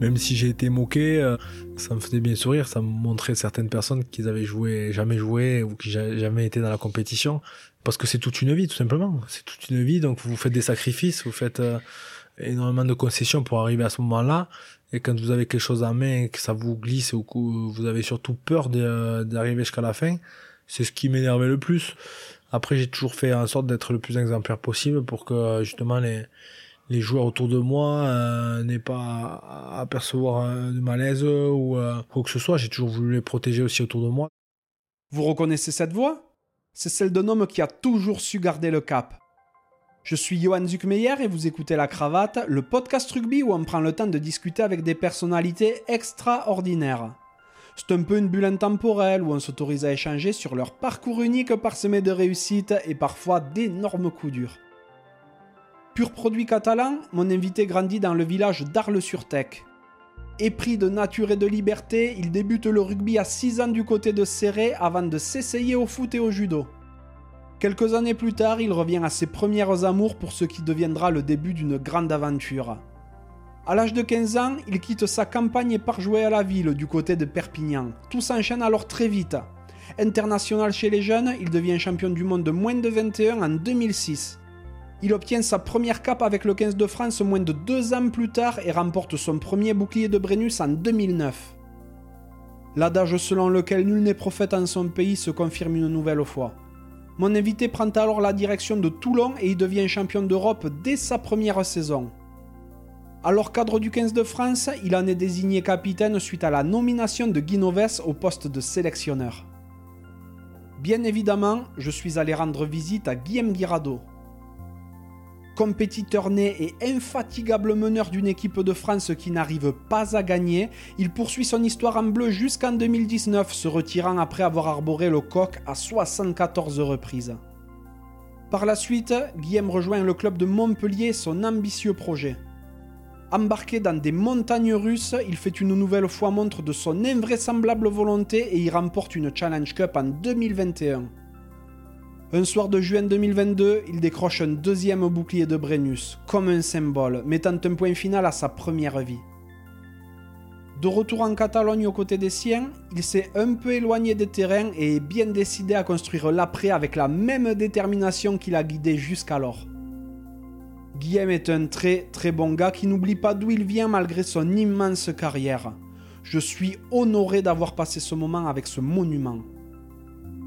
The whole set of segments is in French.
Même si j'ai été moqué, euh, ça me faisait bien sourire. Ça me montrait certaines personnes qui avaient joué, jamais joué ou qui jamais été dans la compétition. Parce que c'est toute une vie, tout simplement. C'est toute une vie, donc vous faites des sacrifices, vous faites euh, énormément de concessions pour arriver à ce moment-là. Et quand vous avez quelque chose en main et que ça vous glisse ou que vous avez surtout peur d'arriver jusqu'à la fin, c'est ce qui m'énervait le plus. Après, j'ai toujours fait en sorte d'être le plus exemplaire possible pour que justement les, les joueurs autour de moi euh, n'aient pas à apercevoir de malaise ou euh, quoi que ce soit. J'ai toujours voulu les protéger aussi autour de moi. Vous reconnaissez cette voix? C'est celle d'un homme qui a toujours su garder le cap. Je suis Johan Zuckmeyer et vous écoutez La Cravate, le podcast rugby où on prend le temps de discuter avec des personnalités extraordinaires. C'est un peu une bulle intemporelle où on s'autorise à échanger sur leur parcours unique parsemé de réussites et parfois d'énormes coups durs. Pur produit catalan, mon invité grandit dans le village d'Arles-sur-Tech. Épris de nature et de liberté, il débute le rugby à 6 ans du côté de Serré avant de s'essayer au foot et au judo. Quelques années plus tard, il revient à ses premières amours pour ce qui deviendra le début d'une grande aventure. À l'âge de 15 ans, il quitte sa campagne et part jouer à la ville du côté de Perpignan. Tout s'enchaîne alors très vite. International chez les jeunes, il devient champion du monde de moins de 21 en 2006. Il obtient sa première cape avec le 15 de France moins de deux ans plus tard et remporte son premier bouclier de Brennus en 2009. L'adage selon lequel nul n'est prophète en son pays se confirme une nouvelle fois. Mon invité prend alors la direction de Toulon et il devient champion d'Europe dès sa première saison. Alors cadre du 15 de France, il en est désigné capitaine suite à la nomination de Guinoves au poste de sélectionneur. Bien évidemment, je suis allé rendre visite à Guillaume Guirado. Compétiteur né et infatigable meneur d'une équipe de France qui n'arrive pas à gagner, il poursuit son histoire en bleu jusqu'en 2019, se retirant après avoir arboré le coq à 74 reprises. Par la suite, Guillaume rejoint le club de Montpellier, son ambitieux projet. Embarqué dans des montagnes russes, il fait une nouvelle fois montre de son invraisemblable volonté et y remporte une Challenge Cup en 2021. Un soir de juin 2022, il décroche un deuxième bouclier de Brennus, comme un symbole, mettant un point final à sa première vie. De retour en Catalogne aux côtés des siens, il s'est un peu éloigné des terrains et est bien décidé à construire l'après avec la même détermination qu'il a guidé jusqu'alors. Guillaume est un très très bon gars qui n'oublie pas d'où il vient malgré son immense carrière. Je suis honoré d'avoir passé ce moment avec ce monument.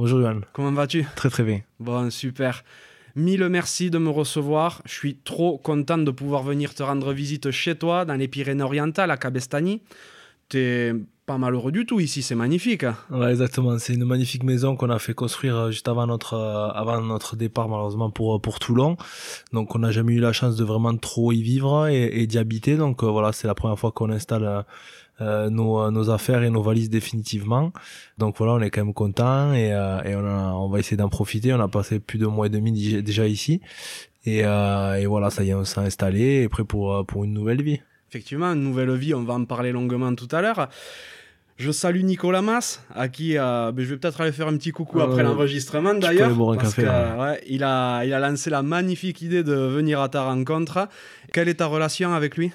Bonjour Johan. Comment vas-tu? Très très bien. Bon, super. Mille merci de me recevoir. Je suis trop content de pouvoir venir te rendre visite chez toi, dans les Pyrénées-Orientales, à Cabestany. T'es pas malheureux du tout ici, c'est magnifique. Ouais, exactement. C'est une magnifique maison qu'on a fait construire euh, juste avant notre, euh, avant notre départ, malheureusement, pour, euh, pour Toulon. Donc, on n'a jamais eu la chance de vraiment trop y vivre et, d'y habiter. Donc, voilà, c'est la première fois qu'on installe nos, nos, affaires et nos valises définitivement. Donc, voilà, on est quand même content et, et on, on va essayer d'en profiter. On a passé plus de mois et demi déjà ici. Et, et voilà, ça y est, on s'est installé et prêt pour, pour une nouvelle vie. Effectivement, une nouvelle vie, on va en parler longuement tout à l'heure. Je salue Nicolas Mas, à qui euh, ben, je vais peut-être aller faire un petit coucou après l'enregistrement d'ailleurs. Parce qu'il il, a, il a lancé la magnifique idée de venir à ta rencontre. Quelle est ta relation avec lui?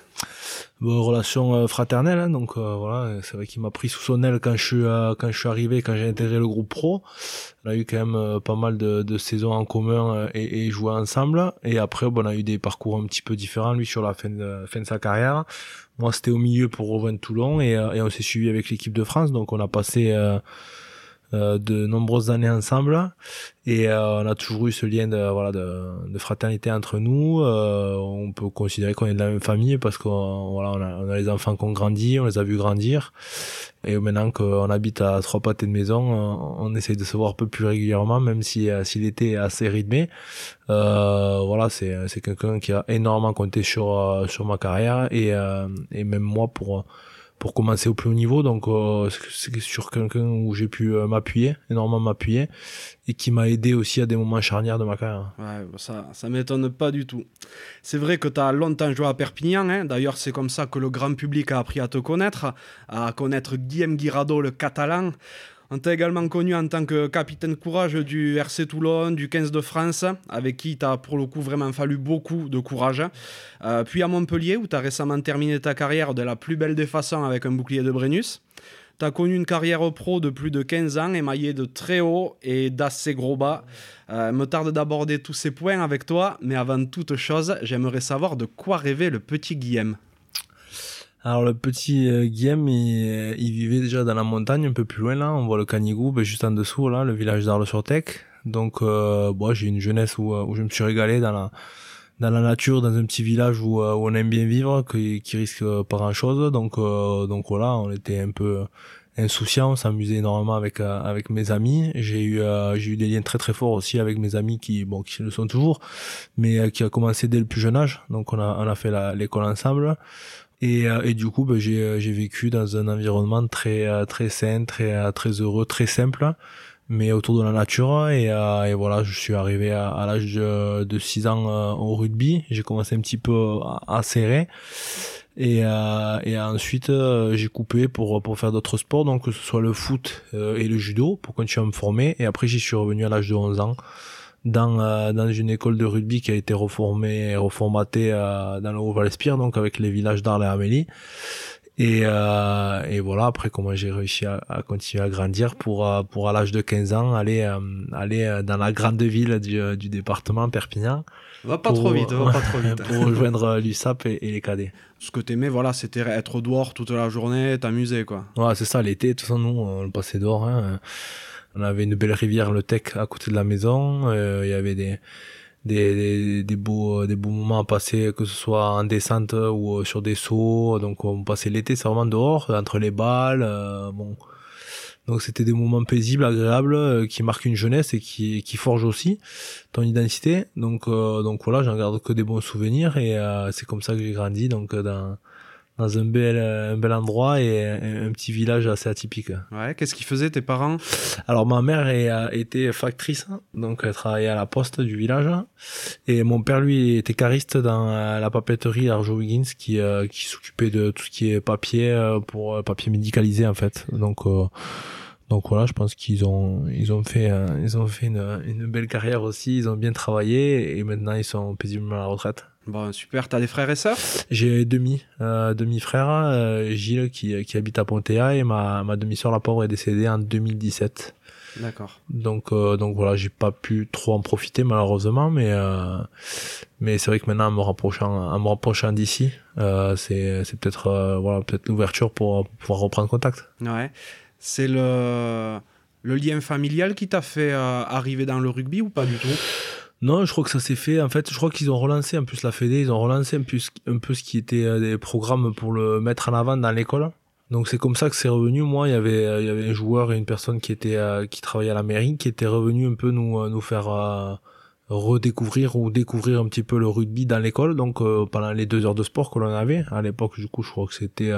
Relation euh, fraternelle hein, donc euh, voilà c'est vrai qu'il m'a pris sous son aile quand je suis quand je suis arrivé quand j'ai intégré le groupe pro on a eu quand même pas mal de, de saisons en commun et, et, joué ensemble et après bon, on a eu des parcours un petit peu différents lui sur la fin de, fin de sa carrière moi, c'était au milieu pour rejoindre Toulon et, euh, et on s'est suivi avec l'équipe de France. Donc, on a passé euh, de nombreuses années ensemble. Et euh, on a toujours eu ce lien de voilà de, de fraternité entre nous. Euh, on peut considérer qu'on est de la même famille parce qu'on voilà on a, on a les enfants qui ont grandi on les a vus grandir. Et maintenant qu'on habite à trois pâtés de maison on, on, essaie de se voir un peu plus régulièrement même si s'il était assez rythmé. Voilà c'est c'est quelqu'un qui a énormément compté sur sur ma carrière. Et et même moi pour pour commencer au plus haut niveau. Donc euh, c'est sur quelqu'un où j'ai pu euh, m'appuyer, énormément m'appuyer, et qui m'a aidé aussi à des moments charnières de ma carrière. Ouais, ça, ça m'étonne pas du tout. C'est vrai que tu as longtemps joué à Perpignan. Hein. D'ailleurs, c'est comme ça que le grand public a appris à te connaître, à connaître Guillaume Guirado, le catalan. On t'a également connu en tant que capitaine courage du RC Toulon, du 15 de France, avec qui tu as pour le coup vraiment fallu beaucoup de courage. Euh, puis à Montpellier, où tu as récemment terminé ta carrière de la plus belle des façons avec un bouclier de Brennus. Tu as connu une carrière pro de plus de 15 ans, émaillée de très haut et d'assez gros bas. Euh, me tarde d'aborder tous ces points avec toi, mais avant toute chose, j'aimerais savoir de quoi rêvait le petit Guillaume. Alors le petit euh, Guillaume, il, vivait déjà dans la montagne, un peu plus loin là. On voit le Canigou, ben, juste en dessous là, le village d'Arles-sur-Tech. Donc, euh, bon, j'ai une jeunesse où, où je me suis régalé dans la dans la nature, dans un petit village où, euh, où on aime bien vivre, qui, qui risque pas grand chose. Donc, euh, donc voilà, on était un peu insouciant, on s'amusait énormément avec avec mes amis. J'ai eu j'ai eu des liens très très forts aussi avec mes amis qui bon qui le sont toujours, mais qui a commencé dès le plus jeune âge. Donc on a on a fait l'école ensemble. Et, euh, et du coup, j'ai, euh, j'ai vécu dans un environnement très, euh, très sain, très, très heureux, très simple, mais autour de la nature. Et, et voilà, je suis arrivé à, l'âge de, de 6 ans au rugby. J'ai commencé un petit peu à, serrer. Et, et ensuite, j'ai coupé pour, pour faire d'autres sports, donc que ce soit le foot et le judo, pour continuer à me former. Et après, j'y suis revenu à l'âge de 11 ans dans, euh, dans une école de rugby qui a été reformée et reformatée euh, dans le Haut-Valespire, donc avec les villages d'Arles et Amélie. Et, euh, et voilà, après comment j'ai réussi à, à, continuer à grandir pour, euh, pour à l'âge de 15 ans aller, aller dans la grande ville du, du département, Perpignan. Va pas trop vite, va pas trop vite. pour rejoindre l'USAP et, et, les cadets. Ce que t'aimais, voilà, c'était être dehors toute la journée, t'amuser, quoi. Ouais, c'est ça, l'été, tout ça, nous, on le passait dehors. Hein. On avait une belle rivière, le Tech, à côté de la maison. Euh, il y avait des, des, des, beaux, des beaux moments à passer, que ce soit en descente ou euh, sur des sauts. Donc on passait l'été, c'est vraiment dehors, entre les balles. Euh, bon. Donc c'était des moments paisibles, agréables, qui marquent une jeunesse et qui, qui forgent aussi ton identité. Donc, donc voilà, j'en garde que des bons souvenirs et c'est comme ça que j'ai grandi. Donc dans dans un bel, un bel endroit et un, petit village assez atypique. Ouais, qu'est-ce qu'ils faisaient tes parents? Alors ma mère est, était factrice, donc elle travaillait à la poste du village, et mon père lui était cariste dans la papeterie Arjo Wiggins qui, euh, qui s'occupait de tout ce qui est papier euh, pour euh, papier médicalisé en fait. Donc donc voilà, je pense qu'ils ont ils ont fait ils ont fait une, une belle carrière aussi, ils ont bien travaillé et maintenant ils sont paisiblement à la retraite. Bon, super. T'as des frères et sœurs? J'ai demi, euh, demi-frère, euh, Gilles qui, qui habite à Pontéa et ma, ma demi-sœur la pauvre est décédée en 2017. D'accord. Donc euh, donc voilà, j'ai pas pu trop en profiter malheureusement, mais euh, mais c'est vrai que maintenant en me rapprochant en me rapprochant d'ici, euh, c'est c'est peut-être euh, voilà peut-être l'ouverture pour, pour, pouvoir reprendre contact. Ouais. C'est le le lien familial qui t'a fait arriver dans le rugby ou pas du tout? Non, je crois que ça s'est fait. En fait, je crois qu'ils ont relancé en plus la Fédé, ils ont relancé un peu, ce qui était euh, des programmes pour le mettre en avant dans l'école. Donc c'est comme ça que c'est revenu. Moi, il y avait euh, il y avait un joueur et une personne qui était euh, qui travaillait à la mairie qui était revenu un peu nous nous faire redécouvrir ou découvrir un petit peu le rugby dans l'école. Donc pendant les deux heures de sport que l'on avait à l'époque, du coup, je crois que c'était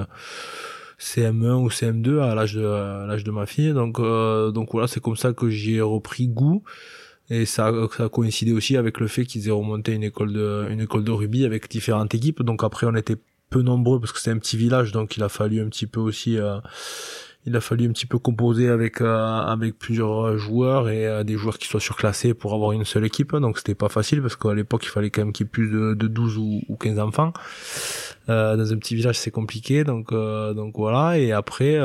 CM1 ou CM2 à l'âge de l'âge de ma fille. Donc donc voilà, c'est comme ça que j'y ai repris goût. Et ça, ça a coïncidé aussi avec le fait qu'ils aient remonté une école de, une école de rugby avec différentes équipes. Donc après, on était peu nombreux parce que c'est un petit village, donc il a fallu un petit peu aussi, euh, il a fallu un petit peu composer avec euh, avec plusieurs joueurs et euh, des joueurs qui soient surclassés pour avoir une seule équipe. Donc c'était pas facile parce qu'à l'époque il fallait quand même qu'il y ait plus de, de 12 ou, ou 15 enfants. dans un petit village c'est compliqué, donc donc voilà. Et après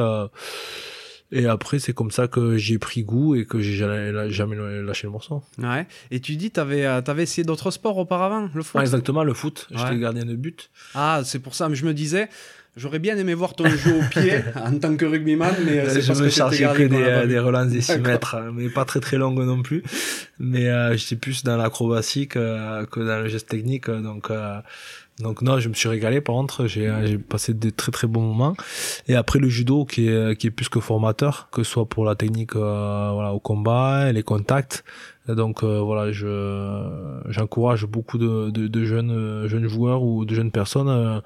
et après, c'est comme ça que j'ai pris goût et que j'ai jamais, jamais lâché le morceau. Ouais. Et tu dis, t'avais, euh, avais essayé d'autres sports auparavant, le foot? Exactement, le foot. J'étais gardien de but. Ah, c'est pour ça. Mais je me disais, J'aurais bien aimé voir ton jeu au pied en tant que rugbyman, mais euh, c'est je me chargeais que des, des relances des 6 mètres, hein, mais pas très très longues non plus. Mais euh, j'étais plus dans l'acrobatie que, que dans le geste technique, donc Donc non, je me suis régalé. Par contre, j'ai passé des très très bons moments. Et après le judo, qui est qui est plus que formateur, que ce soit pour la technique, voilà, au combat, les contacts. Donc voilà, je j'encourage beaucoup de, de, de, jeunes jeunes joueurs ou de jeunes personnes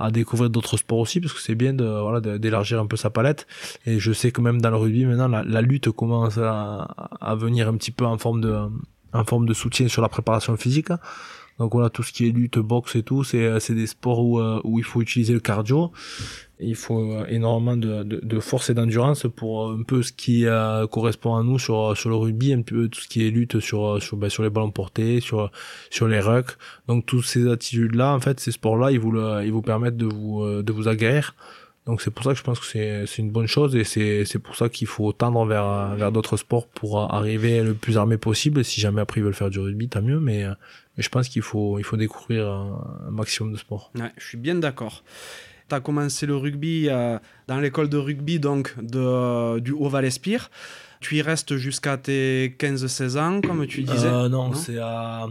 à découvrir d'autres sports aussi parce que c'est bien de voilà d'élargir un peu sa palette et je sais que même dans le rugby maintenant la, lutte commence à, à, venir un petit peu en forme de en forme de soutien sur la préparation physique donc voilà tout ce qui est lutte boxe et tout c'est c'est des sports où euh, où il faut utiliser le cardio il faut euh, énormément de, de, force et d'endurance pour euh, un peu ce qui euh, correspond à nous sur sur le rugby, un peu tout ce qui est lutte sur sur ben, sur les ballons portés, sur sur les rucks. Donc toutes ces attitudes là, en fait, ces sports là, ils vous ils vous permettent de vous de vous aguerrir. Donc c'est pour ça que je pense que c'est une bonne chose et c'est c'est pour ça qu'il faut tendre vers vers d'autres sports pour arriver le plus armé possible. Si jamais après ils veulent faire du rugby, tant mieux. Mais mais je pense qu'il faut il faut découvrir un maximum de sports. Ouais, je suis bien d'accord tu as commencé le rugby euh, dans l'école de rugby donc de, du Haut-Val-Espire. Tu y restes jusqu'à tes 15-16 ans, comme tu disais euh, Non, c'est à.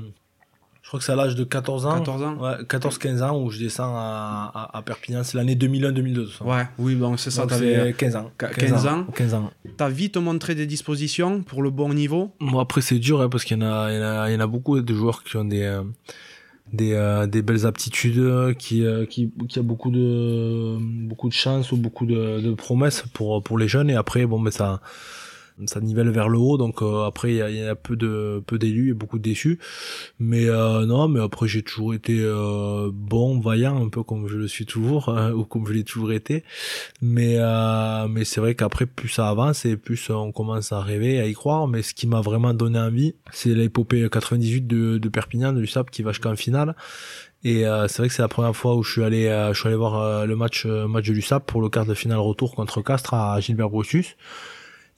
Je crois que c'est à l'âge de 14 ans. 14 ans Ouais, 14-15 ans où je descends à, à, Perpignan. C'est l'année 2001-2002. Ouais, oui, bon, c'est ça. Tu avais 15 ans. 15, ans. 15 ans. Tu as vite montré des dispositions pour le bon niveau? Moi, après, c'est dur hein, parce qu'il y, y, y, en a beaucoup de joueurs qui ont des. Euh, des, euh, des belles aptitudes, qui, euh, qui, qui a beaucoup de, beaucoup de chance ou beaucoup de, de promesses pour, pour les jeunes. Et après, bon, mais ça, ça nivelle vers le haut donc euh, après il y a, y peu de peu d'élus et beaucoup de déçus mais euh, non mais après j'ai toujours été euh, bon vaillant un peu comme je le suis toujours hein, ou comme je l'ai toujours été. Mais mais c'est vrai qu'après plus ça avance et plus on commence à rêver à y croire. Mais ce qui m'a vraiment donné envie c'est l'épopée 98 de, de Perpignan de l'USAP qui va jusqu'en finale. Et c'est vrai que c'est la première fois où je suis allé, je suis allé voir le match, match de l'USAP pour le quart de finale retour contre Castres à Gilbert Brussus.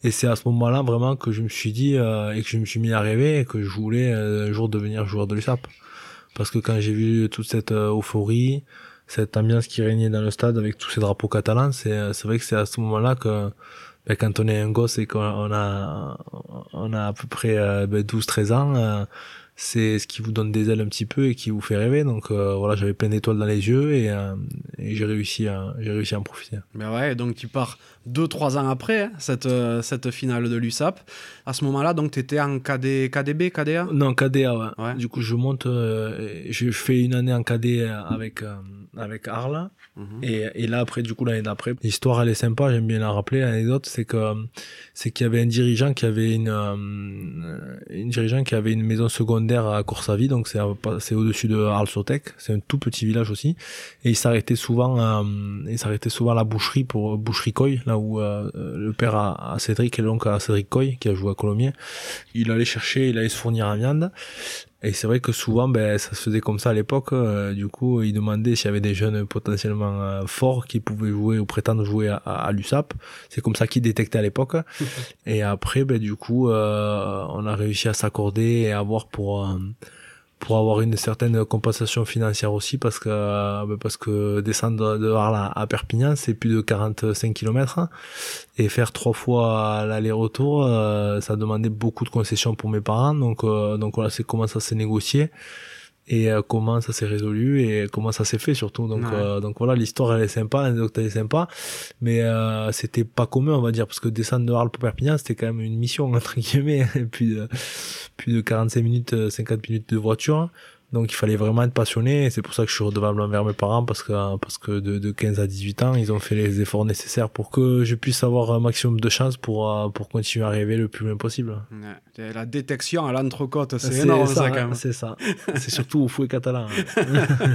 Et c'est à ce moment-là vraiment que je me suis dit euh, et que je me suis mis à rêver et que je voulais euh, un jour devenir joueur de l'USAP. Parce que quand j'ai vu toute cette euh, euphorie, cette ambiance qui régnait dans le stade avec tous ces drapeaux catalans, c'est c'est vrai que c'est à ce moment-là que ben, quand on est un gosse et qu'on a on a à peu près ben, 12-13 ans c'est ce qui vous donne des ailes un petit peu et qui vous fait rêver. Donc voilà, j'avais plein d'étoiles dans les yeux et, et j'ai réussi à j'ai réussi à en profiter. Ben ouais, donc tu pars deux trois ans après hein, cette euh, cette finale de l'USAP. À ce moment-là, donc tu étais en KD, KDB, KDA Non, KDA. Ouais. Du coup, je monte, je fais une année en KD avec avec Arles Mhm. Et, et, là, après, du coup, l'année d'après, l'histoire, elle est sympa, j'aime bien la rappeler. L'anecdote, c'est que, c'est qu'il y avait un dirigeant qui avait une, euh, une dirigeant qui avait une maison secondaire à Coursavi, donc c'est, c'est au-dessus de Arles-Sotec. C'est un tout petit village aussi. Et il s'arrêtait souvent, euh, il s'arrêtait souvent à la boucherie pour Boucherie Coy, là où euh, le père à, Cédric et donc à Cédric Coy, qui a joué à Colomiers. Il allait chercher, il allait se fournir en viande. Et c'est vrai que souvent, ben, ça se faisait comme ça à l'époque. Euh, du coup, ils demandaient s'il y avait des jeunes potentiellement euh, forts qui pouvaient jouer ou prétendre jouer à, à, l'USAP. C'est comme ça qu'ils détectaient à l'époque. et après, ben, du coup, euh, on a réussi à s'accorder et à avoir pour pour avoir une certaine compensation financière aussi parce que euh, parce que descendre de Arles à Perpignan c'est plus de 45 km et faire trois fois l'aller-retour euh, ça demandait beaucoup de concessions pour mes parents. Donc euh, donc voilà c'est comment ça s'est négocié et euh, comment ça s'est résolu et comment ça s'est fait surtout. Donc euh, donc voilà l'histoire elle est sympa l'anecdote elle est sympa. Mais euh, c'était pas commun on va dire parce que descendre de Arles pour Perpignan c'était quand même une mission entre guillemets plus de plus de 45 minutes 50 minutes de voiture donc il fallait vraiment être passionné et c'est pour ça que je suis redevable envers mes parents parce que parce que de, de 15 à 18 ans, ils ont fait les efforts nécessaires pour que je puisse avoir un maximum de chance pour euh, pour continuer à rêver le plus loin possible. La détection à l'entrecôte, c'est énorme ça, quand même. C'est ça. c'est surtout au fouet catalan.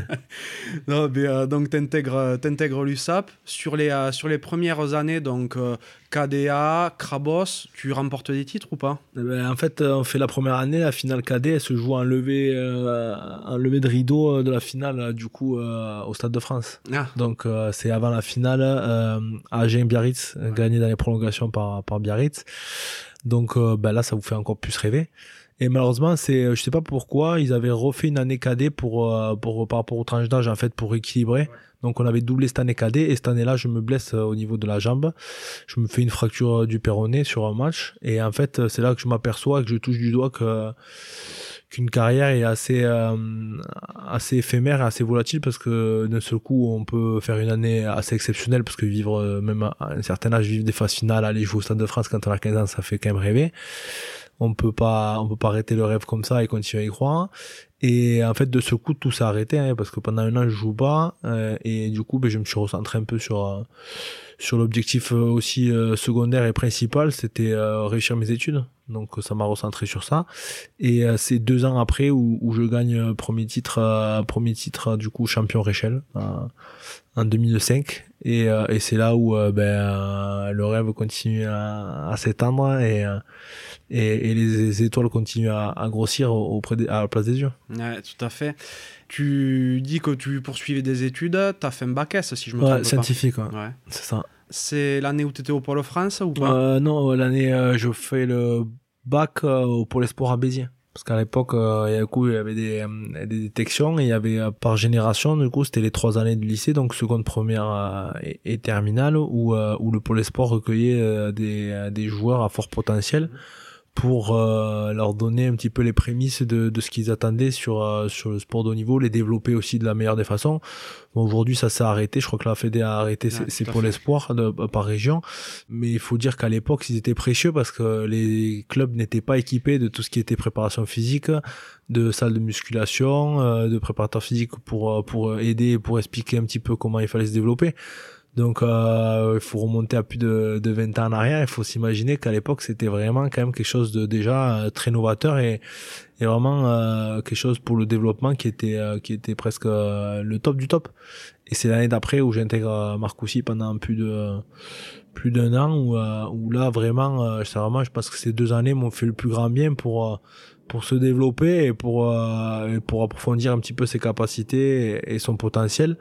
non, mais, euh, donc t'intègres t'intègres l'USAP sur les euh, sur les premières années donc KDA, Krabos, tu remportes des titres ou pas? Eh ben, En fait, on fait la première année, la finale KD, elle se joue en levée, euh, en levée de rideau de la finale, du coup, euh, au Stade de France. Ah. Donc, euh, c'est avant la finale, à Agen-Biarritz, gagné dans les prolongations par, par Biarritz. Donc, ben là, ça vous fait encore plus rêver. Et malheureusement, c'est, je sais pas pourquoi, ils avaient refait une année KD pour, pour, par rapport au tranche d'âge, en fait, pour équilibrer. Donc on avait doublé cette année cadet et cette année-là, je me blesse euh, au niveau de la jambe. Je me fais une fracture euh, du péroné sur un match. Et en fait, c'est là que je m'aperçois que je touche du doigt qu'une carrière est assez euh, éphémère et assez volatile parce que d'un seul coup on peut faire une année assez exceptionnelle parce que vivre euh, même à un certain âge vivre des phases finales aller jouer au Stade de France quand on a 15 ans ça fait quand même rêver. On peut pas peut pas arrêter le rêve comme ça et continuer à y croire et en fait de ce coup tout s'est arrêté hein, parce que pendant un an je joue pas euh, et du coup ben, je me suis recentré un peu sur sur l'objectif euh, aussi euh, secondaire et principal, c'était euh, réussir mes études. Donc ça m'a recentré sur ça. Et c'est deux ans après où, où je gagne premier titre, premier titre du coup champion Réchelle en 2005. Et, et c'est là où ben, le rêve continue à, à s'étendre et, et, et, les étoiles continuent à, à grossir auprès à la place des yeux. Ouais, tout à fait. Tu dis que tu poursuivais des études, tu as fait un bac S si je me trompe ouais, scientifique, ouais. C'est ça. C'est l'année où tu étais au Pôle France ou pas? Euh, Non, l'année euh, je fais le bac euh, au Pôle Sport à Béziers. Parce qu'à l'époque, il y, coup, il y avait des, des détections et il y avait par génération, du coup, c'était les trois années de lycée, donc seconde, première et, terminale, où, où le Pôle Sport recueillait des, des joueurs à fort potentiel pour euh, leur donner un petit peu les prémices de, de ce qu'ils attendaient sur euh, sur le sport de haut niveau, les développer aussi de la meilleure des façons. Bon, aujourd'hui, ça s'est arrêté. Je crois que la Fédé a arrêté c'est pour l'espoir par région, mais il faut dire qu'à l'époque, ils étaient précieux parce que les clubs n'étaient pas équipés de tout ce qui était préparation physique, de salles de musculation, euh, de préparateur physique pour pour aider, pour expliquer un petit peu comment il fallait se développer. Donc euh, il faut remonter à plus de, de 20 ans en arrière. Il faut s'imaginer qu'à l'époque c'était vraiment quand même quelque chose de déjà euh, très novateur et, et vraiment euh, quelque chose pour le développement qui était euh, qui était presque le top du top. Et c'est l'année d'après où j'intègre Marcoussi pendant plus de plus d'un an où, où là vraiment c'est vraiment je pense que ces deux années m'ont fait le plus grand bien pour pour se développer et pour pour approfondir un petit peu ses capacités et son potentiel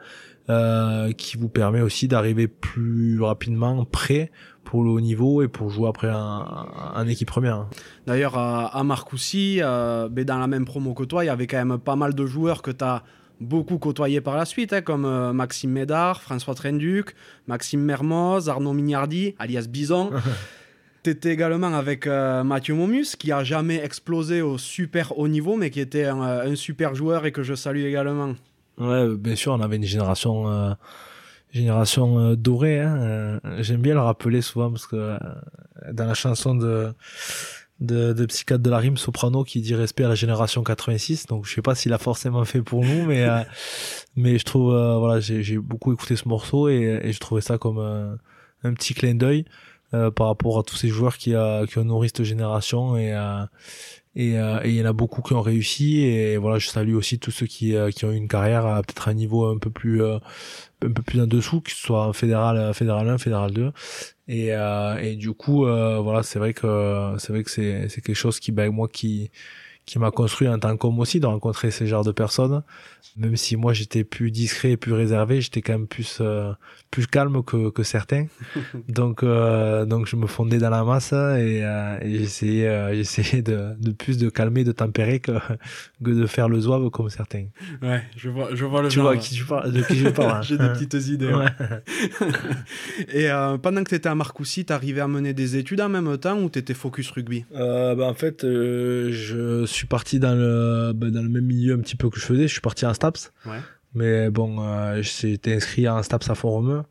euh, qui vous permet aussi d'arriver plus rapidement prêt pour le haut niveau et pour jouer après un, équipe première. D'ailleurs, à, Marcoussis, euh, ben, dans la même promo que toi, il y avait quand même pas mal de joueurs que tu as beaucoup côtoyés par la suite, hein, comme euh, Maxime Médard, François Trenduc, Maxime Mermoz, Arnaud Mignardi, alias Bison. tu étais également avec Mathieu Momus, qui a jamais explosé au super haut niveau, mais qui était un super joueur et que je salue également. Ouais, bien sûr, on avait une génération, euh, génération euh, dorée. Hein, euh, J'aime bien le rappeler souvent parce que euh, dans la chanson de, de, de Psychiatre de la rime, Soprano qui dit respect à la génération 86. Donc je sais pas s'il a forcément fait pour nous, mais mais je trouve voilà, j'ai beaucoup écouté ce morceau et, et je trouvais ça comme un petit clin d'œil par rapport à tous ces joueurs qui a qui ont nourri cette génération et euh, et il y en a beaucoup qui ont réussi. Et voilà je salue aussi tous ceux qui, euh, qui ont eu une carrière à peut-être un niveau un peu plus euh, un peu plus en dessous que ce soit fédéral fédéral 1 fédéral 2 et et du coup voilà c'est vrai que c'est vrai que c'est c'est quelque chose qui ben moi qui qui m'a construit en tant qu'homme aussi de rencontrer ces genres de personnes. Même si moi j'étais plus discret et plus réservé j'étais quand même plus euh, plus calme que, que certains. Donc euh, donc je me fondais dans la masse et, euh, et j'essayais euh, j'essayais de, de plus de calmer de tempérer que, que de faire le zouave comme certains. Ouais je vois je vois le tu vois qui tu parles, de qui je parle hein. j'ai des petites idées ouais. et euh, pendant que tu étais à Marcoussis t'arrivais à mener des études en même temps ou t'étais focus rugby? Bah, en fait je suis parti dans le bah, dans le même milieu un petit peu que je faisais. Je suis parti en STAPS. Ouais. mais bon euh, j'étais inscrit en STAPS à Font-Romeu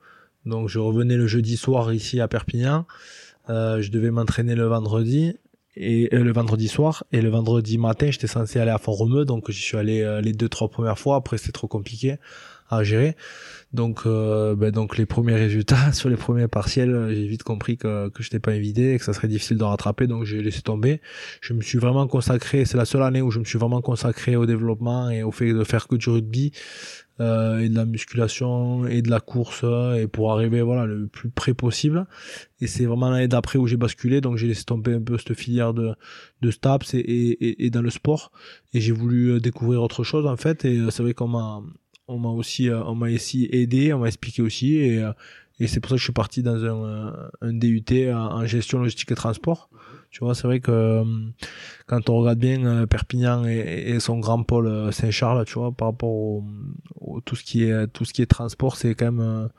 donc je revenais le jeudi soir ici à Perpignan. Euh, je devais m'entraîner le vendredi et euh, le vendredi soir. Et le vendredi matin j'étais censé aller à Font-Romeu donc j'y suis allé euh, les deux trois premières fois. Après c'était trop compliqué à gérer donc, euh, ben donc les premiers résultats sur les premiers partiels, j'ai vite compris que que j'étais pas évidé et que ça serait difficile de rattraper, donc j'ai laissé tomber. Je me suis vraiment consacré, c'est la seule année où je me suis vraiment consacré au développement et au fait de faire que du rugby euh, et de la musculation et de la course et pour arriver voilà le plus près possible. Et c'est vraiment l'année d'après où j'ai basculé, donc j'ai laissé tomber un peu cette filière de de STAPS et, et, et dans le sport et j'ai voulu découvrir autre chose en fait. Et c'est vrai qu'on m'a on m'a aussi euh, on m'a aussi aidé on m'a expliqué aussi et, euh, et c'est pour ça que je suis parti dans un, euh, un DUT en gestion logistique et transport. Tu vois c'est vrai que quand on regarde bien Perpignan et, et son grand pôle Saint-Charles tu vois par rapport au, tout ce qui est tout ce qui est transport c'est quand même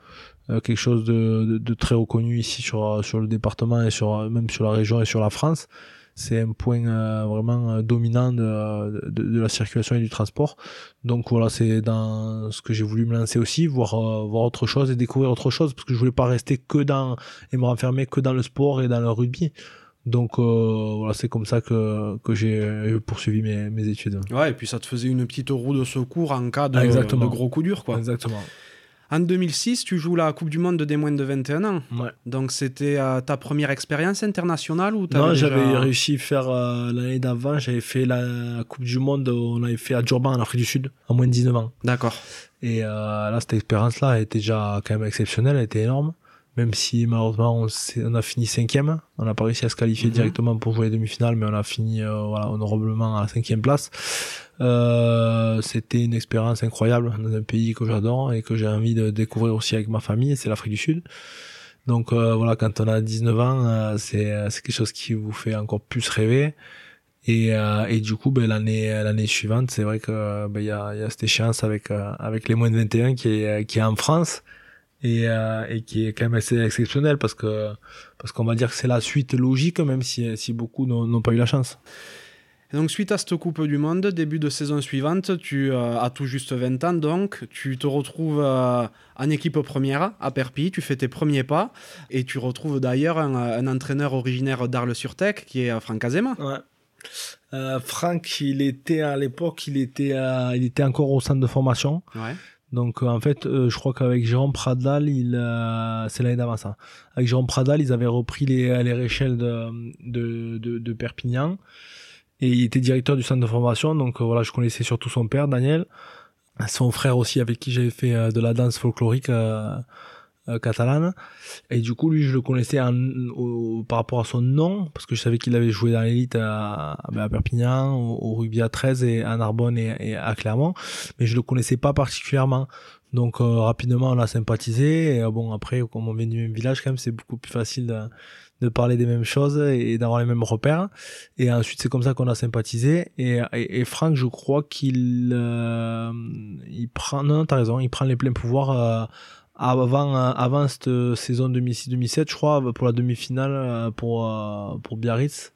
quelque chose de, de, de, très reconnu ici sur sur le département et sur même sur la région et sur la France c'est un point vraiment dominant de, de, de, la circulation et du transport. Donc voilà, c'est dans ce que j'ai voulu me lancer aussi, voir voir autre chose et découvrir autre chose, parce que je voulais pas rester que dans et me renfermer que dans le sport et dans le rugby. Donc euh, voilà, c'est comme ça que, que j'ai poursuivi mes, mes, études. Ouais, et puis ça te faisait une petite roue de secours en cas de, de gros coups durs, quoi. Exactement. En 2006, tu joues la Coupe du Monde des moins de 21 ans. Ouais. Donc c'était euh, ta première expérience internationale ou Non, j'avais réussi à faire euh, l'année d'avant, j'avais fait la Coupe du Monde, on avait fait à Durban en Afrique du Sud, à moins de 19 ans. D'accord. Et là, cette expérience-là était déjà quand même exceptionnelle, elle était énorme même si malheureusement on, on, a fini cinquième, on n'a pas réussi à se qualifier mhm. directement pour jouer les demi-finales, mais on a fini euh, voilà, honorablement à la cinquième place. Euh, c'était une expérience incroyable dans un pays que j'adore et que j'ai envie de découvrir aussi avec ma famille, c'est l'Afrique du Sud. Donc euh, voilà, quand on a 19 ans, euh, c'est quelque chose qui vous fait encore plus rêver. Et, et du coup, ben, l'année l'année suivante, c'est vrai que ben, il y, a, y a cette échéance avec avec les moins de 21 qui est qui est en France et, euh, et qui est quand même assez exceptionnel parce que parce qu'on va dire que c'est la suite logique même si, si beaucoup n'ont pas eu la chance. Et donc suite à cette Coupe du Monde, début de saison suivante, tu euh, as tout juste 20 ans donc, tu te retrouves euh, en équipe première à Perpignan, tu fais tes premiers pas et tu retrouves d'ailleurs un, un, entraîneur originaire d'Arles-sur-Tech qui est Franck Azema. Ouais. Euh, Franck, il était à l'époque, il était, il était encore au centre de formation. Ouais. Donc euh, en fait, euh, je crois qu'avec Jérôme Pradal, il, euh, c'est l'année d'avant ça. Avec Jérôme Pradal, ils avaient repris les, les réchelles de, de, de, de, Perpignan et il était directeur du centre de formation. Donc voilà, je connaissais surtout son père, Daniel, son frère aussi avec qui j'avais fait de la danse folklorique euh, catalane. Et du coup, lui, je le connaissais en, par rapport à son nom, parce que je savais qu'il avait joué dans l'élite à, ben, à, Perpignan, au, rugby à 13 et à Narbonne et, à Clermont, mais je le connaissais pas particulièrement. Donc euh, rapidement, on a sympathisé. Et euh, bon, après, comme on vient du même village, quand même, c'est beaucoup plus facile de, de parler des mêmes choses et d'avoir les mêmes repères. Et ensuite, c'est comme ça qu'on a sympathisé. Et, et, Franck, je crois qu'il il prend, non, t'as raison, il prend les pleins pouvoirs avant, euh, avant cette saison 2006-2007, je crois, pour la demi-finale euh, pour, euh, pour Biarritz.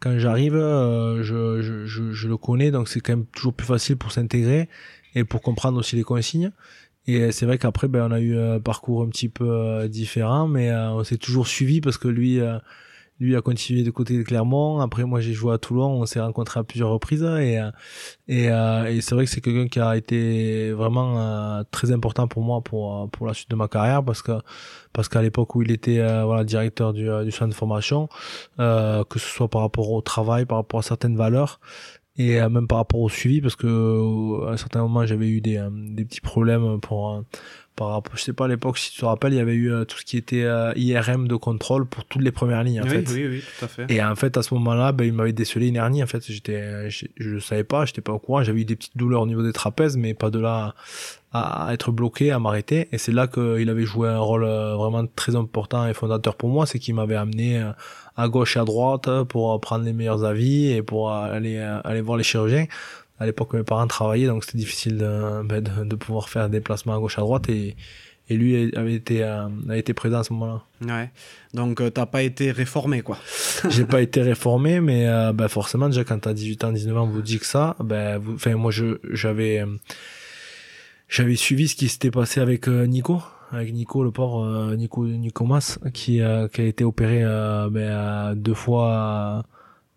Quand j'arrive, je, je, je, je, le connais, donc c'est quand même toujours plus facile pour s'intégrer et pour comprendre aussi les consignes. Et c'est vrai qu'après, ben, on a eu un parcours un petit peu différent, mais on s'est toujours suivi parce que lui, lui a continué de côté de Clermont. Après, moi, j'ai joué à Toulon. On s'est rencontrés à plusieurs reprises. Et, euh, et, euh, et c'est vrai que c'est quelqu'un qui a été vraiment euh, très important pour moi pour, pour la suite de ma carrière parce que parce qu'à l'époque où il était voilà directeur du, du centre de formation, que ce soit par rapport au travail, par rapport à certaines valeurs, et même par rapport au suivi parce que à un certain moment j'avais eu des, des petits problèmes pour par rapport, je sais pas à l'époque si tu te rappelles, il y avait eu euh, tout ce qui était euh, IRM de contrôle pour toutes les premières lignes en oui, fait. Oui, oui, tout à fait. Et en fait à ce moment-là, ben, il m'avait décelé une hernie en fait, j'étais je, je savais pas, j'étais pas au courant, j'avais eu des petites douleurs au niveau des trapèzes mais pas de là à, être bloqué, à m'arrêter et c'est là qu'il avait joué un rôle euh, vraiment très important et fondateur pour moi, c'est qu'il m'avait amené à gauche et à droite pour prendre les meilleurs avis et pour aller aller voir les chirurgiens à l'époque mes parents travaillaient donc c'était difficile ben, de, de, pouvoir faire des déplacements à gauche à droite et, et lui avait été euh, a été présent à ce moment-là. Ouais. Donc tu euh, t'as pas été réformé quoi. J'ai pas été réformé mais euh, ben, forcément déjà quand t'as 18 ans 19 ans vous dit que ça ben enfin moi je j'avais j'avais suivi ce qui s'était passé avec Nico avec Nico le port Nico Nico Mas qui qui a été opéré ben, deux fois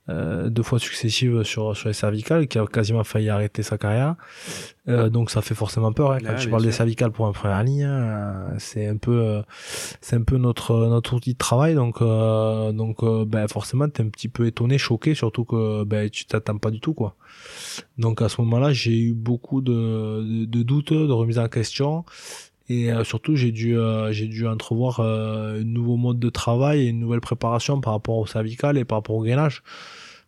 euh, deux fois successives sur sur les cervicales, qui a quasiment failli arrêter sa carrière. Euh, donc ça fait forcément peur hein, quand tu parles des cervicales pour un première ligne. Euh, c'est un peu euh, c'est un peu notre notre outil de travail. Donc donc ben forcément t'es un petit peu étonné, choqué, surtout que ben tu t'attends pas du tout quoi. Donc à ce moment-là, j'ai eu beaucoup de, de, de doutes, de remises en question. Et euh, surtout, j'ai dû, euh, j'ai dû entrevoir euh, un nouveau mode de travail et une nouvelle préparation par rapport au cervical et par rapport au gainage.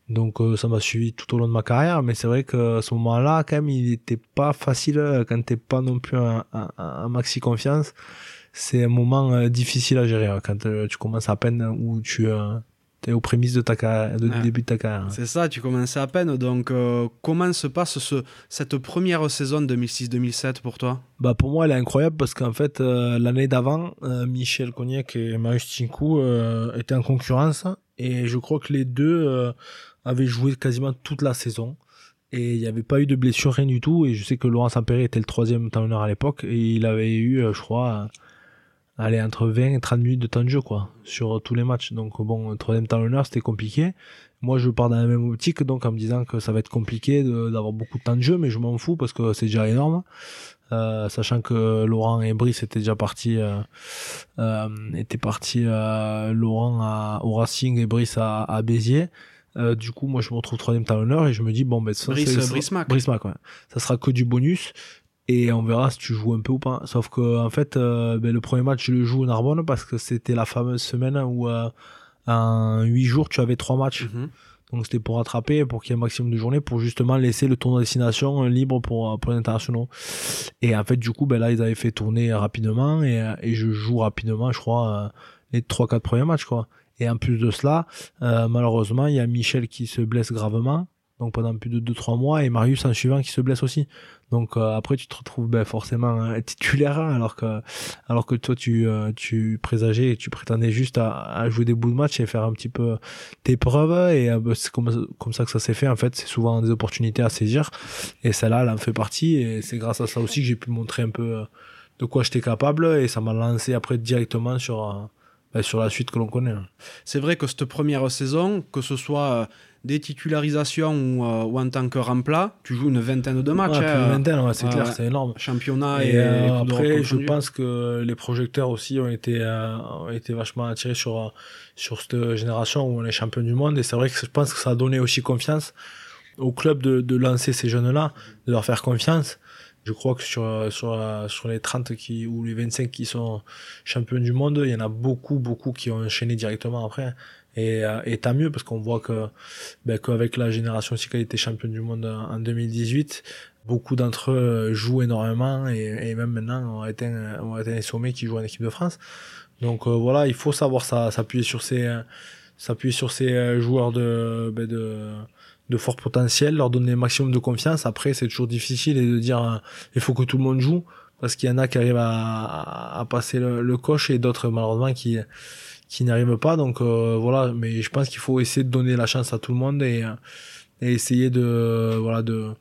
Donc ça m'a suivi tout au long de ma carrière, mais c'est vrai que ce moment-là, quand même, il n'était pas facile quand t'es pas non plus un, un, maxi confiance. C'est un moment difficile à gérer hein, quand tu commences à peine ou tu es aux prémices de ta carrière, de début de ta carrière. C'est ça, tu commençais à peine. Donc, euh, comment se passe ce, cette première saison 2006-2007 pour toi? Bah Pour moi, elle est incroyable parce qu'en fait, euh, l'année d'avant, euh, Michel Cognac et Marius Tinkou étaient en concurrence. Et je crois que les deux avaient joué quasiment toute la saison. Et il n'y avait pas eu de blessure, rien du tout. Et je sais que Laurent Sampéré était le troisième talonneur à l'époque. Et il avait eu, je crois, allez, entre 20 et 30 minutes de temps de jeu, quoi, sur tous les matchs. Donc, bon, troisième talonneur, c'était compliqué. Moi, je pars dans la même optique, donc, en me disant que ça va être compliqué d'avoir beaucoup de temps de jeu, mais je m'en fous parce que c'est déjà énorme. Euh, sachant que Laurent et Brice étaient déjà partis, euh, euh, étaient partis Laurent à, au Racing et Brice à, à Béziers. Euh, du coup, moi, je me retrouve troisième talonneur et je me dis, bon, ben, ça, Brice, Brice Mac. Brice Mac, ouais. Ça sera que du bonus et on verra si tu joues un peu ou pas. Sauf que en fait, euh, ben, le premier match, je le joue au Narbonne parce que c'était la fameuse semaine où euh, en 8 jours, tu avais trois matchs. Mhm. Donc c'était pour rattraper, pour qu'il y ait un maximum de journées, pour justement laisser le tournoi de destination euh, libre pour, pour les internationaux. Et en fait, du coup, ben là, ils avaient fait tourner rapidement et, et je joue rapidement, je crois, les 3-4 premiers matchs, quoi. Et en plus de cela, malheureusement, il y a Michel qui se blesse gravement donc pendant plus de 2-3 mois, et Marius en suivant qui se blesse aussi. Donc euh, après tu te retrouves ben, forcément euh, titulaire hein, alors que alors que toi tu euh, tu présageais et tu prétendais juste à, à, jouer des bouts de match et faire un petit peu tes preuves. Et ben, c'est comme comme ça que ça s'est fait en fait. C'est souvent des opportunités à saisir. Et celle-là elle en fait partie. Et c'est grâce à ça aussi que j'ai pu montrer un peu de quoi j'étais capable. Et ça m'a lancé après directement sur ben, sur la suite que l'on connaît. C'est vrai que cette première saison, que ce soit des titularisations ou, euh, ou, en tant que remplat, tu joues une vingtaine de matchs. Ouais, une hein. vingtaine, c'est clair, c'est énorme. Championnat et, euh, après, je pense que les projecteurs aussi ont été, euh, ont été vachement attirés sur, sur cette génération où on est champion du monde. Et c'est vrai que je pense que ça a donné aussi confiance au club de, de lancer ces jeunes-là, de leur faire confiance. Je crois que sur, sur, sur les 30 qui, ou les 25 qui sont champions du monde, il y en a beaucoup, beaucoup qui ont enchaîné directement après. Et, euh, et tant mieux parce qu'on voit que ben, qu'avec la génération aussi qui a été championne du monde en 2018, beaucoup d'entre eux jouent énormément et, et même maintenant ont atteint, ont atteint les sommets qui jouent en équipe de France. Donc euh, voilà, il faut savoir s'appuyer sur ces s'appuyer sur ces euh, joueurs de, ben de de fort potentiel, leur donner le maximum de confiance. Après, c'est toujours difficile et de dire il faut que tout le monde joue parce qu'il y en a qui arrivent à, à, passer le, le coche et d'autres malheureusement qui qui n'arrivent pas. Donc euh, voilà, mais je pense qu'il faut essayer de donner la chance à tout le monde et, et essayer de voilà de,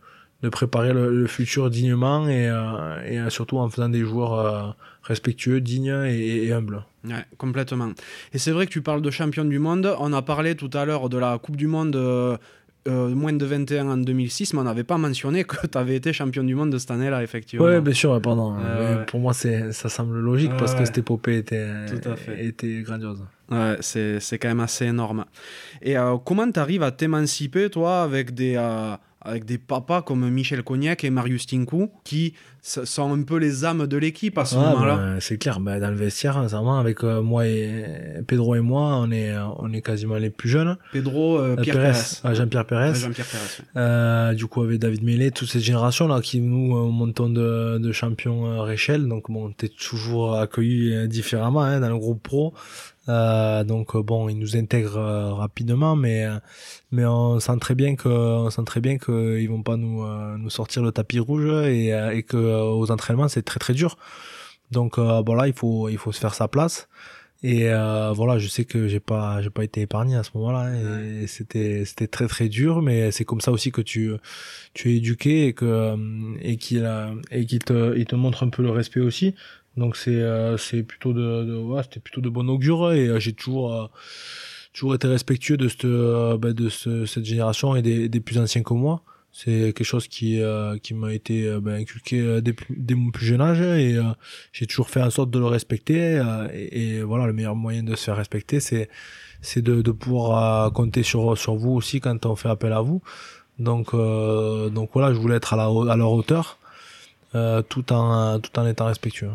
de préparer le, futur dignement et, euh, et surtout en faisant des joueurs euh, respectueux, dignes et, et humbles. Ouais, complètement. Et c'est vrai que tu parles de champion du monde. On a parlé tout à l'heure de la Coupe du Monde euh, moins de 21 en 2006, mais on n'avait pas mentionné que tu avais été champion du monde de cette année-là, effectivement. Oui, bien sûr, pardon. Pour moi, ça semble logique parce que cette épopée était, était grandiose. Ouais, c'est quand même assez énorme. Et euh, comment tu arrives à t'émanciper, toi, avec des, euh, avec des papas comme Michel Cognac et Marius Tinkou, qui sont un peu les âmes de l'équipe à ce moment-là. Bah, c'est clair, bah, dans le vestiaire, vraiment, avec euh, moi et Pedro et moi, on est, on est quasiment les plus jeunes. Pedro, euh, Pierre Pérez. Ah, Jean-Pierre Pérez. Jean-Pierre Pérez. Euh, du coup, avec David Mélé, toute cette génération-là, qui nous montons de, de champions Réchel. Donc, bon, t'es toujours accueilli différemment hein, dans le groupe pro. Euh, donc euh, bon, ils nous intègrent euh, rapidement, mais mais on sent très bien que on sent très bien qu'ils vont pas nous nous sortir le tapis rouge et et que aux entraînements c'est très très dur. Donc voilà, il faut il faut se faire sa place. Et voilà, je sais que j'ai pas j'ai pas été épargné à ce moment-là et c'était c'était très très dur, mais c'est comme ça aussi que tu tu es éduqué et que et qu'il et qu'il te il te montre un peu le respect aussi. Donc c'est euh, c'est plutôt de, de ouais, c'était plutôt de bon augure et euh, j'ai toujours euh, toujours été respectueux de cette bah, de ce, cette génération et des, des plus anciens que moi. C'est quelque chose qui qui m'a été bah, inculqué dès, dès, mon plus jeune âge et j'ai toujours fait en sorte de le respecter et, et, voilà le meilleur moyen de se faire respecter c'est c'est de, de pouvoir compter sur sur vous aussi quand on fait appel à vous. Donc donc voilà, je voulais être à la à leur hauteur tout, en, tout en étant respectueux.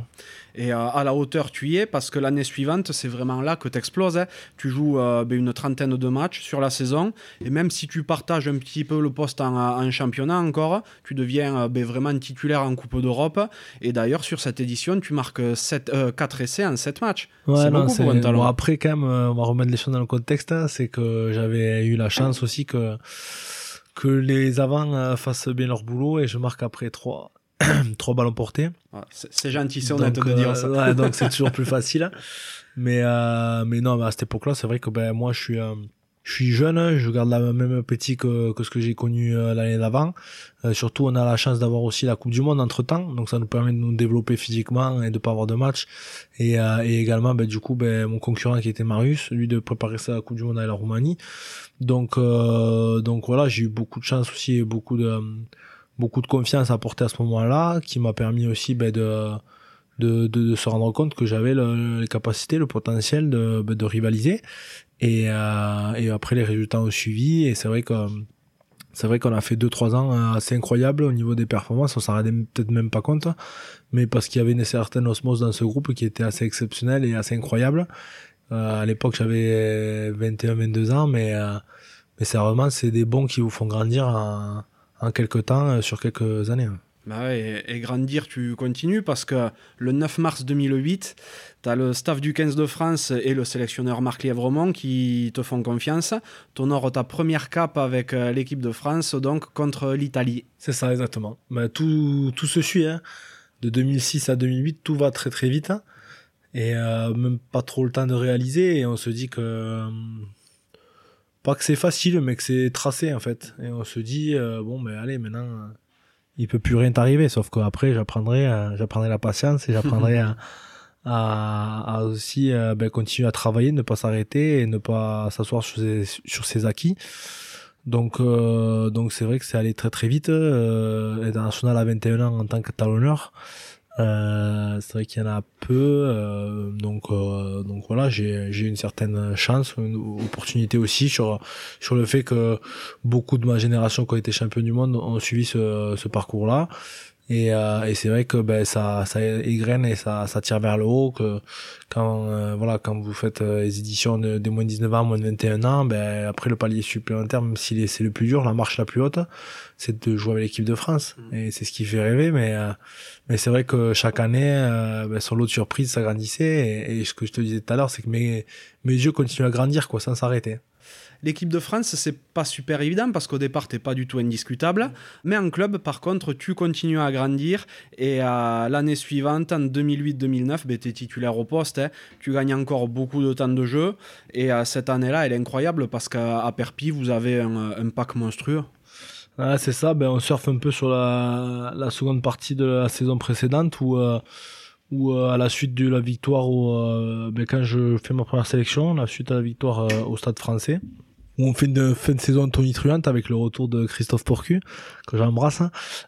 Et euh, à la hauteur, tu y es parce que l'année suivante, c'est vraiment là que tu exploses. Hein. Tu joues euh, ben, une trentaine de matchs sur la saison. Et même si tu partages un petit peu le poste en, championnat encore, tu deviens euh, ben, vraiment titulaire en Coupe d'Europe. Et d'ailleurs, sur cette édition, tu marques 7, 4 essais en 7 matchs. c'est beaucoup pour un talent. après, quand même, on va remettre les choses dans le contexte. Hein. c'est que j'avais eu la chance aussi que, que les avants fassent bien leur boulot et je marque après 3 trois ballons portés. c'est gentil, c'est honnête de dire ça. Euh, donc c'est toujours plus facile. Mais, euh, mais non, à cette époque-là, c'est vrai que ben, moi, je suis, euh, je suis jeune, je garde la même appétit que, que ce que j'ai connu l'année d'avant. surtout, on a la chance d'avoir aussi la Coupe du Monde entre-temps, donc ça nous permet de nous développer physiquement et de pas avoir de match. Et, et également, ben, du coup, ben, mon concurrent qui était Marius, lui de préparer sa Coupe du Monde avec la Roumanie. Donc, donc voilà, j'ai eu beaucoup de chance aussi et beaucoup de beaucoup de confiance à porter à ce moment-là, qui m'a permis aussi ben, de, de, se rendre compte que j'avais le, les capacités, le potentiel de, ben, rivaliser. Et, euh, et après, les résultats ont suivi. Et c'est vrai que c'est vrai qu'on a fait 2-3 ans assez incroyables au niveau des performances. On s'en rendait peut-être même pas compte, mais parce qu'il y avait une certaine osmose dans ce groupe qui était assez exceptionnelle et assez incroyable. Euh, à l'époque, j'avais 21-22 ans, mais euh, mais sérieusement, c'est des bons qui vous font grandir en quelques temps, euh, sur quelques années. Bah et, grandir, tu continues parce que le 9 mars 2008, tu as le staff du 15 de France et le sélectionneur Marc Lièvremont qui te font confiance. Tu honores ta première cape avec euh, l'équipe de France, donc contre l'Italie. C'est ça, exactement. Bah, tout, tout se suit. Hein. De 2006 à 2008, tout va très très vite. Hein. Et euh, même pas trop le temps de réaliser. Et on se dit que pas que c'est facile, mais que c'est tracé en fait. Et on se dit euh, bon, mais allez, maintenant, euh, il peut plus rien t'arriver. Sauf qu'après, j'apprendrai, euh, j'apprendrai la patience et j'apprendrai à, à, aussi ben, continuer à travailler, ne pas s'arrêter et ne pas s'asseoir sur ses, sur ses acquis. Donc, donc c'est vrai que c'est allé très très vite. Euh, international à 21 ans en tant que talonneur. Euh, c'est vrai qu'il y en a peu, euh, donc euh, donc voilà, j'ai une certaine chance, une opportunité aussi sur sur le fait que beaucoup de ma génération qui ont été champions du monde ont suivi ce ce parcours-là. Et, euh, et c'est vrai que ben, ça, ça égrène et ça, ça tire vers le haut. Que quand, euh, voilà, quand vous faites euh, les éditions de, moins de 19 ans, moins de 21 ans, ben, après le palier supplémentaire, même si c'est le plus dur, la marche la plus haute, c'est de jouer avec l'équipe de France. Mm. Et c'est ce qui fait rêver. Mais, mais c'est vrai que chaque année, ben, son lot de surprises s'agrandissait. Et, et, ce que je te disais tout à l'heure, c'est que mes, mes yeux continuent à grandir quoi, sans s'arrêter. L'équipe de France, c'est pas super évident parce qu'au départ, t'es pas du tout indiscutable. Mais en club, par contre, tu continues à grandir. Et l'année suivante, en 2008-2009, ben, tu es titulaire au poste. Hein. Tu gagnes encore beaucoup de temps de jeu. Et cette année-là, elle est incroyable parce qu'à Perpi, vous avez un, pack monstrueux. c'est ça, ben, on surfe un peu sur la, seconde partie de la saison précédente où, euh, euh, à la suite de la victoire, euh, ben, quand je fais ma première sélection, la suite à la victoire au stade français, on fait une fin de saison tonitruante avec le retour de Christophe Porcu que j'embrasse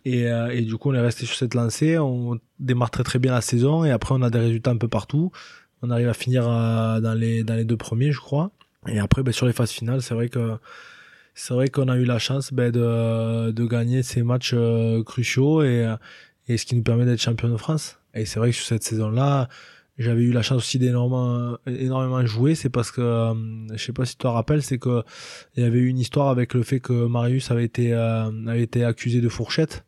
et, euh, et du coup on est resté sur cette lancée. On démarre très très bien la saison et après on a des résultats un peu partout. On arrive à finir euh, dans les dans les deux premiers je crois. Et après ben, sur les phases finales c'est vrai que c'est vrai qu'on a eu la chance ben, de, de gagner ces matchs euh, cruciaux et, et ce qui nous permet d'être champion de France. Et c'est vrai que sur cette saison là j'avais eu la chance aussi d'énormément énormément jouer. C'est parce que euh, je sais pas si tu te rappelles c'est que il y avait eu une histoire avec le fait que Marius avait été euh, avait été accusé de fourchette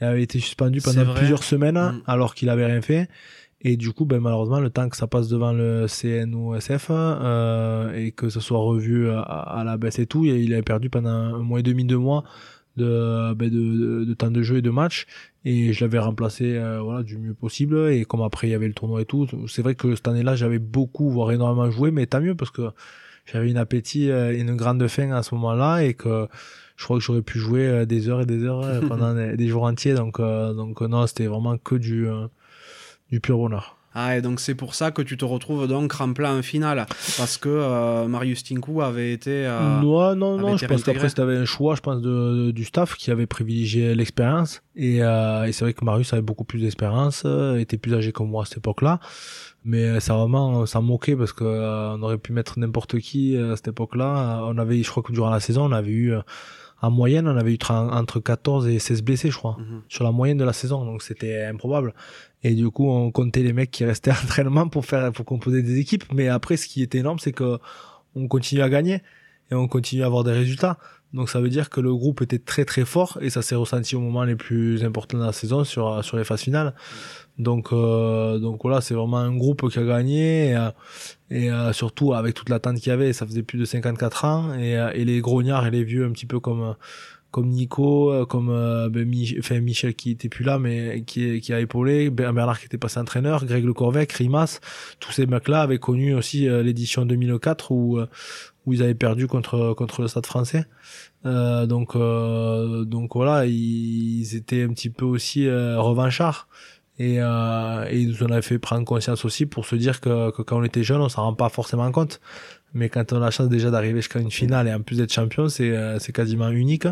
et avait été suspendu pendant plusieurs semaines mm. alors qu'il avait rien fait. Et du coup ben malheureusement le temps que ça passe devant le CNOSF euh, et que ça soit revu à, la baisse et tout il avait perdu pendant un mois et demi deux mois de, ben de, de, temps de jeu et de match. Et je l'avais remplacé euh, voilà du mieux possible. Et comme après il y avait le tournoi et tout c'est vrai que cette année-là j'avais beaucoup voire énormément joué mais tant mieux parce que j'avais une appétit euh, une grande faim à ce moment-là et que je crois que j'aurais pu jouer euh, des heures et des heures pendant des, jours entiers. Donc donc non c'était vraiment que du du pur bonheur ah, et donc c'est pour ça que tu te retrouves donc rempli en finale, parce que euh, Marius Tinku avait été. Euh, non, non, non, je pense qu'après c'était un choix, je pense, de, du staff qui avait privilégié l'expérience. Et, euh, et c'est vrai que Marius avait beaucoup plus d'expérience, était plus âgé que moi à cette époque-là. Mais ça vraiment, ça moquait parce que on aurait pu mettre n'importe qui à cette époque-là. On avait, je crois que durant la saison, on avait eu en moyenne, on avait eu entre 14 et 16 blessés, je crois, mhm. sur la moyenne de la saison. Donc c'était improbable. Et du coup, on comptait les mecs qui restaient à l'entraînement pour faire, pour composer des équipes. Mais après, ce qui était énorme, c'est que on continue à gagner et on continue à avoir des résultats. Donc ça veut dire que le groupe était très très fort et ça s'est ressenti au moment les plus importants de la saison sur sur les phases finales. Donc euh, donc voilà, c'est vraiment un groupe qui a gagné et, euh, et euh, surtout avec toute l'attente qu'il y avait, ça faisait plus de 54 ans et, et les grognards et les vieux un petit peu comme comme Nico, comme ben, enfin, Michel qui était plus là mais qui, qui a épaulé, Bernard qui était passé entraîneur, Greg Le Corvec, Rimas, tous ces mecs-là avaient connu aussi l'édition 2004 où où ils avaient perdu contre contre le Stade Français. Euh, donc euh, donc voilà, ils, étaient un petit peu aussi euh, revanchards. Et, euh, et ils nous en avaient fait prendre conscience aussi pour se dire que, que quand on était jeune, on s'en rend pas forcément compte. Mais quand on a la chance déjà d'arriver jusqu'à une finale et en plus d'être champion, c'est c'est quasiment unique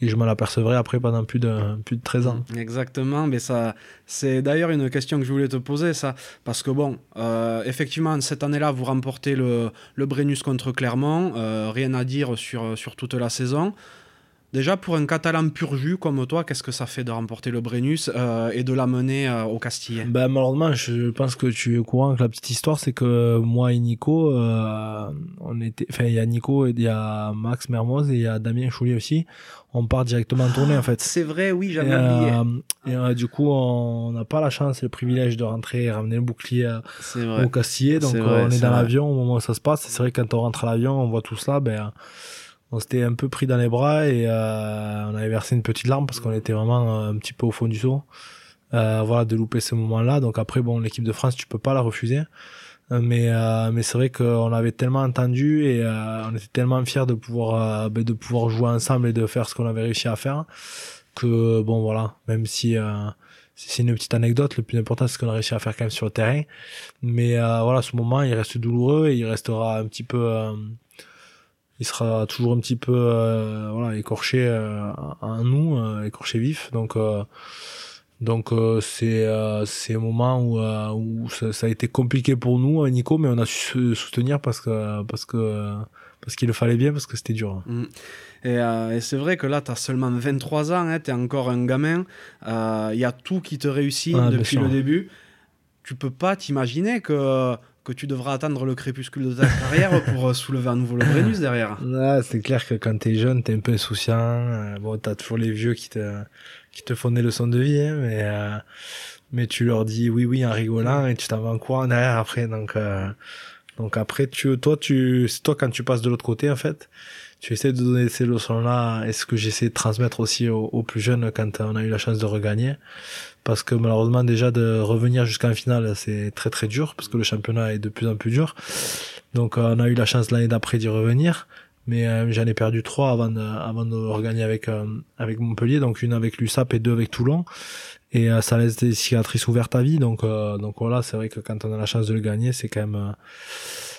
et je m'en apercevrai après pendant plus de, plus de 13 ans. Exactement, mais ça, c'est d'ailleurs une question que je voulais te poser, ça, parce que bon, euh, effectivement, cette année-là, vous remportez le, le Brennus contre Clermont, euh, rien à dire sur, sur toute la saison. Déjà, pour un Catalan pur jus comme toi, qu'est-ce que ça fait de remporter le Brennus euh, et de l'amener euh, au Castillet ben, Malheureusement, je pense que tu es au courant que la petite histoire, c'est que moi et Nico, euh, on était, enfin, il y a Nico, il y a Max Mermoz et il y a Damien Chouli aussi. On part directement en tournée, en fait. C'est vrai, oui, j'avais oublié. et du coup, on n'a pas la chance et le privilège de rentrer et ramener le bouclier au Castillet. Donc, on est, dans l'avion au moment où ça se passe. C'est vrai que quand on rentre à l'avion, on voit tout cela, ben, on s'était un peu pris dans les bras et euh, on avait versé une petite larme parce qu'on était vraiment euh, un petit peu au fond du seau. Euh, voilà, de louper ce moment-là. Donc après, bon, l'équipe de France, tu peux pas la refuser. Euh, mais mais c'est vrai qu'on avait tellement entendu et on était tellement fiers de pouvoir ben, de pouvoir jouer ensemble et de faire ce qu'on avait réussi à faire que bon voilà, même si c'est une petite anecdote. Le plus important, c'est ce qu'on a réussi à faire quand même sur le terrain. Mais voilà, ce moment, il reste douloureux et il restera un petit peu il sera toujours un petit peu euh, voilà écorché euh, à nous euh, écorché vif. Donc donc c'est c'est un moment où où ça, a été compliqué pour nous Nico mais on a su soutenir parce que parce que parce qu'il le fallait bien parce que c'était dur. Mm. et, c'est vrai que là tu as seulement 23 ans hein, tu es encore un gamin. Il y a tout qui te réussit depuis le début. Tu peux pas t'imaginer que que tu devras attendre le crépuscule de ta carrière pour euh, soulever à nouveau le Brennus derrière. c'est clair que quand t'es jeune, t'es un peu insouciant. Euh, bon, t'as toujours les vieux qui te, qui te font des leçons de vie, hein, mais, euh, mais tu leur dis oui, oui en rigolant et tu t'en vas en courant derrière après. Donc, donc après, tu, toi, tu, c'est toi quand tu passes de l'autre côté, en fait, tu essaies de donner ces leçons-là. est ce que j'essaie de transmettre aussi aux, aux, plus jeunes quand on a eu la chance de regagner parce que malheureusement déjà de revenir jusqu'en finale c'est très très dur parce que le championnat est de plus en plus dur. Donc euh, on a eu la chance l'année d'après d'y revenir. Mais euh, j'en ai perdu trois avant de, avant de regagner avec euh, avec Montpellier. Donc une avec l'USAP et deux avec Toulon. Et ça laisse des cicatrices ouvertes à vie. Donc donc voilà c'est vrai que quand on a la chance de le gagner c'est quand même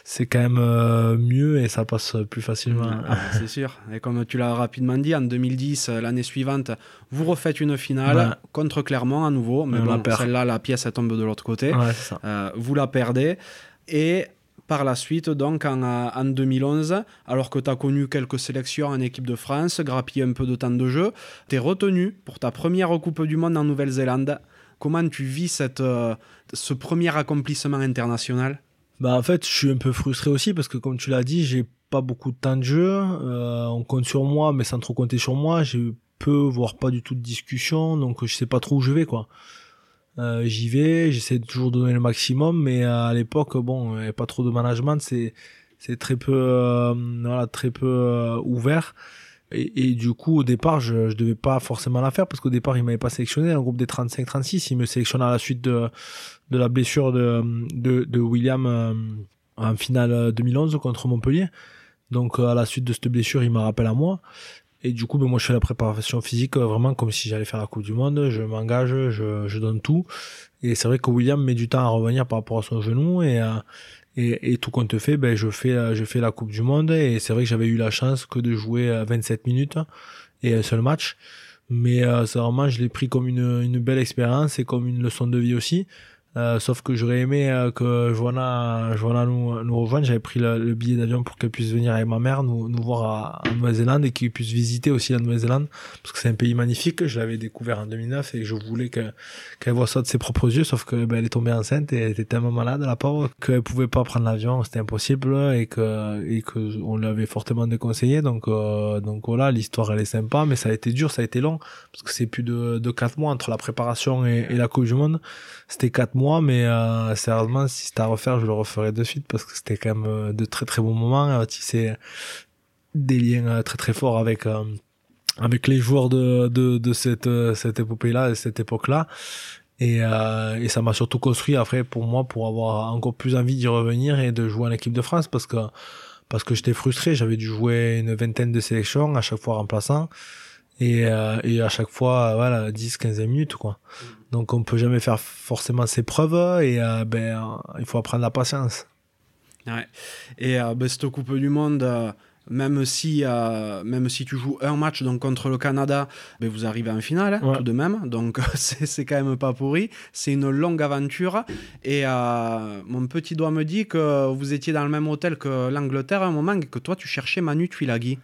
c'est quand même euh, mieux et ça passe plus facilement. Ah, c'est sûr. Et comme tu l'as rapidement dit, en 2010, euh, l'année suivante, vous refaites une finale contre Clermont à nouveau. Mais bon, celle-là, la pièce elle tombe de l'autre côté. Euh, vous la perdez. Et par la suite, donc en, en 2011, alors que tu as connu quelques sélections en équipe de France, grappillé un peu de temps de jeu, tu es retenu pour ta première Coupe du Monde en Nouvelle-Zélande. Comment tu vis cette, ce premier accomplissement international? Bah en fait, je suis un peu frustré aussi parce que comme tu l'as dit, j'ai pas beaucoup de temps de jeu. Euh, on compte sur moi, mais sans trop compter sur moi. J'ai peu, voire pas du tout de discussion, donc je sais pas trop où je vais quoi. Euh, j'y vais, j'essaie de toujours donner le maximum, mais à l'époque, bon, il n'y avait pas trop de management, c'est c'est très peu, euh, voilà, très peu euh, ouvert. Et, du coup, au départ, je, je devais pas forcément la faire parce qu'au départ, il m'avait pas sélectionné dans le groupe des 35-36. Il me sélectionne à la suite de, la blessure de, William euh, en finale 2011 contre Montpellier. Donc, euh, à la suite de cette blessure, il me rappelle à moi. Et du coup, ben, moi, je fais la préparation physique euh, vraiment comme si j'allais faire la Coupe du Monde. Je m'engage, je, je donne tout. Et c'est vrai que William met du temps à revenir par rapport à son genou. Et, et, et tout compte fait, ben, je fais, je fais la Coupe du Monde et c'est vrai que j'avais eu la chance que de jouer 27 minutes et un seul match. Mais euh, c'est vraiment, je l'ai pris comme une belle expérience et comme une leçon de vie aussi. Euh, sauf que j'aurais aimé euh, que Joanna, Joanna nous, nous rejoigne. J'avais pris le, billet d'avion pour qu'elle puisse venir avec ma mère nous, nous voir en Nouvelle-Zélande et qu'elle puisse visiter aussi la Nouvelle-Zélande parce que c'est un pays magnifique. Je l'avais découvert en 2009 et je voulais qu'elle voit ça de ses propres yeux. Sauf que ben, elle est tombée enceinte et elle était tellement malade, la pauvre, qu'elle pouvait pas prendre l'avion. C'était impossible et que et que on l'avait fortement déconseillé. Donc euh, donc voilà, l'histoire elle est sympa, mais ça a été dur, ça a été long parce que c'est plus de de quatre mois entre la préparation et, et la Coupe du Monde. C'était quatre mois mais euh, sérieusement, si c'était à refaire, je le referais de suite parce que c'était quand même euh, de très très bons moments. Euh, sais, des liens très très forts avec avec les joueurs de de, cette cette épopée-là, cette époque-là. Et, et ça m'a surtout construit après pour moi pour avoir encore plus envie d'y revenir et de jouer en équipe de France parce que parce que j'étais frustré. J'avais dû jouer une vingtaine de sélections à chaque fois remplaçant et, et à chaque fois voilà 10 15 minutes quoi donc on peut jamais faire forcément ses preuves et euh, ben, il faut apprendre la patience. Ouais. Et euh, ben, cette Coupe du Monde, euh, même, si, même si tu joues un match donc, contre le Canada, ben, vous arrivez en finale hein, tout de même. Donc c'est quand même pas pourri. C'est une longue aventure. Et mon petit doigt me dit que vous étiez dans le même hôtel que l'Angleterre à un moment et que toi tu cherchais Manu Tuilagi.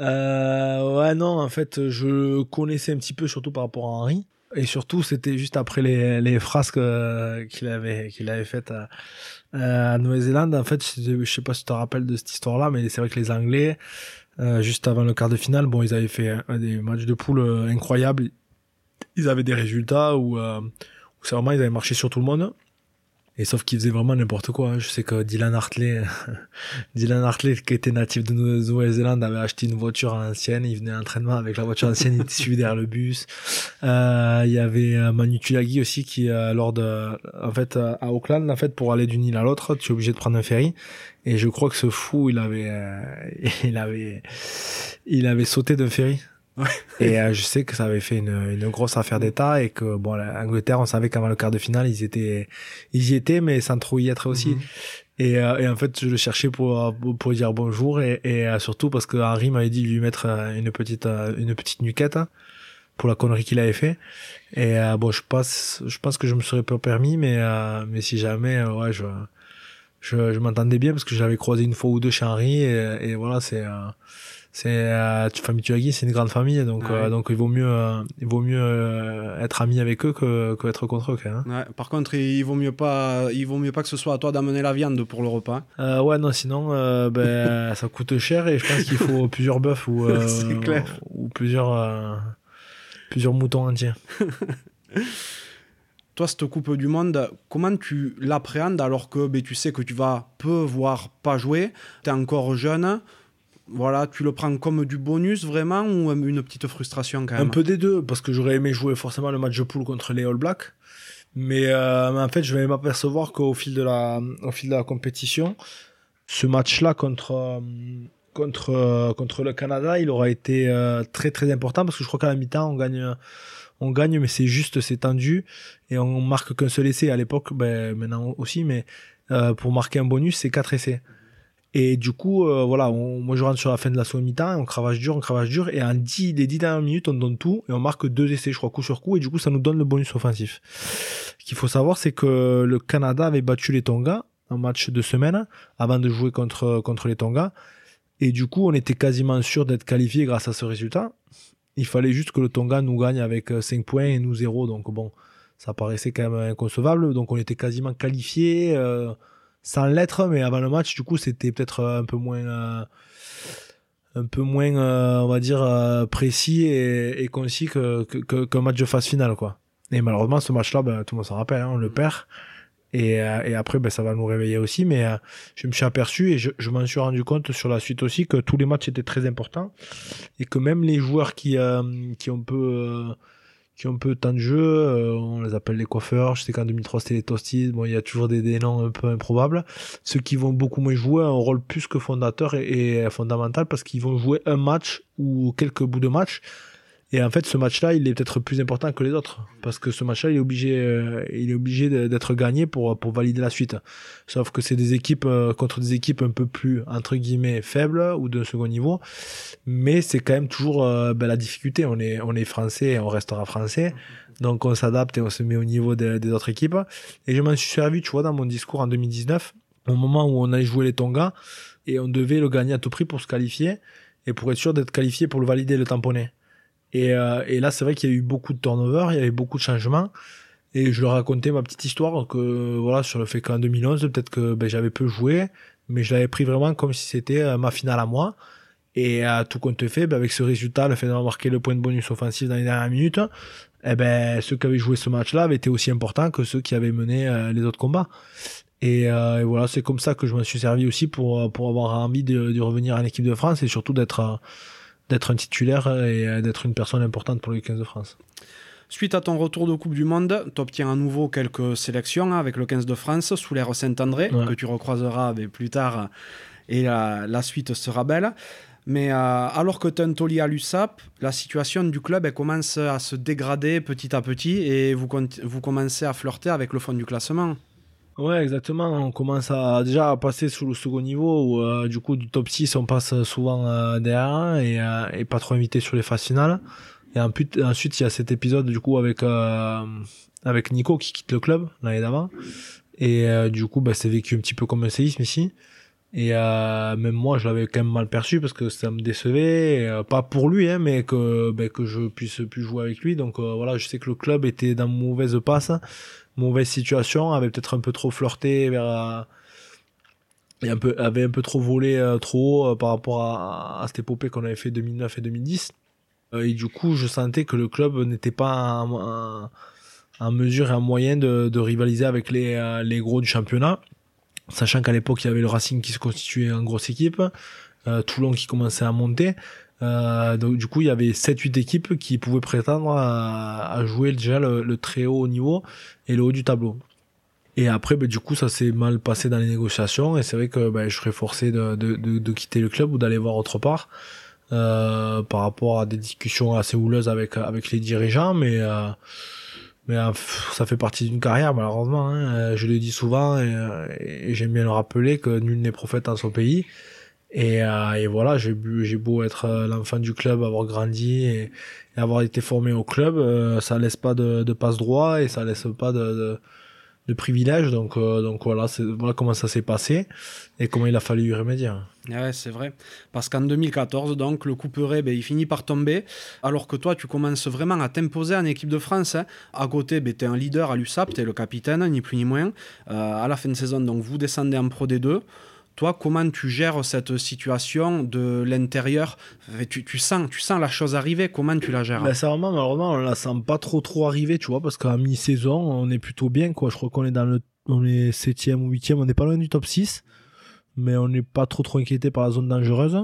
Euh, ouais, non, en fait, je connaissais un petit peu, surtout par rapport à Henri. Et surtout, c'était juste après les, les frasques euh, qu'il avait, qu'il avait faites à, à Nouvelle-Zélande. En fait, je sais pas si tu te rappelles de cette histoire-là, mais c'est vrai que les Anglais, euh, juste avant le quart de finale, bon, ils avaient fait des matchs de poule euh, incroyables. Ils avaient des résultats où, où c'est vraiment, ils avaient marché sur tout le monde. Et sauf qu'il faisait vraiment n'importe quoi. Hein. Je sais que Dylan Hartley, Dylan Hartley, qui était natif de Nouvelle-Zélande, avait acheté une voiture ancienne. Il venait à l'entraînement avec la voiture ancienne, il suivi derrière le bus. Euh, il y avait euh, Manu Tulagi aussi qui, euh, lors de, en fait, à Auckland, en fait, pour aller d'une île à l'autre, tu es obligé de prendre un ferry. Et je crois que ce fou, il avait, il avait, il avait sauté d'un ferry. Et euh, je sais que ça avait fait une, une grosse affaire d'État et que bon, l'Angleterre, on savait qu'avant le quart de finale, ils étaient, ils y étaient, mais sans trop y être aussi. Mhm. Et, euh, et, en fait, je le cherchais pour pour dire bonjour et, et euh, surtout parce que Henri m'avait dit de lui mettre une petite une petite nuquette pour la connerie qu'il avait fait. Et bon, je pense je pense que je me serais pas permis, mais mais si jamais, ouais, je je, je m'entendais bien parce que j'avais croisé une fois ou deux chez Henri et, et voilà, c'est c'est euh, famille Tuagi c'est une grande famille donc euh, donc il vaut mieux euh, il vaut mieux être ami avec eux que, que être contre eux hein. ouais, par contre il vaut mieux pas il vaut mieux pas que ce soit à toi d'amener la viande pour le repas. Ouais non sinon ben ça coûte cher et je pense qu'il faut plusieurs bœufs ou ou plusieurs plusieurs moutons entiers. Toi, cette Coupe du Monde, comment tu l'appréhendes alors que ben, tu sais que tu vas peu, voire pas jouer? Tu es encore jeune voilà, tu le prends comme du bonus vraiment ou une petite frustration quand même Un peu des deux, parce que j'aurais aimé jouer forcément le match de poule contre les All Blacks. Mais, euh, en fait, je vais m'apercevoir qu'au fil, de la, au fil de la compétition, ce match-là contre, euh, contre, euh, contre le Canada, il aura été très très important parce que je crois qu'à la mi-temps, on gagne, on gagne, mais c'est juste, c'est tendu et on marque qu'un seul essai à l'époque, ben, maintenant aussi, mais pour marquer un bonus, c'est quatre essais. Et du coup, euh, voilà, moi je rentre sur la fin de la seconde mi-temps, on cravache dur, on cravache dur, et en 10, les 10 dernières minutes, on donne tout, et on marque deux essais, je crois, coup sur coup, et du coup, ça nous donne le bonus offensif. Ce qu'il faut savoir, c'est que le Canada avait battu les Tonga en match de semaine, avant de jouer contre, contre les Tonga, et du coup, on était quasiment sûr d'être qualifié grâce à ce résultat. Il fallait juste que le Tonga nous gagne avec 5 points et nous 0, donc bon, ça paraissait quand même inconcevable, donc on était quasiment qualifié. Euh, sans l'être, mais avant le match, du coup, c'était peut-être euh, un peu moins, euh, un peu moins, euh, on va dire, précis et, et concis que, que, qu'un match de phase finale, quoi. Et malheureusement, ce match-là, ben, tout le monde s'en rappelle, hein, on le mm. perd. Et, et après, ben, ça va nous réveiller aussi. Mais je me suis aperçu et je, je m'en suis rendu compte sur la suite aussi que tous les matchs étaient très importants et que même les joueurs qui, qui ont peu qui ont peu de temps de jeu, euh, on les appelle les coiffeurs, je sais qu'en 2003 c'était les toasties, bon il y a toujours des, des, noms un peu improbables, ceux qui vont beaucoup moins jouer un rôle plus que fondateur et, fondamental parce qu'ils vont jouer un match ou quelques bouts de match Et en fait, ce match-là, il est peut-être plus important que les autres. Parce que ce match-là, il est obligé, euh, il est obligé d'être gagné pour, pour valider la suite. Sauf que c'est des équipes, euh, contre des équipes un peu plus, entre guillemets, faibles ou de second niveau. Mais c'est quand même toujours euh, ben, la difficulté. On est, on est français et on restera français. Donc on s'adapte et on se met au niveau des, des autres équipes. Et je m'en suis servi, tu vois, dans mon discours en 2019, au moment où on allait jouer les Tonga et on devait le gagner à tout prix pour se qualifier et pour être sûr d'être qualifié pour le valider, le tamponner. Et, euh, et là, c'est vrai qu'il y a eu beaucoup de turnover, il y avait beaucoup de changements. Et je leur racontais ma petite histoire que voilà sur le fait qu'en 2011, peut-être que ben, j'avais peu joué, mais je l'avais pris vraiment comme si c'était euh, ma finale à moi. Et à tout compte fait, ben, avec ce résultat, le fait d'avoir marqué le point de bonus offensif dans les dernières minutes, eh ben, ceux qui avaient joué ce match-là avaient été aussi importants que ceux qui avaient mené euh, les autres combats. Et, euh, et voilà, c'est comme ça que je me suis servi aussi pour, pour avoir envie de, de revenir à l'équipe de France et surtout d'être d'être un titulaire et euh, d'être une personne importante pour le 15 de France. Suite à ton retour de Coupe du Monde, tu obtiens à nouveau quelques sélections hein, avec le 15 de France sous l'ère Saint-André, que tu recroiseras plus tard et la, la suite sera belle. Mais euh, alors que tu es un taulier à l'USAP, la situation du club elle commence à se dégrader petit à petit et vous, vous commencez à flirter avec le fond du classement. Ouais, exactement. On commence à déjà à passer sous le second niveau où euh, du coup du top 6 on passe souvent euh, derrière et, euh, et, pas trop invité sur les phases finales. Et ensuite il y a cet épisode du coup avec avec Nico qui quitte le club l'année d'avant et du coup bah, c'est vécu un petit peu comme un séisme ici. Et même moi, je l'avais quand même mal perçu parce que ça me décevait, pas pour lui, hein, mais que ben, que je puisse plus jouer avec lui. Donc voilà, je sais que le club était dans mauvaise passe mauvaise situation, avait peut-être un peu trop flirté vers euh, et un peu avait un peu trop volé euh, trop haut euh, par rapport à, cette épopée qu'on avait fait 2009 et 2010 et du coup je sentais que le club n'était pas en, mesure et en moyen de, de rivaliser avec les, les gros du championnat. Sachant qu'à l'époque il y avait le Racing qui se constituait en grosse équipe Toulon qui commençait à monter euh, donc du coup, il y avait 7-8 équipes qui pouvaient prétendre à, jouer déjà le, très haut niveau et le haut du tableau. Et après, ben, du coup, ça s'est mal passé dans les négociations et c'est vrai que ben, je serais forcé de, de, de, quitter le club ou d'aller voir autre part euh, par rapport à des discussions assez houleuses avec avec les dirigeants, mais euh, mais euh, ça fait partie d'une carrière malheureusement. Hein. Je le dis souvent et, et j'aime bien le rappeler que nul n'est prophète dans son pays. Et, euh, et voilà, j'ai beau être euh, l'enfant du club, avoir grandi et, avoir été formé au club, euh, ça laisse pas de, de passe droit et ça laisse pas de, de, de privilèges. Donc, euh, donc voilà, voilà comment ça s'est passé et comment il a fallu y remédier. Ouais, c'est vrai. Parce qu'en 2014, donc, le couperet, ben, il finit par tomber, alors que toi, tu commences vraiment à t'imposer en équipe de France. Hein. À côté, ben, tu es un leader à l'USAP, tu es le capitaine, ni plus ni moins. à la fin de saison, donc, vous descendez en Pro D2. Toi, comment tu gères cette situation de l'intérieur? Tu, sens, tu sens la chose arriver, comment tu la gères? Ben, vraiment, malheureusement, on la sent pas trop trop arriver, tu vois, parce qu'à mi-saison, on est plutôt bien, quoi. Je crois qu'on est dans le on est 7 ou 8 on n'est pas loin du top 6 mais on n'est pas trop trop inquiété par la zone dangereuse.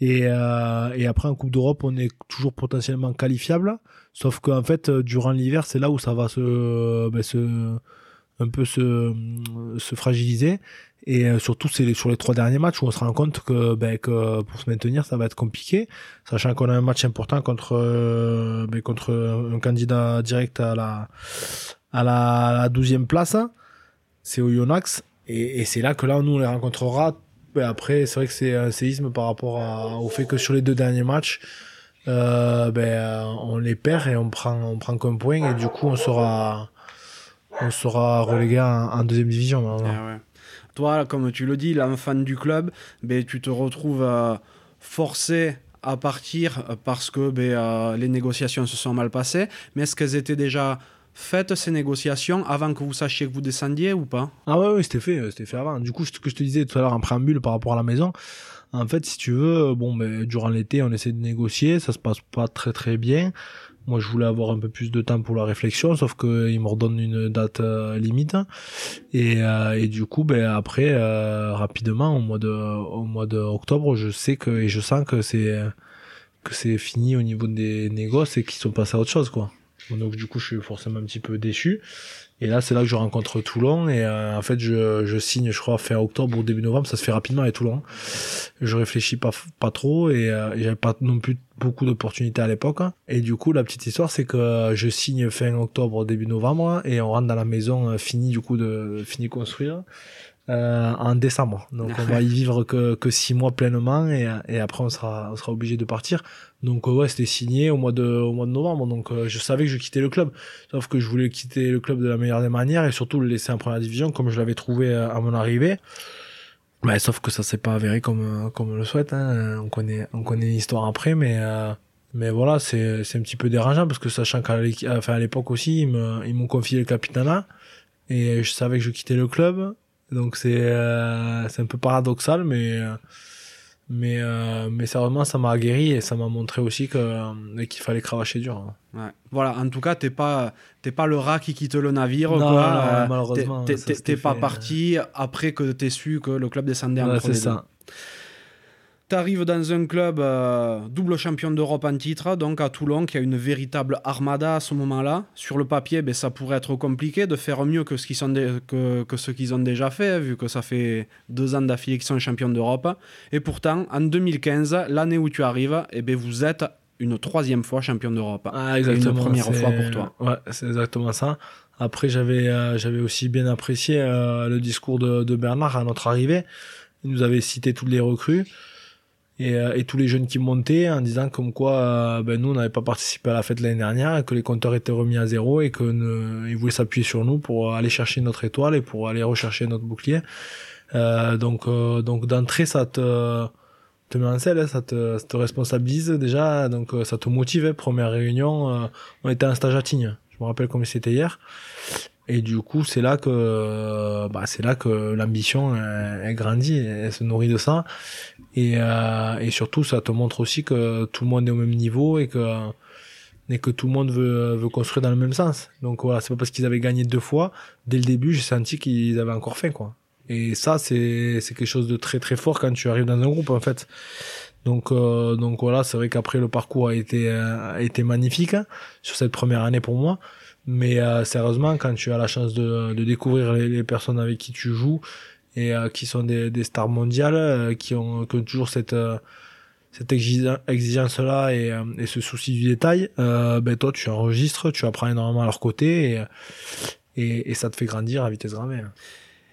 Et, euh, et après en Coupe d'Europe, on est toujours potentiellement qualifiable. Sauf qu'en fait, durant l'hiver, c'est là où ça va se, ben, se un peu se, se fragiliser. Et euh, surtout, c'est sur les trois derniers matchs où on se rend compte que, ben, que pour se maintenir, ça va être compliqué, sachant qu'on a un match important contre, euh, ben, contre un candidat direct à la, à la, douzième place. C'est au Yonax. Et, c'est là que là, nous, on les rencontrera. Ben, après, c'est vrai que c'est un séisme par rapport au fait que sur les deux derniers matchs, euh, ben, on les perd et on prend, on prend qu'un point. Et du coup, on sera, on sera relégué en, deuxième division. Ah Toi, comme tu le dis, l'enfant du club, ben, tu te retrouves euh, forcé à partir parce que ben, euh, les négociations se sont mal passées. Mais est-ce qu'elles étaient déjà faites ces négociations avant que vous sachiez que vous descendiez ou pas? Ah ouais, c'était fait, c'était fait avant. Du coup, ce que je te disais tout à l'heure en préambule par rapport à la maison, en fait, si tu veux, bon, ben, durant l'été, on essaie de négocier, ça se passe pas très très bien. Moi, je voulais avoir un peu plus de temps pour la réflexion, sauf qu'ils me redonnent une date euh, limite. Et, euh, et, du coup, ben après, euh, rapidement, au mois de, je sais que et je sens que c'est que c'est fini au niveau des négoces et qu'ils sont passés à autre chose, quoi. Donc du coup, je suis forcément un petit peu déçu. Et là, c'est là que je rencontre Toulon. Et euh, en fait, je, je, signe, je crois, fin octobre ou début novembre. Ça se fait rapidement avec Toulon. Je réfléchis pas, pas trop et, euh, j'avais pas non plus beaucoup d'opportunités à l'époque. Et du coup, la petite histoire, c'est que je signe fin octobre, début novembre et on rentre dans la maison euh, finie, du coup, de fini construire. Euh, en décembre. Donc on va y vivre que, que six mois pleinement et, et après on sera, on sera obligé de partir. Donc euh, ouais, c'était signé au mois de, au mois de novembre. Donc euh, je savais que je quittais le club. Sauf que je voulais quitter le club de la meilleure des manières et surtout le laisser en première division comme je l'avais trouvé à mon arrivée. Mais sauf que ça s'est pas avéré comme, comme on le souhaite. Hein. On connaît, on connaît l'histoire après, mais mais voilà, c'est, c'est un petit peu dérangeant parce que sachant qu'à enfin, à l'époque aussi, ils, me, ils m'ont confié le capitanat et je savais que je quittais le club donc c'est euh, c'est un peu paradoxal, mais mais euh, mais sérieusement ça m'a guéri et ça m'a montré aussi que euh, qu'il fallait cravacher dur. Hein. Ouais. Voilà, en tout cas t'es pas t'es pas le rat qui quitte le navire. Non, quoi. Non, malheureusement. T'es pas parti après que t'aies su que le club descendait en C'est ça. Tu arrives dans un club euh, double champion d'Europe en titre, donc à Toulon, qui a une véritable armada à ce moment-là. Sur le papier, ben, ça pourrait être compliqué de faire mieux que ce qu'ils que, que ce qu'ils ont déjà fait, vu que ça fait deux ans d'affilée qu'ils sont champions d'Europe. Et pourtant, en 2015, l'année où tu arrives, eh ben, vous êtes une troisième fois champion d'Europe. Ah, exactement. Une première fois pour toi. Ouais, c'est exactement ça. Après, j'avais euh, j'avais aussi bien apprécié euh, le discours de, de Bernard à notre arrivée. Il nous avait cité toutes les recrues et, euh, et, tous les jeunes qui montaient en disant comme quoi euh, ben nous on n'avait pas participé à la fête l'année dernière, que les compteurs étaient remis à zéro et que ils voulaient s'appuyer sur nous pour aller chercher notre étoile et pour aller rechercher notre bouclier. Euh, donc euh, donc d'entrée ça te te met en selle, hein, ça te, ça te responsabilise déjà, donc ça te motive. Hein. Première réunion, on était en stage à Tignes, je me rappelle comme c'était hier. Et du coup, c'est là que, bah, c'est là que l'ambition elle, grandit, elle se nourrit de ça. Et, euh, et surtout, ça te montre aussi que tout le monde est au même niveau et que et que tout le monde veut, veut construire dans le même sens. Donc voilà, c'est pas parce qu'ils avaient gagné deux fois. Dès le début, j'ai senti qu'ils avaient encore faim, quoi. Et ça, c'est c'est quelque chose de très très fort quand tu arrives dans un groupe, en fait. Donc euh, donc voilà, c'est vrai qu'après le parcours a été a été magnifique hein, sur cette première année pour moi. Mais euh, sérieusement, quand tu as la chance de, de découvrir les, personnes avec qui tu joues et euh, qui sont des, des stars mondiales, euh, qui, ont, qui, ont, toujours cette, cette exigence-là et, et, ce souci du détail, ben toi tu enregistres, tu apprends énormément à leur côté et, et, et ça te fait grandir à vitesse grand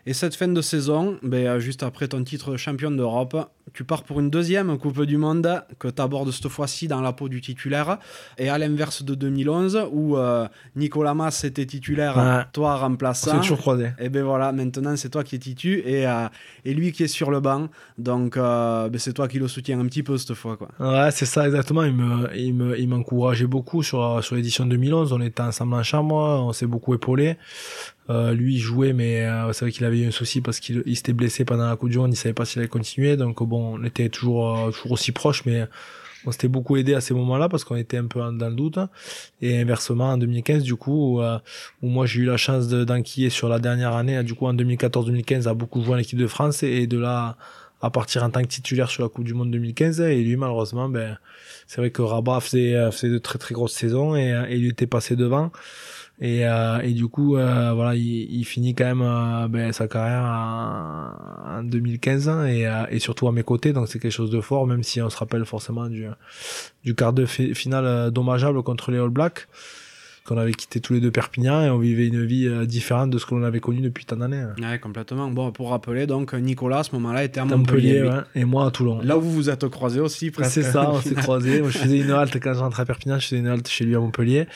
Et cette fin de saison, ben, juste après ton titre champion d'Europe, tu pars pour une deuxième Coupe du Monde que tu abordes cette fois-ci dans la peau du titulaire. Et à l'inverse de 2011, où euh, Nicolas Mas était titulaire, toi remplaçant. C'est toujours croisé. Et ben voilà, maintenant c'est toi qui es titu et, euh, et lui qui est sur le banc. Donc euh, ben c'est toi qui le soutiens un petit peu cette fois. Quoi. Ouais, c'est ça exactement. Il me, il me, il m'encourageait beaucoup sur, sur l'édition 2011. On était ensemble en chambre, on s'est beaucoup épaulé. Euh, lui il jouait mais euh, c'est vrai qu'il avait eu un souci parce qu'il s'était blessé pendant la Coupe du Monde, il savait pas s'il allait continuer donc bon on était toujours, euh, toujours aussi proches, mais on s'était beaucoup aidé à ces moments-là parce qu'on était un peu dans le doute. Et inversement, en 2015, du coup, où, euh, moi j'ai eu la chance d'enquiller sur la dernière année, du coup en 2014-2015, à beaucoup joué en équipe de France et, de là à partir en tant que titulaire sur la Coupe du Monde 2015. Et lui, malheureusement, ben, c'est vrai que Rabat faisait, faisait de très très grosses saisons et, et il était passé devant. Et, euh, et du coup, euh, voilà, il, il, finit quand même euh, ben, sa carrière en, en 2015 et, euh, et, surtout à mes côtés. Donc c'est quelque chose de fort, même si on se rappelle forcément du, du quart de finale euh, dommageable contre les All Blacks qu'on avait quitté tous les deux Perpignan et on vivait une vie euh, différente de ce que l'on avait connu depuis tant d'années. Ouais, complètement. Bon, pour rappeler, donc Nicolas à ce moment-là était à Montpellier. ouais, et moi à Toulon. Là où vous vous êtes croisés aussi, presque. C'est ça, on s'est croisés. Moi, je faisais une halte quand je rentrais à Perpignan, je faisais une halte chez lui à Montpellier.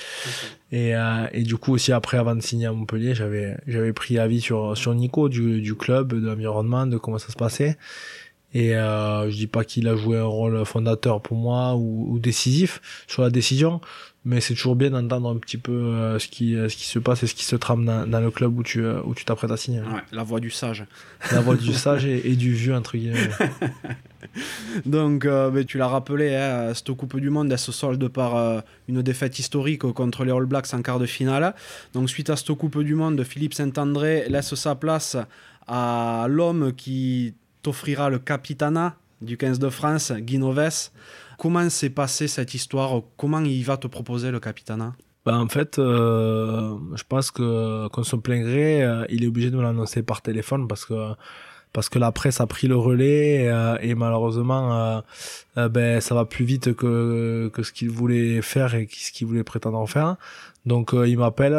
Et, euh, et du coup aussi après, avant de signer à Montpellier, j'avais j'avais pris avis sur sur Nico du, du club, de l'environnement, de comment ça se passait. Et euh, je dis pas qu'il a joué un rôle fondateur pour moi ou, ou décisif sur la décision, mais c'est toujours bien d'entendre un petit peu euh, ce qui euh, ce qui se passe et ce qui se trame dans, dans le club où tu euh, où tu t'apprêtes à signer. Ouais, la voix du sage. La voix du sage et, et, du vieux entre guillemets. Donc euh, tu l'as rappelé, hein, cette Coupe du Monde elle se solde par une défaite historique contre les All Blacks en quart de finale. Donc suite à cette Coupe du Monde, Philippe Saint-André laisse sa place à l'homme qui t'offrira le capitanat du 15 de France, Guy Noves. Comment s'est passée cette histoire? Comment il va te proposer le capitanat bah en fait, euh, je pense que qu'on plein gré, euh, il est obligé de me l'annoncer par téléphone parce que parce que la presse a pris le relais et, euh, et malheureusement ben ça va plus vite que que ce qu'il voulait faire et ce qu'il voulait prétendre faire. Donc il m'appelle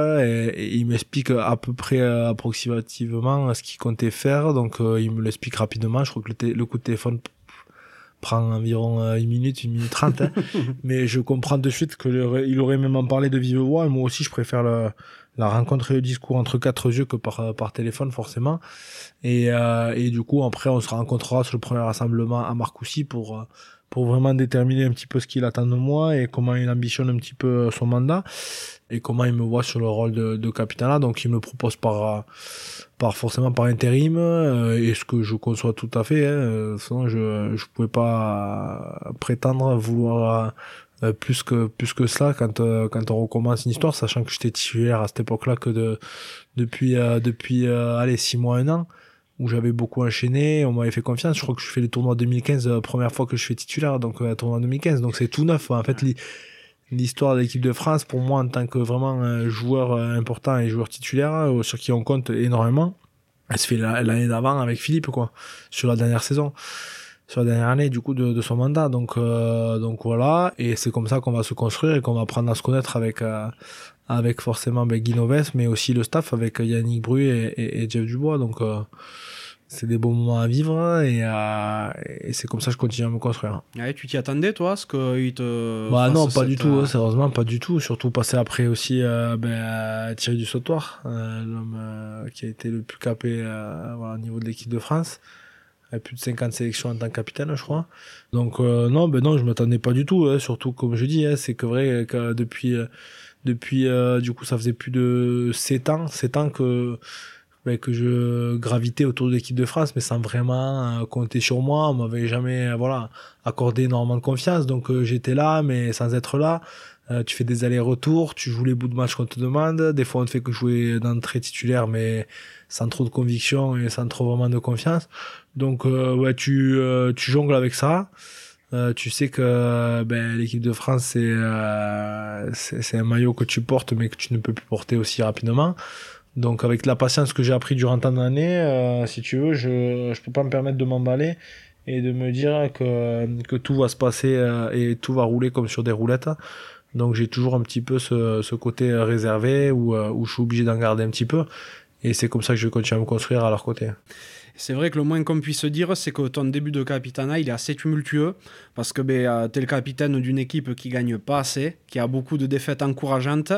et, il m'explique à peu près approximativement ce qu'il comptait faire. Donc il me l'explique rapidement. Je crois que le coup de téléphone prend environ euh, une minute, une minute trente. Hein. mais je comprends de suite qu'il aurait même en parlé de vive voix. Et moi aussi, je préfère le, la rencontre et le discours entre quatre yeux que par, par téléphone, forcément. Et, euh, et du coup, après, on se rencontrera sur le premier rassemblement à Marcoussis pour, euh, pour vraiment déterminer un petit peu ce qu'il attend de moi et comment il ambitionne un petit peu son mandat et comment il me voit sur le rôle de, de capitaine Donc, il me propose par par forcément par intérim euh, et ce que je conçois tout à fait hein, sinon je je pouvais pas prétendre vouloir euh, plus que plus que cela quand euh, quand on recommence une histoire sachant que j'étais titulaire à cette époque-là que de depuis depuis allez six mois un an où j'avais beaucoup enchaîné on m'avait fait confiance. Je crois que je fais le tournoi 2015 première fois que je fais titulaire donc tournoi 2015 donc c'est tout neuf en fait l'histoire de l'équipe de France, pour moi, en tant que vraiment joueur euh, important et joueur titulaire, euh, sur qui on compte énormément, elle se fait l'année d'avant avec Philippe, quoi, sur la dernière saison, sur la dernière année, du coup, de, son mandat. Donc, euh, donc voilà, et c'est comme ça qu'on va se construire et qu'on va apprendre à se connaître avec, avec forcément ben, Guy Noves, mais aussi le staff avec Yannick Bru et, et, et Jeff Dubois. Donc, c'est des bons moments à vivre et, euh, et c'est comme ça que je continue à me construire. Ouais, tu t'y attendais toi, ce qu'il te. Bah non, pas du tout, euh, sérieusement, pas du tout. Surtout passer après aussi euh, ben, Thierry du Sautoir, euh, l'homme euh, qui a été le plus capé voilà, au niveau de l'équipe de France. Il a plus de 50 sélections en tant que capitaine, je crois. Donc non, ben non, je m'attendais pas du tout. Hein, surtout, comme je dis, hein, c'est que vrai que depuis, depuis du coup, ça faisait plus de 7 ans, 7 ans que que je gravitais autour de l'équipe de France, mais sans vraiment euh, compter sur moi. On m'avait jamais euh, voilà accordé énormément de confiance, donc euh, j'étais là, mais sans être là. tu fais des allers-retours, tu joues les bouts de match qu'on te demande. Des fois, on te fait que jouer d'entrée titulaire, mais sans trop de conviction et sans trop vraiment de confiance. Donc, ouais, tu, tu jongles avec ça. tu sais que ben, l'équipe de France, c'est c'est un maillot que tu portes, mais que tu ne peux plus porter aussi rapidement. Donc avec la patience que j'ai appris durant tant d'années, euh, si tu veux, je je peux pas me permettre de m'emballer et de me dire que, que tout va se passer euh, et tout va rouler comme sur des roulettes. Donc j'ai toujours un petit peu ce, ce côté réservé où, euh, où je suis obligé d'en garder un petit peu. Et c'est comme ça que je continue à me construire à leur côté. C'est vrai que le moins qu'on puisse dire, c'est que ton début de capitana, il est assez tumultueux, parce que ben, euh, tu es le capitaine d'une équipe qui gagne pas assez, qui a beaucoup de défaites encourageantes.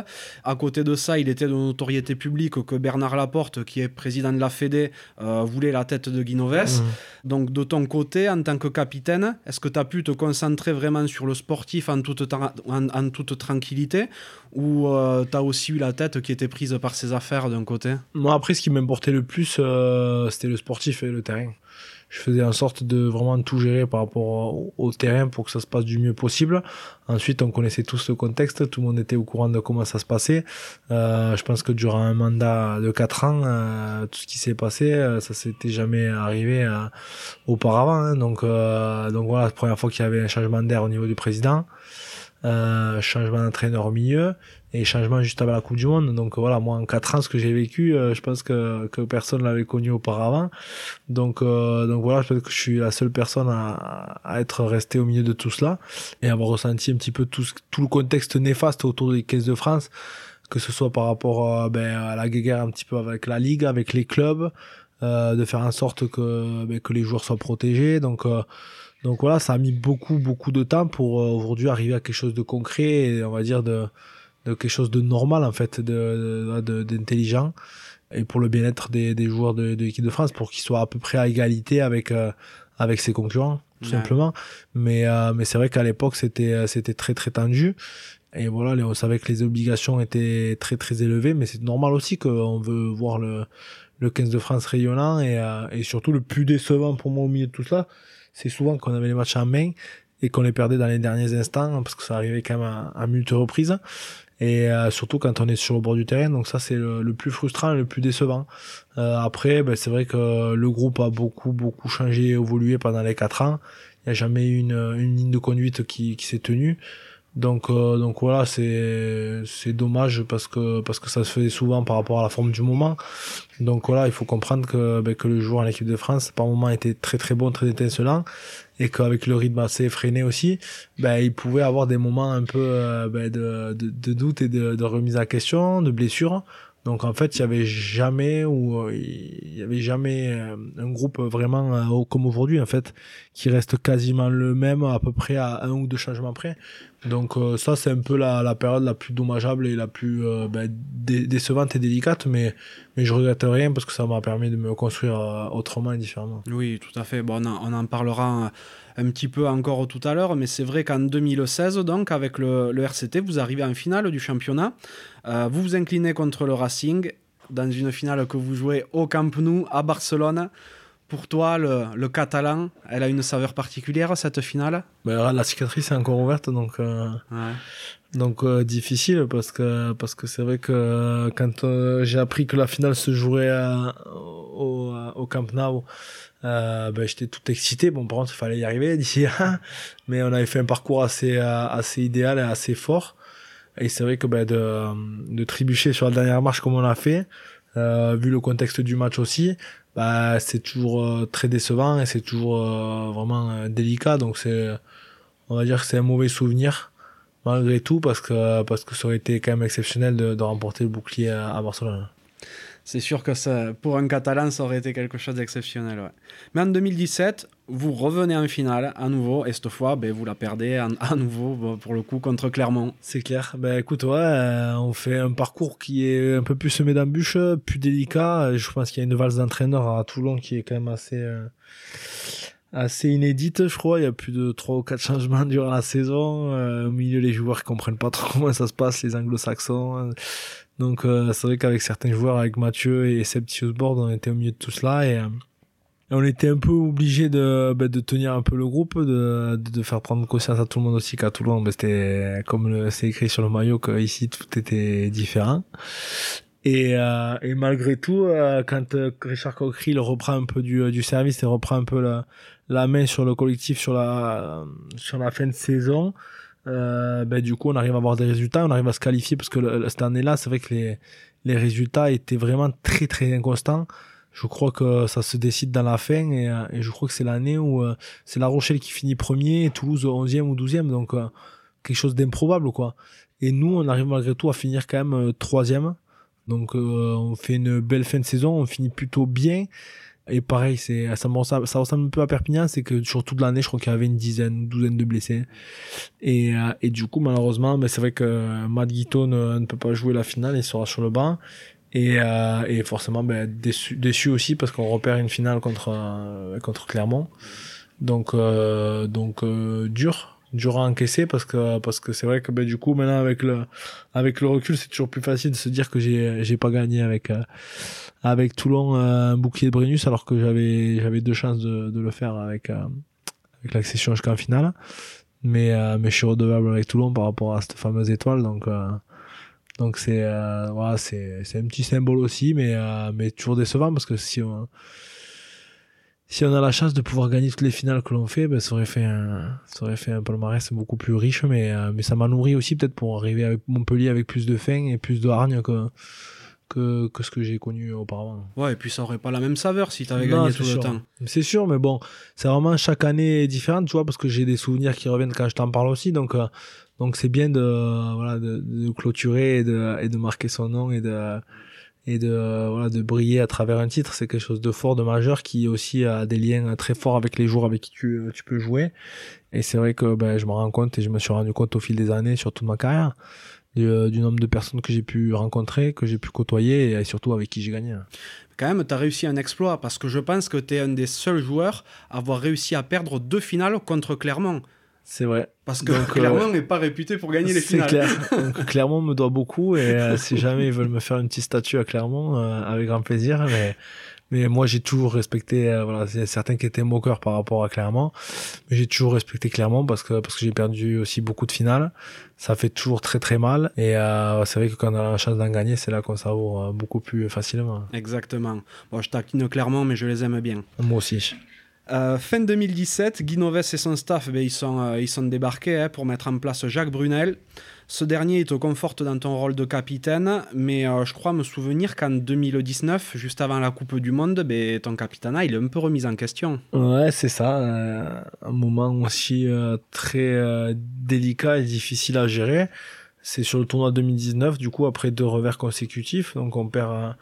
À côté de ça, il était de notoriété publique que Bernard Laporte, qui est président de la Fédé, euh, voulait la tête de Guinoves. Mmh. Donc de ton côté, en tant que capitaine, est-ce que tu as pu te concentrer vraiment sur le sportif en toute, en, toute tranquillité, ou euh, tu as aussi eu la tête qui était prise par ses affaires d'un côté? Moi, après, ce qui m'importait le plus, c'était le sportif fait le terrain. Je faisais en sorte de vraiment tout gérer par rapport au, terrain pour que ça se passe du mieux possible. Ensuite, on connaissait tous le contexte, tout le monde était au courant de comment ça se passait. Euh, je pense que durant un mandat de 4 ans, euh, tout ce qui s'est passé, euh, ça s'était jamais arrivé auparavant. Hein. Donc, donc voilà, la première fois qu'il y avait un changement d'air au niveau du président. Euh, changement d'entraîneur au milieu et changement juste avant la Coupe du Monde. Donc voilà, moi en 4 ans, ce que j'ai vécu, euh, je pense que, que personne l'avait connu auparavant. Donc, euh, donc voilà, je pense que je suis la seule personne à, à être resté au milieu de tout cela et avoir ressenti un petit peu tout, tout le contexte néfaste autour des caisses de France, que ce soit par rapport ben, à la guerre un petit peu avec la Ligue, avec les clubs, de faire en sorte que, ben, que les joueurs soient protégés. Donc donc voilà, ça a mis beaucoup, beaucoup de temps pour euh, aujourd'hui arriver à quelque chose de concret et on va dire de, de quelque chose de normal en fait, de, d'intelligent et pour le bien-être des, des joueurs de, de l'équipe de France pour qu'ils soient à peu près à égalité avec, euh, avec ses concurrents, tout simplement. Mais, euh, mais c'est vrai qu'à l'époque, c'était, c'était très, très tendu. Et voilà, on savait que les obligations étaient très, très élevées, mais c'est normal aussi qu'on veut voir le, le 15 de France rayonnant et, et surtout le plus décevant pour moi au milieu de tout ça, c'est souvent qu'on avait les matchs en main et qu'on les perdait dans les derniers instants parce que ça arrivait quand même à, à multiples reprises. Et euh, surtout quand on est sur le bord du terrain. Donc ça c'est le, plus frustrant et le plus décevant. Euh, après ben, c'est vrai que le groupe a beaucoup beaucoup changé évolué pendant les quatre ans. Il n'y a jamais eu une, une ligne de conduite qui, qui s'est tenue Donc, euh, donc voilà, c'est c'est dommage parce que parce que ça se faisait souvent par rapport à la forme du moment. Donc voilà, il faut comprendre que ben, que le joueur en équipe de France par moment était très très bon, très étincelant, et qu'avec le rythme assez effréné aussi, ben il pouvait avoir des moments un peu euh, ben, de, de, doute et de, de remise à question, de blessure. Donc en fait, il y avait jamais ou euh, il y avait jamais euh, un groupe vraiment euh, comme aujourd'hui en fait qui reste quasiment le même à peu près à un ou deux changements près. Donc ça c'est un peu la, la période la plus dommageable et la plus ben, décevante et délicate mais mais je regrette rien parce que ça m'a permis de me construire autrement et différemment. Oui, tout à fait. Bon, on, on en parlera un petit peu encore tout à l'heure, mais c'est vrai qu'en 2016, donc, avec le, le, RCT, vous arrivez en finale du championnat. Euh, vous vous inclinez contre le Racing dans une finale que vous jouez au Camp Nou, à Barcelone. Pour toi, le, le, catalan, elle a une saveur particulière, cette finale? Ben, La cicatrice est encore ouverte, donc, euh, ouais. donc euh, difficile, parce que parce que c'est vrai que quand euh, j'ai appris que la finale se jouerait à, au, au Camp Nou, euh, ben, j'étais tout excité. Bon, par contre, il fallait y arriver d'ici là. Mais on avait fait un parcours assez, euh, assez idéal et assez fort. Et c'est vrai que ben, de, de trébucher sur la dernière marche comme on l'a fait, euh, vu le contexte du match aussi, bah, c'est toujours euh, très décevant et c'est toujours euh, vraiment délicat. Donc c'est, on va dire que c'est un mauvais souvenir malgré tout parce que parce que ça aurait été quand même exceptionnel de, de remporter le bouclier à, à Barcelone c'est sûr que ça, pour un Catalan, ça aurait été quelque chose d'exceptionnel. Mais en 2017, vous revenez en finale à nouveau, et cette fois, ben, vous la perdez à nouveau, pour le coup, contre Clermont. C'est clair. Ben, écoute, ouais, euh, on fait un parcours qui est un peu plus semé d'embûches, plus délicat. Je pense qu'il y a une valse d'entraîneur à Toulon qui est quand même assez... Euh inédite, je crois. Il y a plus de trois ou quatre changements durant la saison. Euh, au milieu, les joueurs comprennent pas trop comment ça se passe, les anglo-saxons. Donc euh, c'est vrai qu'avec certains joueurs, avec Mathieu et Septius Board, on était au milieu de tout cela et, euh, on était un peu obligé de, bah, de tenir un peu le groupe, de, de, faire prendre conscience à tout le monde aussi qu'à Toulon, bah, c'était comme c'est écrit sur le maillot qu'ici tout était différent. Et, euh, et malgré tout, euh, quand euh, Richard Cockerill reprend un peu du, du service et reprend un peu la, la main sur le collectif sur la, sur la fin de saison, euh, ben, du coup, on arrive à avoir des résultats, on arrive à se qualifier parce que le, cette année-là, c'est vrai que les, les résultats étaient vraiment très très inconstants. Je crois que ça se décide dans la fin et, euh, je crois que c'est l'année où euh, c'est La Rochelle qui finit premier et Toulouse 11e ou 12e, donc euh, quelque chose d'improbable quoi. Et nous, on arrive malgré tout à finir quand même troisième. Donc on fait une belle fin de saison, on finit plutôt bien. Et pareil, c'est ça, ça, ça ressemble un peu à Perpignan, c'est que sur toute l'année, je crois qu'il y avait une dizaine, une douzaine de blessés. Et, euh, et du coup, malheureusement, mais c'est vrai que Matt Guito ne, ne, peut pas jouer la finale, il sera sur le banc. Et, euh, et forcément, ben, déçu, déçu aussi parce qu'on repère une finale contre euh, contre Clermont. Donc euh, donc euh, dur, dur à encaisser parce que parce que c'est vrai que ben, du coup maintenant avec le avec le recul, c'est toujours plus facile de se dire que j'ai j'ai pas gagné avec avec Toulon euh, un bouclier de Brennus alors que j'avais j'avais deux chances de, de le faire avec euh, avec l'accession jusqu'en finale. Mais euh, mais je suis redevable avec Toulon par rapport à cette fameuse étoile donc donc c'est voilà c'est c'est un petit symbole aussi mais mais toujours décevant parce que si on si on a la chance de pouvoir gagner toutes les finales que l'on fait, ben, ça aurait fait un, ça aurait fait un palmarès beaucoup plus riche, mais, mais ça m'a nourri aussi peut-être pour arriver avec Montpellier avec plus de faim et plus de hargne que, que, que ce que j'ai connu auparavant. Ouais, et puis ça aurait pas la même saveur si tu avais gagné tout sûr. le temps. C'est sûr, mais bon, c'est vraiment chaque année différente, tu vois, parce que j'ai des souvenirs qui reviennent quand je t'en parle aussi, donc euh, donc c'est bien de voilà de, de clôturer et de, et de marquer son nom et de et de voilà de briller à travers un titre, c'est quelque chose de fort, de majeur qui aussi a des liens très forts avec les joueurs avec qui tu, tu peux jouer. Et c'est vrai que ben, je me rends compte et je me suis rendu compte au fil des années sur toute ma carrière du, du, nombre de personnes que j'ai pu rencontrer, que j'ai pu côtoyer et surtout avec qui j'ai gagné. Quand même, tu as réussi un exploit parce que je pense que tu es un des seuls joueurs à avoir réussi à perdre deux finales contre Clermont. C'est vrai. Parce que Donc, Clermont n'est euh, pas réputé pour gagner les finales. C'est clair. Donc, Clermont me doit beaucoup et euh, si jamais ils veulent me faire une petite statue à Clermont, euh, avec grand plaisir. Mais mais moi j'ai toujours respecté euh, voilà c'est certains qui étaient moqueurs par rapport à Clermont. Mais j'ai toujours respecté Clermont parce que parce que j'ai perdu aussi beaucoup de finales. Ça fait toujours très très mal. Et euh, c'est vrai que quand on a la chance d'en gagner c'est là qu'on savoure euh, beaucoup plus facilement. Exactement. Bon je taquine Clermont mais je les aime bien. Moi aussi. Euh, fin 2017, Guinoves et son staff, ben, ils, sont, euh, ils sont débarqués hein, pour mettre en place Jacques Brunel. Ce dernier, te conforte dans ton rôle de capitaine, mais euh, je crois me souvenir qu'en 2019, juste avant la Coupe du Monde, ben, ton capitana, est un peu remis en question. Ouais, c'est ça. un moment aussi très délicat et difficile à gérer. C'est sur le tournoi 2019, du coup, après deux revers consécutifs. Donc, on perd,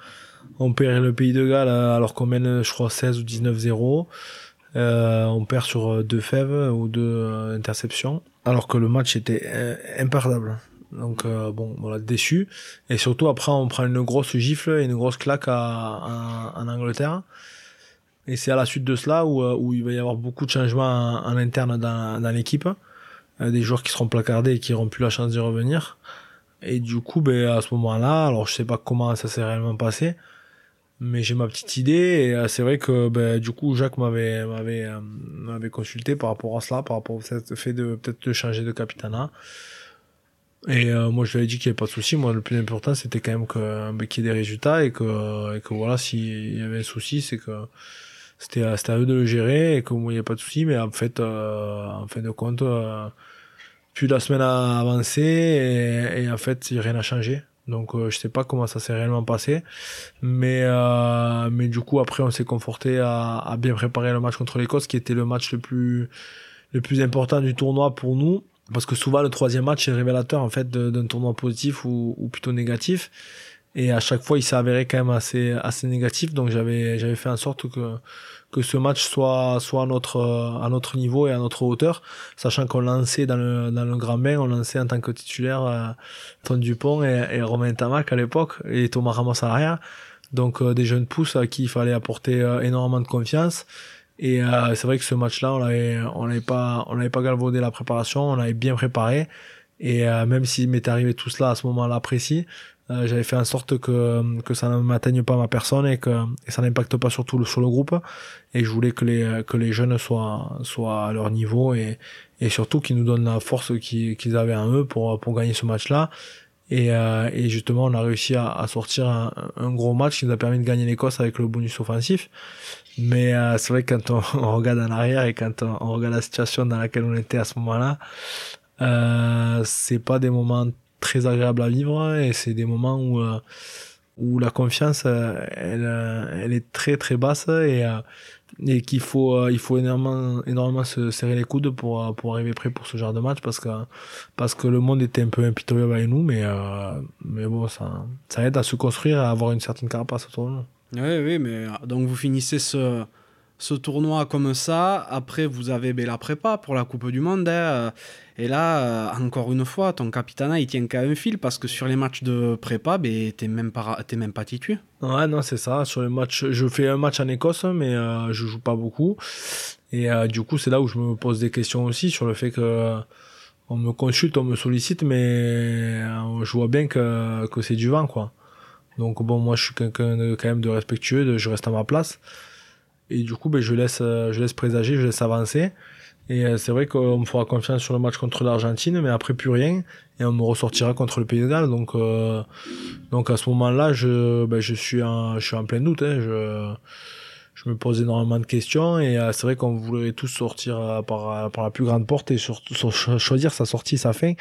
on perd le Pays de Galles alors qu'on mène, je crois, 16 ou 19-0. Euh, on perd sur euh, deux fèves ou deux euh, interceptions, alors que le match était imperdable. Donc bon, voilà, déçu. Et surtout après, on prend une grosse gifle et une grosse claque en Angleterre. Et c'est à la suite de cela où, où, il va y avoir beaucoup de changements en, interne dans, l'équipe. des joueurs qui seront placardés et qui n'auront plus la chance d'y revenir. Et du coup, ben, à ce moment-là, alors je sais pas comment ça s'est réellement passé, mais j'ai ma petite idée et euh, c'est vrai que ben, du coup Jacques m'avait m'avait euh, m'avait consulté par rapport à cela par rapport au fait de peut-être de changer de capitana. Et euh, moi je lui avais dit qu'il n'y avait pas de souci. Moi le plus important c'était quand même que ben, qu'il y ait des résultats et que et que voilà s'il y avait un souci c'est que c'était c'était à eux de le gérer et que il n'y avait pas de souci. Mais en fait en fin de compte puis la semaine a avancé et, et en fait rien n'a changé donc euh, je sais pas comment ça s'est réellement passé, mais euh, mais du coup après on s'est conforté à, à, bien préparer le match contre l'Écosse, qui était le match le plus le plus important du tournoi pour nous, parce que souvent le troisième match est révélateur en fait d'un tournoi positif ou, ou plutôt négatif, et à chaque fois il s'est avéré quand même assez assez négatif, donc j'avais j'avais fait en sorte que que ce match soit soit à notre à notre niveau et à notre hauteur, sachant qu'on lançait dans le dans le grand bain, on lançait en tant que titulaire euh, Dupont et, et Romain Tamac à l'époque et Thomas Ramos à l'arrière. Donc euh, des jeunes pousses à qui il fallait apporter euh, énormément de confiance. Et euh, c'est vrai que ce match-là, on l'avait on l'avait pas on l'avait pas galvaudé la préparation, on l'avait bien préparé. Et même s'il m'est arrivé tout cela à ce moment-là précis, euh, j'avais fait en sorte que, que ça ne m'atteigne pas ma personne et que et ça n'impacte pas surtout sur le groupe. Et je voulais que les, que les jeunes soient, soient à leur niveau et, et surtout qu'ils nous donnent la force qu'ils avaient en eux pour, pour gagner ce match-là. Et, euh, et justement, on a réussi à, sortir un, gros match qui nous a permis de gagner l'Écosse avec le bonus offensif. Mais euh, c'est vrai que quand on, regarde en arrière et quand on, on, regarde la situation dans laquelle on était à ce moment-là, euh, c'est pas des moments très agréable à vivre et c'est des moments où euh, où la confiance euh, elle euh, elle est très très basse et et qu'il faut il faut énormément énormément se serrer les coudes pour pour arriver prêt pour ce genre de match parce que parce que le monde était un peu impitoyable avec nous mais mais bon ça ça aide à se construire à avoir une certaine carapace autour de nous. Oui oui mais donc vous finissez ce ce tournoi comme ça. Après, vous avez la prépa pour la Coupe du Monde. Hein. Et là, euh, encore une fois, ton capitana, il tient qu'à un fil parce que sur les matchs de prépa, ben, t'es même pas, pas titu. Ouais, non, c'est ça. Sur les matchs, je fais un match en Écosse, mais euh, je joue pas beaucoup. Et euh, du coup, c'est là où je me pose des questions aussi sur le fait que on me consulte, on me sollicite, mais je vois bien que, c'est du vent, quoi. Donc bon, moi, je suis quelqu'un de, quand même de respectueux, je reste à ma place. Et du coup, ben, je laisse, je laisse présager, je laisse avancer. Et euh, c'est vrai qu'on me fera confiance sur le match contre l'Argentine, mais après plus rien. Et on me ressortira contre le Pays de Galles. Donc, euh, donc à ce moment-là, je, ben, je, suis en, je suis en plein doute. Hein. Je, je me pose énormément de questions. Et euh, c'est vrai qu'on voudrait tous sortir par, par la plus grande porte et choisir sa sortie, sa fin.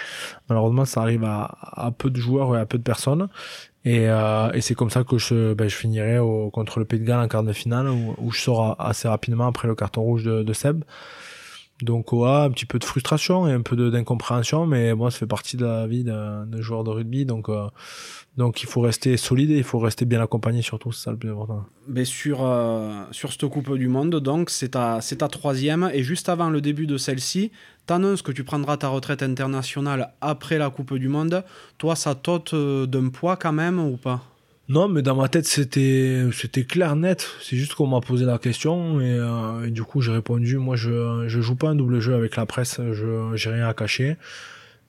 Malheureusement, ça arrive à, à peu de joueurs et à peu de personnes. Et, euh, et c'est comme ça que je, ben, je finirai au, contre le Pays de Galles en quart de finale, où, où je sors assez rapidement après le carton rouge de, de Seb. Donc ouais, un petit peu de frustration et un peu d'incompréhension, mais moi ça fait partie de la vie d'un joueur de rugby, donc euh, donc il faut rester solide et il faut rester bien accompagné surtout, c'est ça le plus important. Mais sur euh, sur cette Coupe du Monde, donc c'est ta c'est ta troisième et juste avant le début de celle-ci, t'annonces que tu prendras ta retraite internationale après la Coupe du Monde. Toi, ça t'ôte euh, d'un poids quand même ou pas? Non, mais dans ma tête, c'était, c'était clair, net. C'est juste qu'on m'a posé la question et, euh, et du coup, j'ai répondu. Moi, je, je joue pas un double jeu avec la presse. Je, j'ai rien à cacher.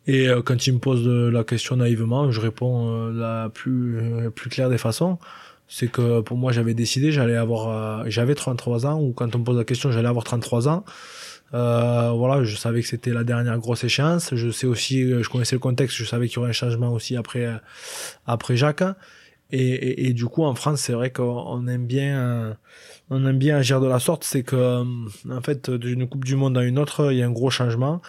Et euh, quand ils me posent la question naïvement, je réponds euh, la plus, plus claire des façons. C'est que pour moi, j'avais décidé, j'allais avoir, j'avais 33 ans, ou quand on me pose la question, j'allais avoir 33 ans. Voilà, je savais que c'était la dernière grosse échéance. Je sais aussi, je connaissais le contexte, je savais qu'il y aurait un changement aussi après, après Jacques. Et, et, et, du coup, en France, c'est vrai qu'on aime bien, on aime bien agir de la sorte, c'est que euh, en fait d'une coupe du monde à une autre, il y a un gros changement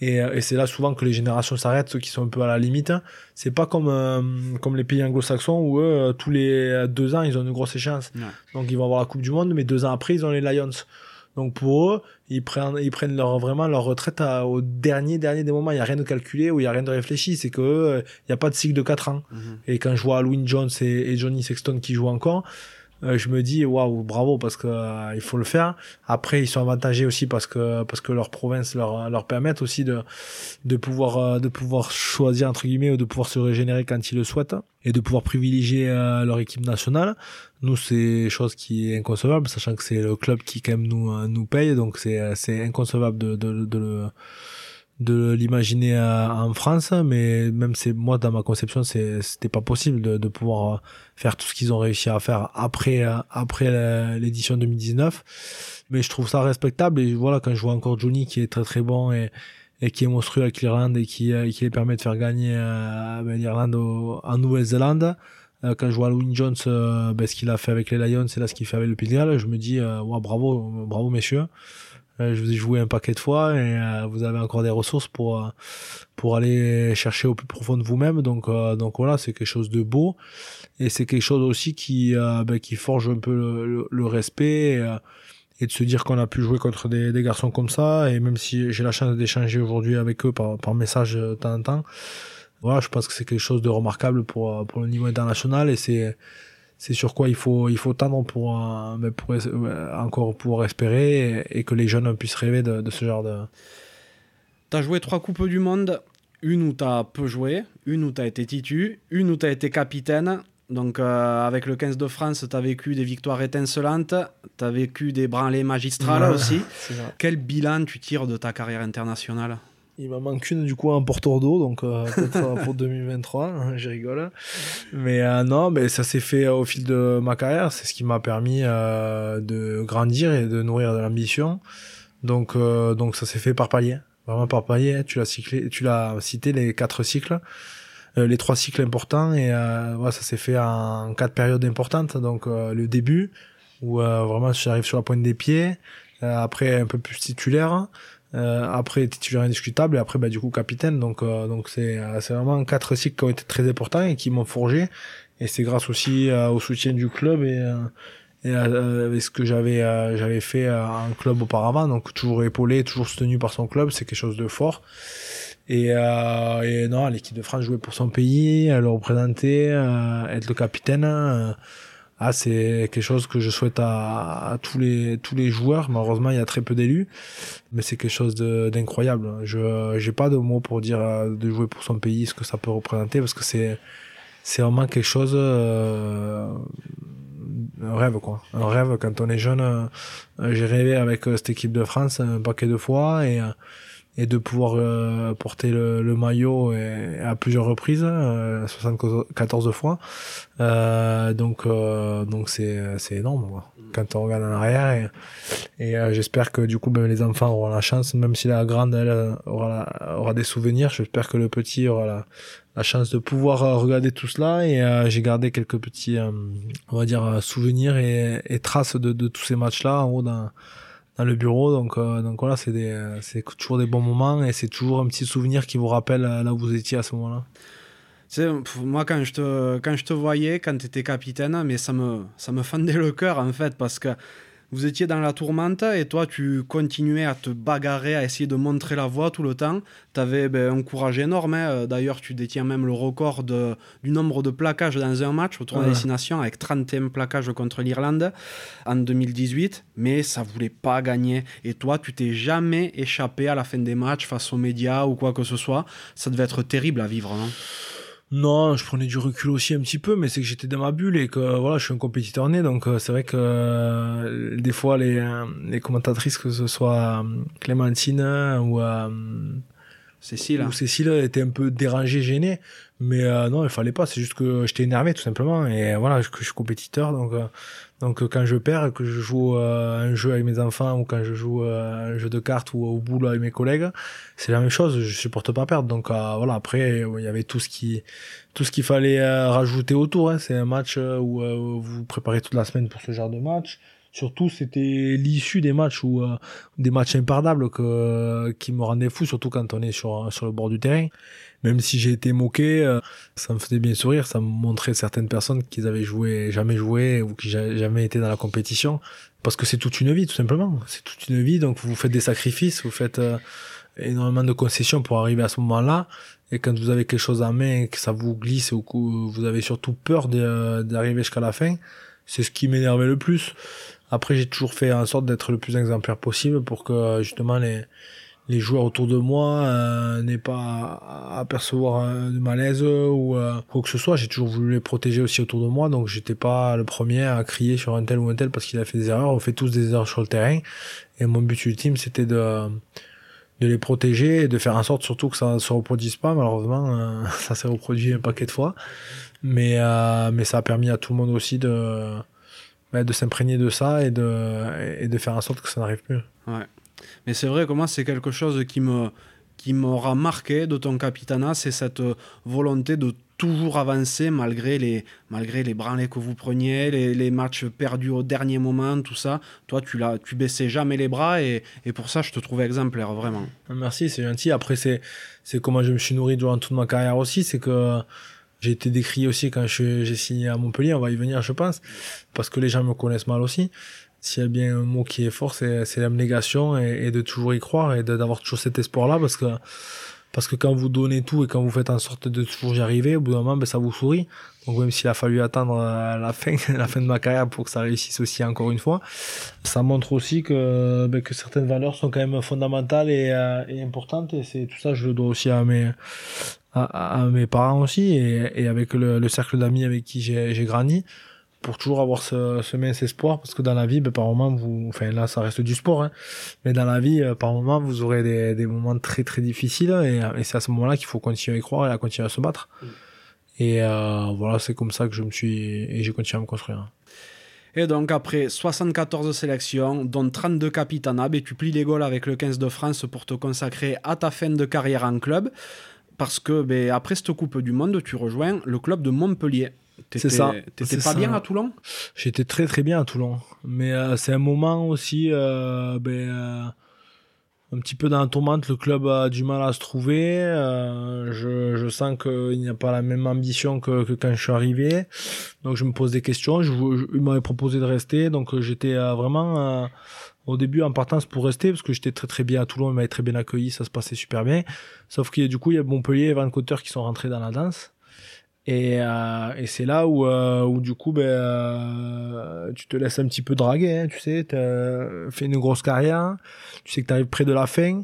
et, et c'est là souvent que les générations s'arrêtent, ceux qui sont un peu à la limite. C'est pas comme comme les pays anglo-saxons où eux tous les deux ans ils ont une grosse échéance. Donc ils vont avoir la coupe du monde, mais deux ans après ils ont les Lions. Donc pour eux, ils prennent, ils prennent leur, vraiment leur retraite au dernier, dernier des moments. Il n'y a rien de calculé ou il n'y a rien de réfléchi. C'est que il n'y a pas de cycle de 4 ans. Mhm. Et quand je vois Halloween Jones et, Johnny Sexton qui jouent encore, euh, je me dis waouh bravo parce que euh, il faut le faire. Après ils sont avantagés aussi parce que parce que leur province leur leur permettent aussi de de pouvoir euh, de pouvoir choisir entre guillemets ou de pouvoir se régénérer quand ils le souhaitent et de pouvoir privilégier leur équipe nationale. Nous c'est chose qui est inconcevable sachant que c'est le club qui quand même nous nous paye. Donc c'est c'est inconcevable de de, de le de l'imaginer euh, en France, mais même c'est moi dans ma conception, c'était pas possible de, de, pouvoir euh, faire tout ce qu'ils ont réussi à faire après euh, après l'édition 2019. Mais je trouve ça respectable et voilà quand je vois encore Johnny qui est très très bon et et qui est monstrueux avec l'Irlande et qui, qui les permet de faire gagner ben, l'Irlande en Nouvelle-Zélande. quand je vois Louis Jones, ben, ce qu'il a fait avec les Lions et là ce qu'il fait avec le Pays je me dis, ouais, bravo, bravo messieurs. Euh, je vous ai joué un paquet de fois et euh, vous avez encore des ressources pour euh, pour aller chercher au plus profond de vous-même. Donc donc voilà, c'est quelque chose de beau et c'est quelque chose aussi qui ben, qui forge un peu le, respect. Et, de se dire qu'on a pu jouer contre des, des, garçons comme ça et même si j'ai la chance d'échanger aujourd'hui avec eux par, par message de temps en temps voilà je pense que c'est quelque chose de remarquable pour pour le niveau international et c'est c'est sur quoi il faut il faut tendre pour, pour encore pouvoir espérer et, que les jeunes puissent rêver de, ce genre de. Tu as joué trois coupes du monde, une où tu as peu joué, une où tu as été titu, une où tu as été capitaine. Donc euh, avec le 15 de France, tu as vécu des victoires étincelantes, tu as vécu des branlées magistrales aussi. Quel bilan tu tires de ta carrière internationale? Il m'en manque une du coup en Porto d'eau, donc euh, peut-être pour 2023, hein, je rigole. Mais euh, non, mais ça s'est fait au fil de ma carrière, c'est ce qui m'a permis euh, de grandir et de nourrir de l'ambition. Donc donc ça s'est fait par palier, vraiment par palier. Tu l'as cyclé, tu l'as cité les quatre cycles, les trois cycles importants et voilà, ça s'est fait en quatre périodes importantes. Donc le début où vraiment j'arrive sur la pointe des pieds, après un peu plus titulaire euh, après titulaire indiscutable et après bah du coup capitaine. Donc euh, donc c'est euh, c'est vraiment quatre cycles qui ont été très importants et qui m'ont forgé. Et c'est grâce aussi euh, au soutien du club et et avec ce que j'avais j'avais fait en club auparavant. Donc toujours épaulé toujours soutenu par son club c'est quelque chose de fort. Et, et non l'équipe de France jouait pour son pays le représenter être le capitaine ah, c'est quelque chose que je souhaite à, tous les tous les joueurs. Malheureusement, il y a très peu d'élus, mais c'est quelque chose d'incroyable. Je j'ai pas de mots pour dire euh, de jouer pour son pays, ce que ça peut représenter, parce que c'est c'est vraiment quelque chose euh, un rêve quoi. Un rêve quand on est jeune. Euh, j'ai rêvé avec cette équipe de France un paquet de fois et et de pouvoir euh, porter le, le, maillot et, à plusieurs reprises, 74 euh, fois. Euh, donc euh, donc c'est c'est énorme quoi. quand on regarde en arrière et, et j'espère que du coup même les enfants auront la chance, même si la grande elle aura aura des souvenirs, j'espère que le petit aura la, la chance de pouvoir regarder tout cela et j'ai gardé quelques petits on va dire souvenirs et, et traces de, de tous ces matchs là en haut dans dans le bureau. Donc, euh, donc voilà, c'est des, toujours des bons moments et c'est toujours un petit souvenir qui vous rappelle euh, là où vous étiez à ce moment-là. C'est moi quand je te quand je te voyais quand tu étais capitaine, mais ça me ça me fendait le cœur en fait parce que vous étiez dans la tourmente et toi, tu continuais à te bagarrer, à essayer de montrer la voie tout le temps. Tu avais ben, un courage énorme. Hein. D'ailleurs, tu détiens même le record de, du nombre de plaquages dans un match au tournoi des destination avec 31 plaquages contre l'Irlande en 2018. Mais ça voulait pas gagner. Et toi, tu t'es jamais échappé à la fin des matchs face aux médias ou quoi que ce soit. Ça devait être terrible à vivre, non? Non, je prenais du recul aussi un petit peu, mais c'est que j'étais dans ma bulle et que voilà, je suis un compétiteur né, donc euh, c'est vrai que euh, des fois les, euh, les commentatrices, que ce soit Clémentine ou Cécile, ou Cécile étaient un peu dérangées, gênées, mais non, il fallait pas. C'est juste que j'étais énervé tout simplement et voilà, que je suis compétiteur, donc donc euh, quand je perds, que je joue euh, un jeu avec mes enfants ou quand je joue euh, un jeu de cartes ou au boulot avec mes collègues, c'est la même chose. Je supporte pas perdre. Donc voilà. Après, il y avait tout ce qui tout ce qu'il fallait rajouter autour. Hein. C'est un match où vous préparez toute la semaine pour ce genre de match. Surtout c'était l'issue des matchs ou des matchs impardables que qui me rendaient fou, surtout quand on est sur sur le bord du terrain. Même si j'ai été moqué, ça me faisait bien sourire, ça me montrait certaines personnes qui avaient joué jamais joué ou qui jamais été dans la compétition, parce que c'est toute une vie tout simplement. C'est toute une vie, donc vous faites des sacrifices, vous faites énormément de concessions pour arriver à ce moment-là. Et quand vous avez quelque chose en main et que ça vous glisse ou que vous avez surtout peur d'arriver jusqu'à la fin, c'est ce qui m'énervait le plus. Après, j'ai toujours fait en sorte d'être le plus exemplaire possible pour que justement les, les joueurs autour de moi euh, n'aient pas à apercevoir euh, de malaise ou euh, quoi que ce soit. J'ai toujours voulu les protéger aussi autour de moi, donc j'étais pas le premier à crier sur un tel ou un tel parce qu'il a fait des erreurs. On fait tous des erreurs sur le terrain. Et mon but ultime, c'était de de les protéger et de faire en sorte surtout que ça se reproduise pas. Malheureusement, euh, ça s'est reproduit un paquet de fois. Mais, euh, mais ça a permis à tout le monde aussi de, bah, de s'imprégner de ça et de, et de faire en sorte que ça n'arrive plus. Ouais. Mais c'est vrai que moi, c'est quelque chose qui me qui m'aura marqué de ton capitana, c'est cette volonté de toujours avancer malgré les, malgré les branlés que vous preniez, les, les, matchs perdus au dernier moment, tout ça. Toi, tu, l'as, tu baissais jamais les bras et, et, pour ça, je te trouvais exemplaire, vraiment. Merci, c'est gentil. Après, c'est, c'est comment je me suis nourri durant toute ma carrière aussi. C'est que j'ai été décrié aussi quand j'ai signé à Montpellier. On va y venir, je pense, parce que les gens me connaissent mal aussi. S'il y a bien un mot qui est fort, c'est, c'est l'abnégation et, et, de toujours y croire et d'avoir toujours cet espoir-là parce que parce que quand vous donnez tout et quand vous faites en sorte de toujours y arriver, au bout d'un moment, ben, ça vous sourit. Donc même s'il a fallu attendre euh, la fin, la fin de ma carrière pour que ça réussisse aussi encore une fois, ça montre aussi que, ben, que certaines valeurs sont quand même fondamentales et, euh, et importantes. Et c'est tout ça, je le dois aussi à mes, à, à mes parents aussi et, et avec le, le cercle d'amis avec qui j'ai grandi pour toujours avoir ce, ce mince espoir parce que dans la vie ben, par moment vous enfin là ça reste du sport hein, mais dans la vie euh, par moment vous aurez des, des moments très très difficiles et, et c'est à ce moment là qu'il faut continuer à y croire et à continuer à se battre mm. et euh, voilà c'est comme ça que je me suis et j'ai continué à me construire et donc après 74 sélections, dont 32 capitanats, ben, tu plies les goals avec le 15 de France pour te consacrer à ta fin de carrière en club. Parce que ben, après cette Coupe du Monde, tu rejoins le club de Montpellier. C'est ça. T'étais pas bien à Toulon? J'étais très très bien à Toulon. Mais euh, c'est un moment aussi, euh, ben, euh, un petit peu dans la tourmente, le club a du mal à se trouver. Je, je, sens qu'il n'y a pas la même ambition que, que, quand je suis arrivé. Donc je me pose des questions. Je, je il m'avait proposé de rester. Donc j'étais vraiment au début en partance pour rester parce que j'étais très très bien à Toulon. Il m'avait très bien accueilli. Ça se passait super bien. Sauf que du coup, il y a Montpellier et Van Cotter qui sont rentrés dans la danse. Et, euh, et c'est là où, euh, où du coup, ben, euh, tu te laisses un petit peu draguer, hein, tu sais, tu fait une grosse carrière, tu sais que tu arrives près de la fin,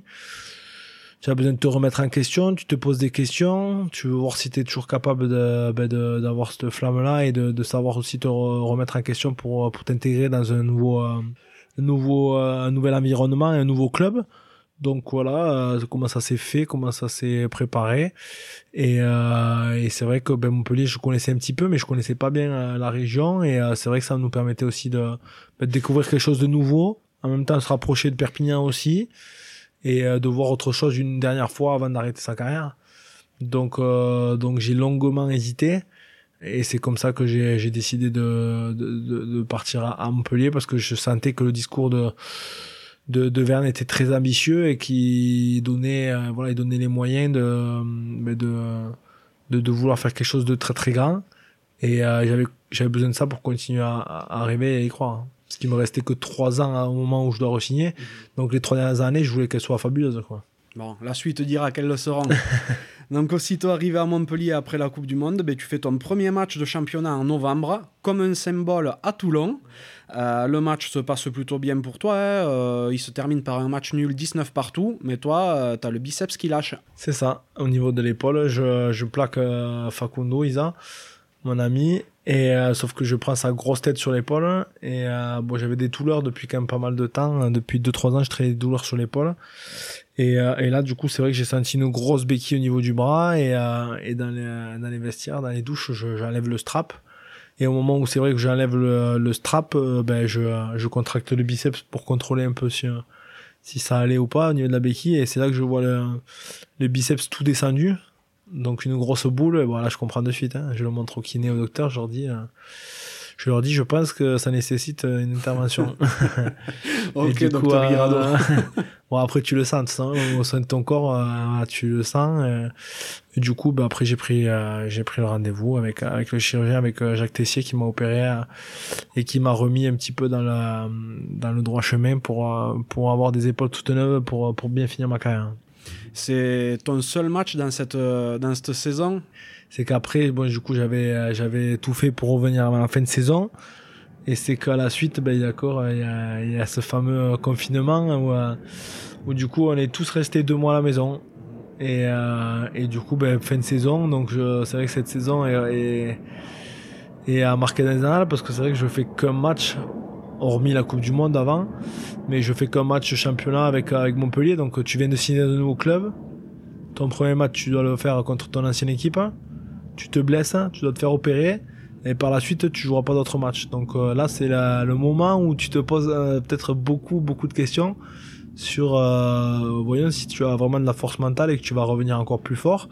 tu as besoin de te remettre en question, tu te poses des questions, tu veux voir si tu es toujours capable de, ben, d'avoir cette flamme-là et de, de savoir aussi te remettre en question pour, pour t'intégrer dans un nouveau, un nouveau, un nouvel environnement et un nouveau club. Donc voilà euh, comment ça s'est fait, comment ça s'est préparé. Et, euh, et c'est vrai que ben, Montpellier, je connaissais un petit peu, mais je connaissais pas bien euh, la région. Et euh, c'est vrai que ça nous permettait aussi de, ben, de, découvrir quelque chose de nouveau. En même temps, se rapprocher de Perpignan aussi. Et de voir autre chose une dernière fois avant d'arrêter sa carrière. Donc, donc j'ai longuement hésité. Et c'est comme ça que j'ai décidé de, de, de, partir à Montpellier parce que je sentais que le discours de de, de Verne était très ambitieux et qui donnait euh, voilà il donnait les moyens de, de de, de vouloir faire quelque chose de très très grand. Et euh, j'avais j'avais besoin de ça pour continuer à, à, rêver et à y croire parce qu'il me restait que trois ans au moment où je dois re-signer. Mhm. donc les trois dernières années je voulais qu'elles soient fabuleuses quoi. Bon la suite dira qu'elles le seront Donc aussitôt arrivé à Montpellier après la Coupe du Monde, ben, tu fais ton premier match de championnat en novembre, comme un symbole à Toulon. Euh, le match se passe plutôt bien pour toi. Hein. Euh, il se termine par un match nul 19 partout, mais toi, euh, tu as le biceps qui lâche. C'est ça. Au niveau de l'épaule, je, plaque Facundo Isa, mon ami, sauf que je prends sa grosse tête sur l'épaule. Et j'avais des douleurs depuis quand même pas mal de temps. Depuis 2-3 ans, je traînais des douleurs sur l'épaule. Et, et, là, du coup, c'est vrai que j'ai senti une grosse béquille au niveau du bras. Et, et dans, les, dans les vestiaires, dans les douches, j'enlève le strap. Et au moment où c'est vrai que j'enlève le, le, strap, euh, ben je, je contracte le biceps pour contrôler un peu si, si ça allait ou pas au niveau de la béquille. Et c'est là que je vois le, le biceps tout descendu. Donc une grosse boule. Voilà, je comprends de suite. Hein. Je le montre au kiné, au docteur. Je leur dis, euh, je leur dis, je pense que ça nécessite une intervention. ok, docteur euh, bon, après, tu le sens, au sein de ton corps, euh, tu le sens. Et, du coup, bah, après, j'ai pris, j'ai pris le rendez-vous avec, avec le chirurgien, avec Jacques Tessier qui m'a opéré et qui m'a remis un petit peu dans, la, dans le droit chemin pour, pour avoir des épaules toutes neuves pour, pour bien finir ma carrière. C'est ton seul match dans cette, dans cette saison? C'est qu'après, bon, du coup, j'avais, euh, j'avais tout fait pour revenir à la fin de saison. Et c'est qu'à la suite, ben, d'accord, il y a, il y a ce fameux confinement où, euh, où, du coup, on est tous restés deux mois à la maison. Et, euh, et du coup, ben, fin de saison. Donc, c'est vrai que cette saison est, est, à marquer dans parce que c'est vrai que je fais qu'un match, hormis la Coupe du Monde avant. Mais je fais qu'un match championnat avec, avec Montpellier. Donc, tu viens de signer de nouveau club. Ton premier match, tu dois le faire contre ton ancienne équipe tu te blesses, hein, tu dois te faire opérer, et par la suite, tu joueras pas d'autres matchs. Donc euh, là, c'est le moment où tu te poses euh, peut-être beaucoup, beaucoup de questions sur, euh, voyons si tu as vraiment de la force mentale et que tu vas revenir encore plus fort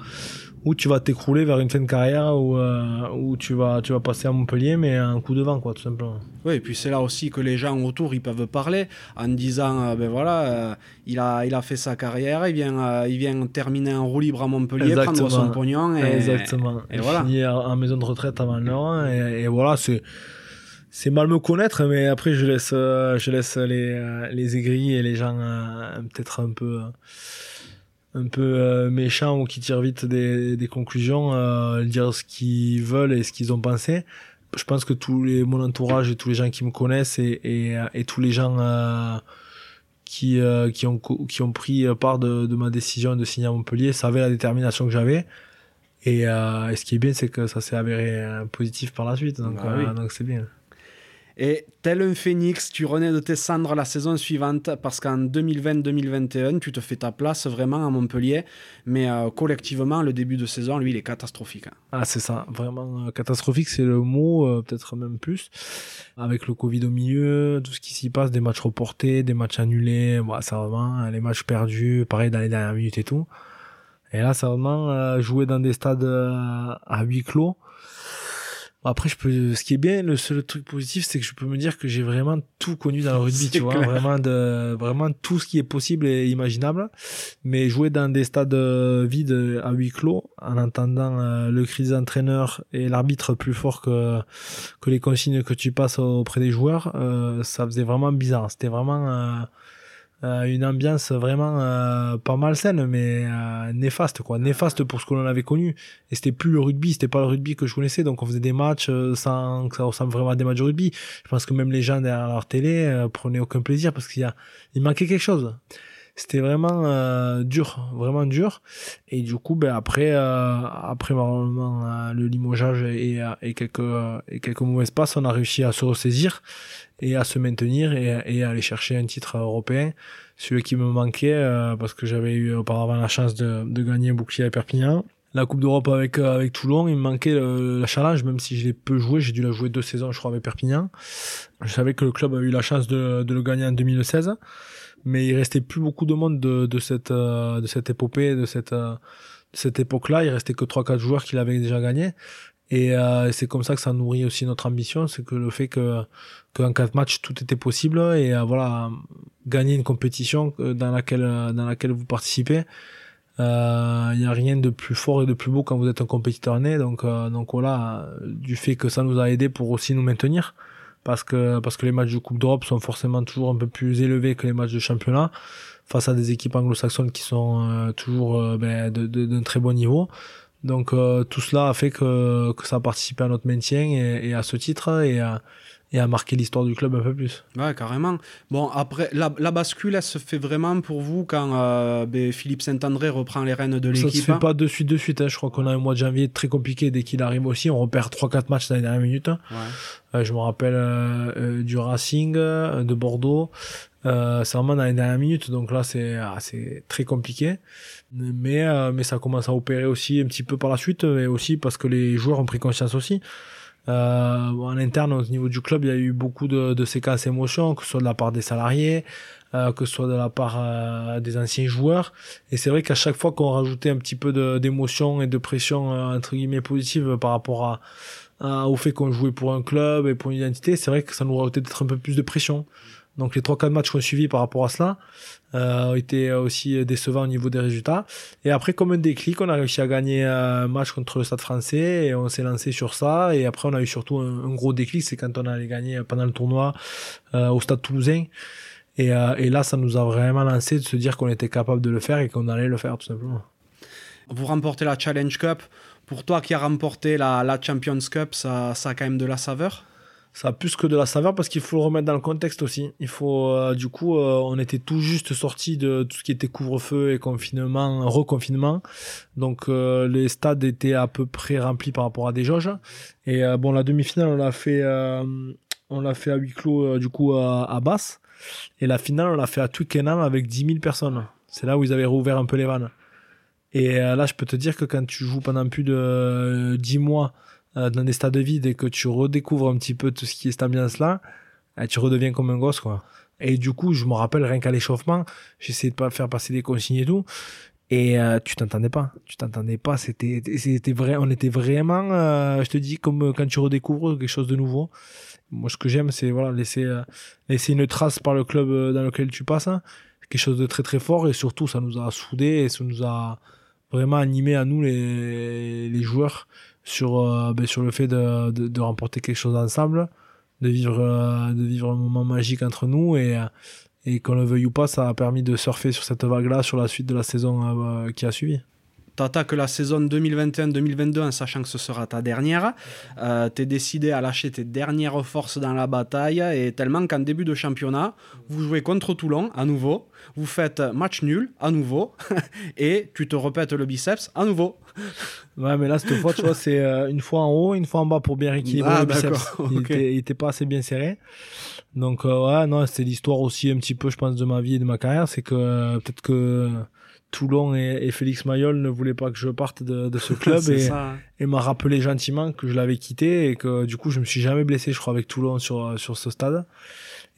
ou tu vas t'écrouler vers une fin de carrière où, euh, où tu, vas, tu vas passer à Montpellier, mais un coup de vent, quoi, tout simplement. Oui, et puis c'est là aussi que les gens autour, ils peuvent parler en disant, euh, ben voilà, euh, il, a, il a fait sa carrière, il vient, il vient terminer en roue libre à Montpellier, prendre son pognon. Et, Exactement. Et, voilà. Finir en maison de retraite avant l'heure. Et, et voilà, c'est c'est mal me connaître, mais après je laisse, je laisse les, les aigris et les gens peut-être un peu un peu euh, méchants ou qui tirent vite des, des conclusions, euh, dire ce qu'ils veulent et ce qu'ils ont pensé. Je pense que tous les mon entourage et tous les gens qui me connaissent et, et, et tous les gens euh, qui euh, qui ont qui ont pris part de, de ma décision de signer à Montpellier savaient la détermination que j'avais. Et, et, ce qui est bien, c'est que ça s'est avéré positif par la suite. Donc bah donc c'est bien. Et tel un phénix, tu renais de tes cendres la saison suivante parce qu'en 2020-2021, tu te fais ta place vraiment à Montpellier. Mais euh, collectivement, le début de saison, lui, il est catastrophique. Hein. Ah, c'est ça. Vraiment euh, catastrophique, c'est le mot, euh, peut-être même plus. Avec le Covid au milieu, tout ce qui s'y passe, des matchs reportés, des matchs annulés, bah, ça vraiment, les matchs perdus, pareil dans les dernières minutes et tout. Et là, ça vraiment jouer dans des stades à huis clos après, je peux, ce qui est bien, le seul truc positif, c'est que je peux me dire que j'ai vraiment tout connu dans le rugby, tu vois, vraiment de, vraiment tout ce qui est possible et imaginable. Mais jouer dans des stades euh, vides à huis clos, en entendant euh, le cri des entraîneurs et l'arbitre plus fort que que les consignes que tu passes auprès des joueurs, euh, ça faisait vraiment bizarre. C'était vraiment euh, une ambiance vraiment euh, pas malsaine mais euh, néfaste quoi. Néfaste pour ce que l'on avait connu. Et c'était plus le rugby c'était pas le rugby que je connaissais. Donc on faisait des matchs sans que ça ressemble vraiment à des matchs de rugby. Je pense que même les gens derrière leur télé prenaient aucun plaisir parce qu'il y a il manquait quelque chose. C'était vraiment dur vraiment dur. Et du coup ben après après normalement le limogeage et, et quelques et quelques mauvais passes on a réussi à se ressaisir et à se maintenir et, et à aller chercher un titre européen, celui qui me manquait euh, parce que j'avais eu auparavant la chance de, de gagner un bouclier à Perpignan. La Coupe d'Europe avec euh, avec Toulon, il me manquait le, la challenge, même si je l'ai peu joué, j'ai dû la jouer deux saisons, je crois, avec Perpignan. Je savais que le club a eu la chance de, de le gagner en 2016, mais il restait plus beaucoup de monde de, de cette euh, de cette épopée, de cette de cette époque-là. Il restait que trois quatre joueurs qui l'avaient déjà gagné. Et euh, c'est comme ça que ça nourrit aussi notre ambition, c'est que le fait que qu'en quatre matchs tout était possible et euh, voilà gagner une compétition euh, dans laquelle euh, dans laquelle vous participez, il euh, n'y a rien de plus fort et de plus beau quand vous êtes un compétiteur né. Donc donc voilà, du fait que ça nous a aidé pour aussi nous maintenir, parce que parce que les matchs de Coupe d'Europe sont forcément toujours un peu plus élevés que les matchs de championnat face à des équipes anglo-saxonnes qui sont toujours ben, d'un très bon niveau. Donc euh, tout cela a fait que, que ça a participé à notre maintien et, et à ce titre et à, et à marquer l'histoire du club un peu plus. Ouais, carrément. Bon, après, la, la bascule, elle se fait vraiment pour vous quand euh, ben, Philippe Saint-André reprend les rênes de l'équipe Ça se fait pas de suite, de suite. Hein. Je crois qu'on a un mois de janvier très compliqué dès qu'il arrive aussi. On repère 3-4 matchs dans les dernières minutes. Ouais. Euh, je me rappelle euh, euh du Racing, euh, de Bordeaux. c'est vraiment dans les dernières minutes. Donc là, c'est ah, très compliqué mais euh, mais ça commence à opérer aussi un petit peu par la suite et aussi parce que les joueurs ont pris conscience aussi euh, en interne au niveau du club il y a eu beaucoup de, de séquences émotions que ce soit de la part des salariés euh, que ce soit de la part euh, des anciens joueurs et c'est vrai qu'à chaque fois qu'on rajoutait un petit peu d'émotion et de pression euh, entre guillemets positive par rapport à au fait qu'on jouait pour un club et pour une identité, c'est vrai que ça nous aurait peut-être un peu plus de pression. Donc les 3-4 matchs qu'on suivi par rapport à cela euh, ont été aussi décevants au niveau des résultats. Et après, comme un déclic, on a réussi à gagner un match contre le Stade français et on s'est lancé sur ça. Et après, on a eu surtout un, gros déclic, c'est quand on allait gagner pendant le tournoi euh, au Stade toulousain. Et, euh, et, là, ça nous a vraiment lancé de se dire qu'on était capable de le faire et qu'on allait le faire tout simplement. Vous remportez la Challenge Cup. Pour toi qui a remporté la, Champions Cup, ça a quand même de la saveur? Ça a plus que de la saveur parce qu'il faut le remettre dans le contexte aussi. Il faut, euh, du coup, euh, on était tout juste sorti de tout ce qui était couvre-feu et confinement, reconfinement. Donc, euh, les stades étaient à peu près remplis par rapport à des jauges. Et bon, la demi-finale, on l'a fait, on l'a fait à huis clos, du coup, à, Basse. Et la finale, on l'a fait à Twickenham avec 10 000 personnes. C'est là où ils avaient rouvert un peu les vannes. Et là, je peux te dire que quand tu joues pendant plus de 10 mois dans des stades vides et que tu redécouvres un petit peu tout ce qui est cette ambiance-là, eh, tu redeviens comme un gosse, quoi. Et du coup, je me rappelle rien qu'à l'échauffement, j'essayais de pas faire passer des consignes et tout. Et euh, tu t'entendais pas, tu t'entendais pas. C'était, c'était vrai, on était vraiment, euh, je te dis, comme quand tu redécouvres quelque chose de nouveau. Moi, ce que j'aime, c'est voilà laisser laisser une trace par le club dans lequel tu passes, hein. quelque chose de très très fort. Et surtout, ça nous a soudés et ça nous a vraiment animés à nous les les joueurs sur, euh, ben, sur le fait de, de, remporter quelque chose ensemble, de vivre, euh, de vivre un moment magique entre nous et, euh, et qu'on le veuille ou pas, ça a permis de surfer sur cette vague-là sur la suite de la saison qui a suivi attaques la saison 2021-2022 en sachant que ce sera ta dernière. Euh, tu es décidé à lâcher tes dernières forces dans la bataille et tellement qu'en début de championnat, vous jouez contre Toulon à nouveau, vous faites match nul à nouveau et tu te répètes le biceps à nouveau. Ouais, mais là, cette fois, tu vois, c'est euh, une fois en haut, une fois en bas pour bien équilibrer ah, le biceps. Il, était, pas assez bien serré. Donc, euh, ouais, non, c'est l'histoire aussi un petit peu, je pense, de ma vie et de ma carrière. C'est que euh, peut-être que Toulon et, Félix Mayol ne voulaient pas que je parte de, ce club et, et m'a rappelé gentiment que je l'avais quitté et que du coup je me suis jamais blessé je crois avec Toulon sur sur ce stade.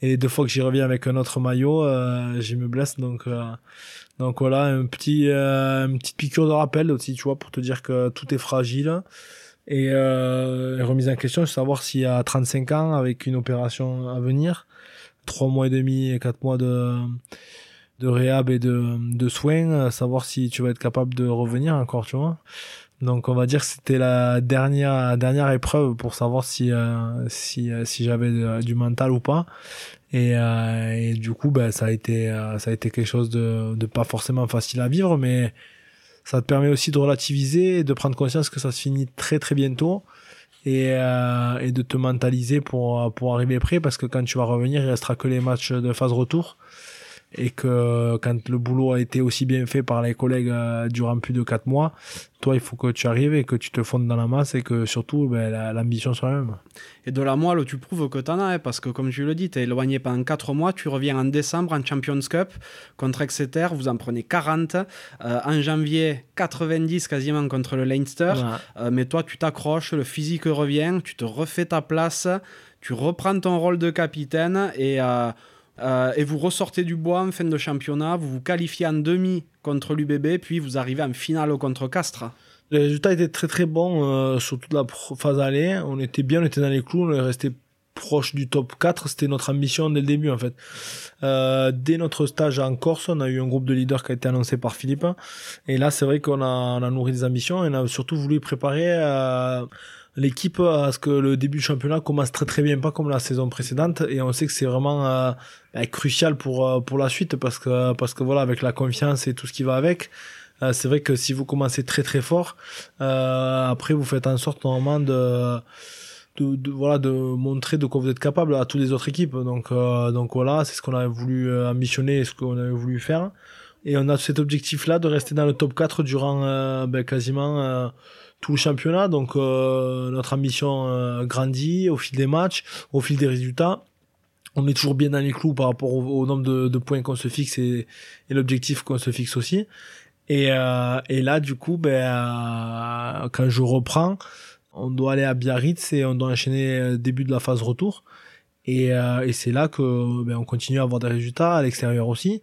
Et deux fois que j'y reviens avec un autre maillot euh, je me blesse. Donc euh, donc voilà un petit euh, une petite piqûre de rappel aussi tu vois pour te dire que tout est fragile. Et, euh, remise en question savoir s'il y a 35 ans avec une opération à venir trois mois et demi et quatre mois de de réhab et de, de soins, savoir si tu vas être capable de revenir encore, tu vois. Donc on va dire que c'était la dernière dernière épreuve pour savoir si euh, si euh, si j'avais du mental ou pas. Et, euh, et du coup ben ça a été ça a été quelque chose de de pas forcément facile à vivre mais ça te permet aussi de relativiser de prendre conscience que ça se finit très très bientôt et, et de te mentaliser pour pour arriver prêt parce que quand tu vas revenir il restera que les matchs de phase retour et que quand le boulot a été aussi bien fait par les collègues euh, durant plus de quatre mois, toi il faut que tu arrives et que tu te fondes dans la masse et que surtout ben, l'ambition soit la même. Et de la moelle, tu prouves que tu en as, hein, parce que comme tu le dis, tu es éloigné pendant quatre mois, tu reviens en décembre en Champions Cup contre Exeter, vous en prenez 40, euh, en janvier 90 quasiment contre le Leinster, euh, mais toi tu t'accroches, le physique revient, tu te refais ta place, tu reprends ton rôle de capitaine et... Euh, et vous ressortez du bois en fin de championnat, vous vous qualifiez en demi contre l'UBB, puis vous arrivez en finale contre Castres. Les résultats étaient très très bons euh, sur toute la phase aller. On était bien, on était dans les clous, on est resté proche du top 4. C'était notre ambition dès le début en fait. Euh, dès notre stage en Corse, on a eu un groupe de leaders qui a été annoncé par Philippe. Et là, c'est vrai qu'on a, nourri des ambitions et on a surtout voulu préparer l'équipe à ce que le début du championnat commence très très bien, pas comme la saison précédente. Et on sait que c'est vraiment euh, crucial pour euh, pour la suite parce que parce que voilà avec la confiance et tout ce qui va avec. Euh, c'est vrai que si vous commencez très très fort, après vous faites en sorte normalement de de, de, voilà de montrer de quoi vous êtes capable à toutes les autres équipes donc donc voilà c'est ce qu'on a voulu ambitionner et ce qu'on avait voulu faire et on a cet objectif là de rester dans le top 4 durant ben, quasiment tout le championnat. Donc euh, notre ambition euh, grandit au fil des matchs, au fil des résultats. On est toujours bien dans les clous par rapport au, nombre de, points qu'on se fixe et, l'objectif qu'on se fixe aussi. Et, euh, et là, du coup, ben, quand je reprends, on doit aller à Biarritz et on doit enchaîner début de la phase retour. Et, et c'est là que ben, on continue à avoir des résultats à l'extérieur aussi.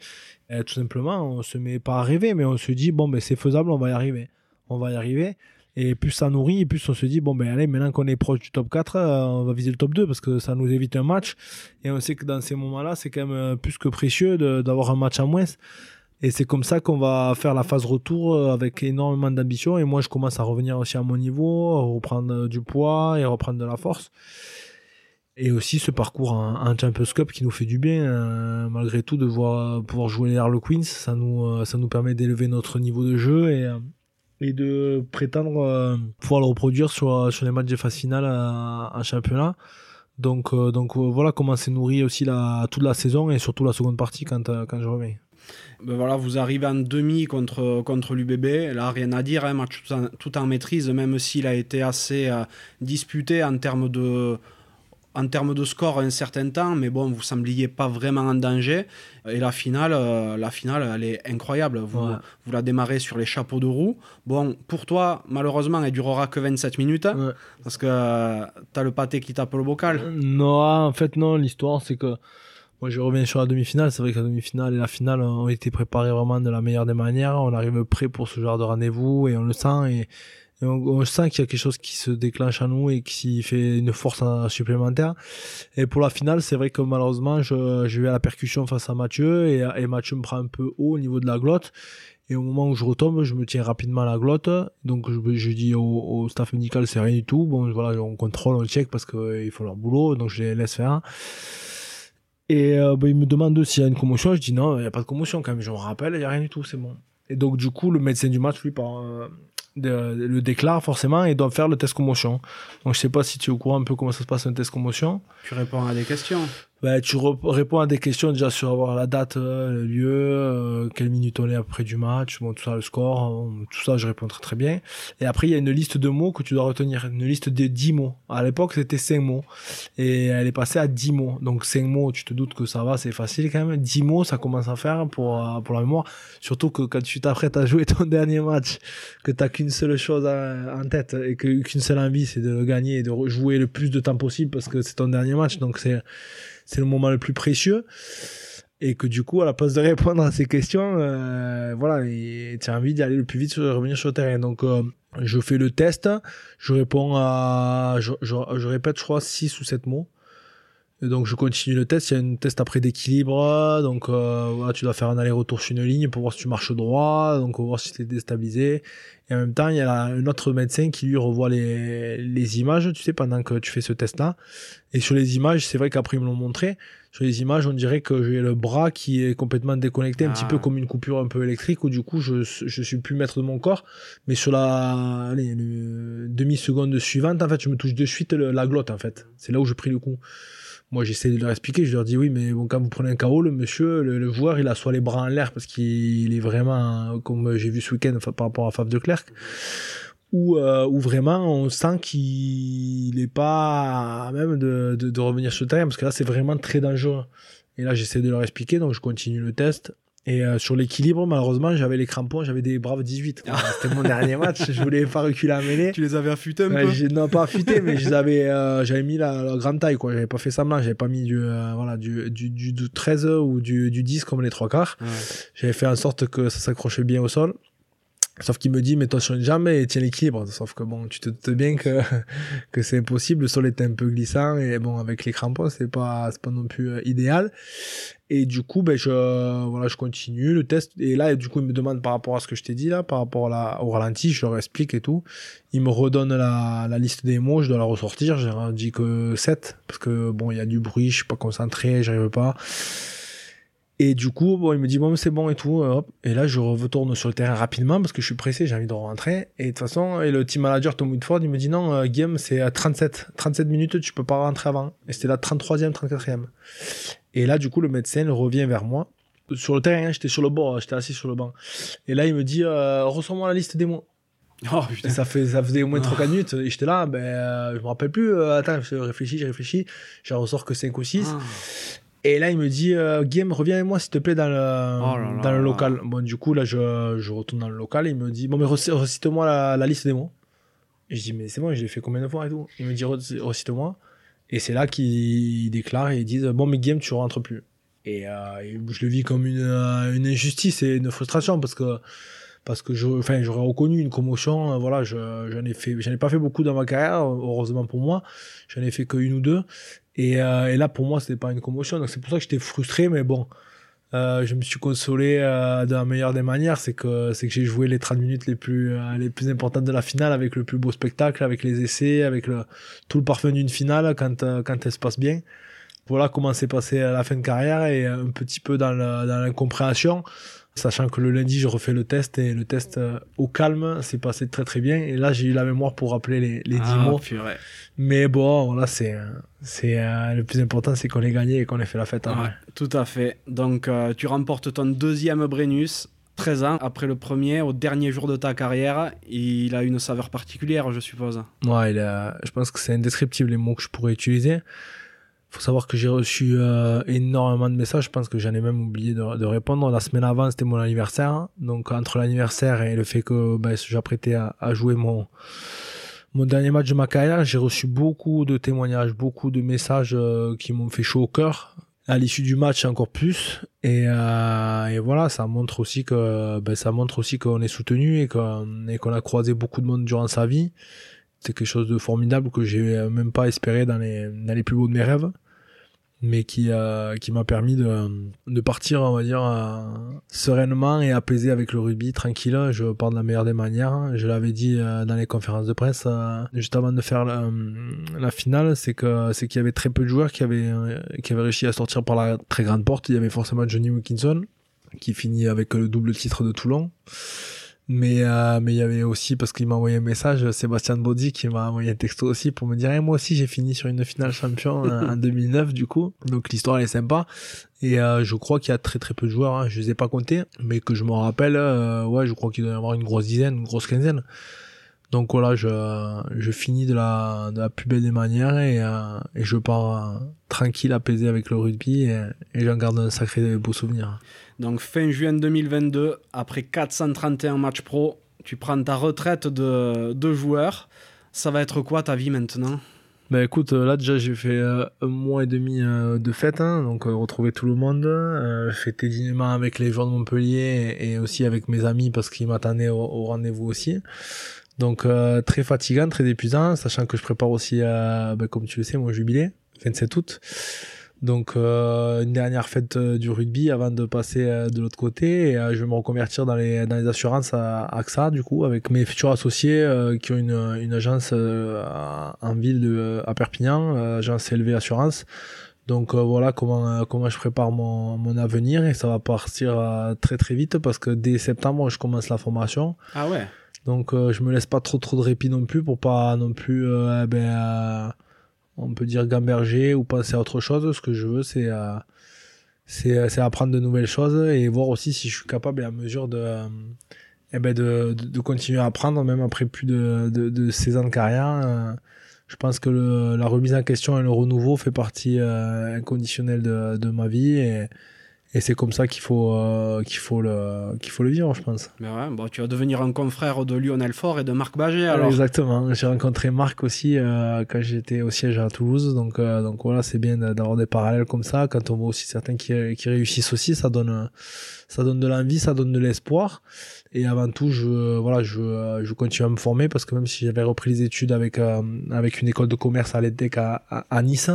tout simplement, on se met pas à rêver, mais on se dit bon, ben c'est faisable, on va y arriver, on va y arriver. Et plus ça nourrit, et plus on se dit, bon, ben allez, maintenant qu'on est proche du top 4, euh, on va viser le top 2 parce que ça nous évite un match. Et on sait que dans ces moments-là, c'est quand même euh, plus que précieux d'avoir un match à moins. Et c'est comme ça qu'on va faire la phase retour euh, avec énormément d'ambition. Et moi, je commence à revenir aussi à mon niveau, reprendre du poids et reprendre de la force. Et aussi ce parcours en, Champions Cup qui nous fait du bien, malgré tout, de voir, pouvoir jouer les Harlequins. Ça nous, ça nous permet d'élever notre niveau de jeu. Et, et de prétendre euh, pouvoir le reproduire sur, sur les matchs de phase finale en championnat. Donc, euh, donc euh, voilà comment s'est nourri aussi la, toute la saison et surtout la seconde partie quand, quand je reviens. Ben voilà, vous arrivez en demi contre, contre l'UBB. Là, rien à dire, un hein, match tout en, tout en, maîtrise, même s'il a été assez disputé en termes de, en termes de score un certain temps, mais bon, vous sembliez pas vraiment en danger. Et la finale, euh, la finale, elle est incroyable. Vous, vous la démarrez sur les chapeaux de roue. Bon, pour toi, malheureusement, elle durera que 27 minutes, parce que euh, tu as le pâté qui tape le bocal. Non, en fait, non. L'histoire, c'est que moi, je reviens sur la demi-finale. C'est vrai que la demi-finale et la finale ont été préparées vraiment de la meilleure des manières. On arrive prêt pour ce genre de rendez-vous et on le sent. Et on, sent qu'il y a quelque chose qui se déclenche à nous et qui fait une force supplémentaire. Et pour la finale, c'est vrai que malheureusement, je, je vais à la percussion face à Mathieu et, Mathieu me prend un peu haut au niveau de la glotte. Et au moment où je retombe, je me tiens rapidement à la glotte. Donc je, dis au, staff médical, c'est rien du tout. Bon, voilà, on contrôle, on check parce qu'ils euh, font leur boulot, donc je les laisse faire. Et euh, bah, il me demande s'il y a une commotion. Je dis non, il n'y a pas de commotion quand même. Je me rappelle, il n'y a rien du tout, c'est bon. Et donc du coup, le médecin du match, lui, par, euh, le déclare forcément et doit faire le test commotion. Donc je sais pas si tu es au courant un peu comment ça se passe un test commotion. Tu réponds à des questions. Ben, tu réponds à des questions déjà sur avoir la date, euh, le lieu, euh, quelle minute on est après du match, bon tout ça, le score, hein, tout ça je réponds très très bien. Et après il y a une liste de mots que tu dois retenir, une liste de 10 mots. À l'époque c'était 5 mots et elle est passée à 10 mots. Donc 5 mots, tu te doutes que ça va, c'est facile quand même. 10 mots ça commence à faire pour euh, pour la mémoire, surtout que quand tu t'apprêtes à jouer ton dernier match, que t'as qu'une seule chose en tête et qu'une seule envie c'est de gagner et de jouer le plus de temps possible parce que c'est ton dernier match. Donc c'est c'est le moment le plus précieux. Et que du coup à la place de répondre à ces questions euh, voilà tu as envie d'y aller le plus vite revenir sur le terrain. Donc euh, je fais le test je réponds à je, je, répète je crois 6 ou 7 mots et donc je continue le test, il y a un test après d'équilibre, donc euh, voilà, tu dois faire un aller-retour sur une ligne pour voir si tu marches droit, donc voir si tu es déstabilisé. Et en même temps, il y a un autre médecin qui lui revoit les, les images, tu sais, pendant que tu fais ce test-là. Et sur les images, c'est vrai qu'après ils me l'ont montré, sur les images, on dirait que j'ai le bras qui est complètement déconnecté, un petit peu ah. comme une coupure un peu électrique, où du coup je, je suis plus maître de mon corps. Mais sur la demi-seconde suivante, en fait, je me touche de suite la glotte, en fait. C'est là où je pris le coup. Moi, j'essaie de leur expliquer. Je leur dis oui, mais bon, quand vous prenez un KO, le monsieur, le, joueur, il a soit les bras en l'air parce qu'il est vraiment, comme j'ai vu ce week-end par rapport à Faf de Clerc, ou, euh, vraiment on sent qu'il n'est pas à même de, de, de, revenir sur le terrain parce que là, c'est vraiment très dangereux. Et là, j'essaie de leur expliquer, donc je continue le test. Et euh, sur l'équilibre, malheureusement, j'avais les crampons, j'avais des braves 18. C'était mon dernier match, je voulais pas reculer à mêlée. Tu les avais affûtés un peu Non, pas affûtés, mais euh, j'avais mis la, grande taille, quoi. J'avais pas fait semblant, j'avais pas mis du, euh, voilà, du, du, du, 13 ou du, du 10 comme les trois quarts. J'avais fait en sorte que ça s'accrochait bien au sol. Sauf qu'il me dit, mets-toi sur une jambe et tiens l'équilibre. Sauf que bon, tu te doutes bien que, que c'est impossible. Le sol est un peu glissant et bon, avec les crampons, c'est pas, c'est pas non plus euh, idéal. Et du coup, ben, je, voilà, je continue le test. Et là, du coup, il me demande par rapport à ce que je t'ai dit là, par rapport à au ralenti, je leur explique et tout. Il me redonne la, la liste des mots, je dois la ressortir. J'ai dit que 7, parce que bon, il y a du bruit, je suis pas concentré, j'arrive pas. Et du coup, bon, il me dit, bon, c'est bon et tout. Euh, hop. Et là, je retourne sur le terrain rapidement parce que je suis pressé, j'ai envie de rentrer. Et de toute façon, et le team manager Tom Woodford, il me dit, non, euh, Guillaume, c'est à 37. 37 minutes, tu peux pas rentrer avant. Et c'était la 33e, 34e. Et là, du coup, le médecin revient vers moi. Sur le terrain, j'étais sur le bord, j'étais assis sur le banc. Et là, il me dit, euh, moi la liste des mots. Oh, putain. ça, fait, ça faisait au moins 3 minutes. Et j'étais là, ben, euh, je me rappelle plus. attends, je réfléchis, je réfléchis. J'en ressors que 5 ou 6. Et là, il me dit, euh, Game, reviens avec moi, s'il te plaît, dans le, oh dans le local. Bon, du coup, là, je, je, retourne dans le local. il me dit, bon, mais recite-moi la, la, liste des mots. Et je dis, mais c'est bon, je l'ai fait combien de fois et tout. Il me dit, recite-moi. Et c'est là qu'il déclare et ils disent, bon, mais Game, tu rentres plus. Et, euh, je le vis comme une, une injustice et une frustration parce que parce que je, enfin, j'aurais reconnu une commotion. euh, voilà, je, j'en ai fait, j'en ai pas fait beaucoup dans ma carrière, heureusement pour moi. J'en ai fait que une ou deux. Et, euh, et là, pour moi, c'était pas une commotion. Donc c'est pour ça que j'étais frustré, mais bon. Euh, je me suis consolé euh, de la meilleure des manières, c'est que c'est que j'ai joué les 30 minutes les plus euh, les plus importantes de la finale avec le plus beau spectacle, avec les essais, avec le tout le parfum d'une finale quand euh, quand elle se passe bien. Voilà comment s'est passé la fin de carrière et un petit peu dans le- dans l'incompréhension, sachant que le lundi je refais le test et le test euh, au calme s'est passé très très bien et là j'ai eu la mémoire pour rappeler les les 10 Ah, mots. purée. Mais bon, voilà, c'est c'est euh, le plus important c'est qu'on ait gagné et qu'on ait fait la fête. hein. Ouais, tout à fait. Donc, euh, tu remportes ton deuxième Brennus, 13 ans après le premier, au dernier jour de ta carrière. Il a une saveur particulière, je suppose. Ouais, il a- je pense que c'est indescriptible les mots que je pourrais utiliser. Faut savoir que j'ai reçu euh, énormément de messages. Je pense que j'en ai même oublié de, répondre. La semaine avant, c'était mon anniversaire. Donc, entre l'anniversaire et le fait que ben, j'apprêtais à, jouer mon, mon dernier match de ma carrière, j'ai reçu beaucoup de témoignages, beaucoup de messages euh, qui m'ont fait chaud au cœur. À l'issue du match, encore plus. Et, euh, voilà, ça montre aussi que ben, ça montre aussi qu'on est soutenu et qu'on a croisé beaucoup de monde durant sa vie. C'est quelque chose de formidable que j'ai même pas espéré dans les, dans les plus beaux de mes rêves, mais qui, euh, qui m'a permis de, de partir, on va dire, euh, sereinement et apaisé avec le rugby, tranquille. Je pars de la meilleure des manières. Je l'avais dit euh, dans les conférences de presse, euh, juste avant de faire la, la finale, c'est que c'est qu'il y avait très peu de joueurs qui avaient, euh, qui avaient réussi à sortir par la très grande porte. Il y avait forcément Johnny Wilkinson, qui finit avec le double titre de Toulon. Mais euh, mais il y avait aussi parce qu'il m'a envoyé un message Sébastien Baudy qui m'a envoyé un texto aussi pour me dire Eh, moi aussi j'ai fini sur une finale champion euh, en 2009 du coup. Donc l'histoire elle est sympa. Et euh, je crois qu'il y a très très peu de joueurs hein. je les ai pas comptés mais que je me rappelle euh, ouais je crois qu'il doit y avoir une grosse dizaine une grosse quinzaine. Donc voilà je je finis de la de la plus belle des manières et euh, et je pars euh, tranquille apaisé avec le rugby et, et j'en garde un sacré beau souvenir Donc fin juin 2022, après 431 matchs pro, tu prends ta retraite de, de joueur. Ça va être quoi ta vie maintenant? Ben écoute, euh, là déjà j'ai fait euh, un mois et demi euh, de fête, hein, donc retrouver tout le monde, fêter dignement avec les joueurs de Montpellier et, aussi avec mes amis parce qu'ils m'attendaient au, rendez-vous aussi. Donc très fatigant, très épuisant, sachant que je prépare aussi, ben, comme tu le sais, mon jubilé, 27 août. Donc euh, une dernière fête euh, du rugby avant de passer euh, de l'autre côté et euh, je vais me reconvertir dans les dans les assurances à AXA du coup avec mes futurs associés euh, qui ont une, une agence euh, en ville de, à Perpignan, agence élevée assurance. Donc euh, voilà comment euh, comment je prépare mon, mon avenir et ça va partir euh, très très vite parce que dès septembre je commence la formation. Ah ouais Donc euh, je me laisse pas trop trop de répit non plus pour pas non plus euh, eh ben euh, on peut dire gamberger ou penser à autre chose. Ce que je veux c'est euh, c'est apprendre de nouvelles choses et voir aussi si je suis capable et à mesure de euh, eh ben de, de, continuer à apprendre même après plus de, de, de 16 ans de carrière. euh, je pense que la remise en question et le renouveau fait partie euh, inconditionnelle de, de ma vie et c'est comme ça qu'il faut euh, qu'il faut le qu'il faut le vivre je pense. Mais ouais, bon, tu vas devenir un confrère de Lionel Faure et de Marc Baget alors. Exactement. J'ai rencontré Marc aussi euh, quand j'étais au siège à Toulouse. Donc, euh, donc voilà, c'est bien d'a- d'avoir des parallèles comme ça. Quand on voit aussi certains qui, qui réussissent aussi, ça donne, ça donne de l'envie, ça donne de l'espoir. Et avant tout, je, voilà, je, je continue à me former parce que même si j'avais repris les études avec, euh, avec une école de commerce à l'EDEC à, à, à Nice,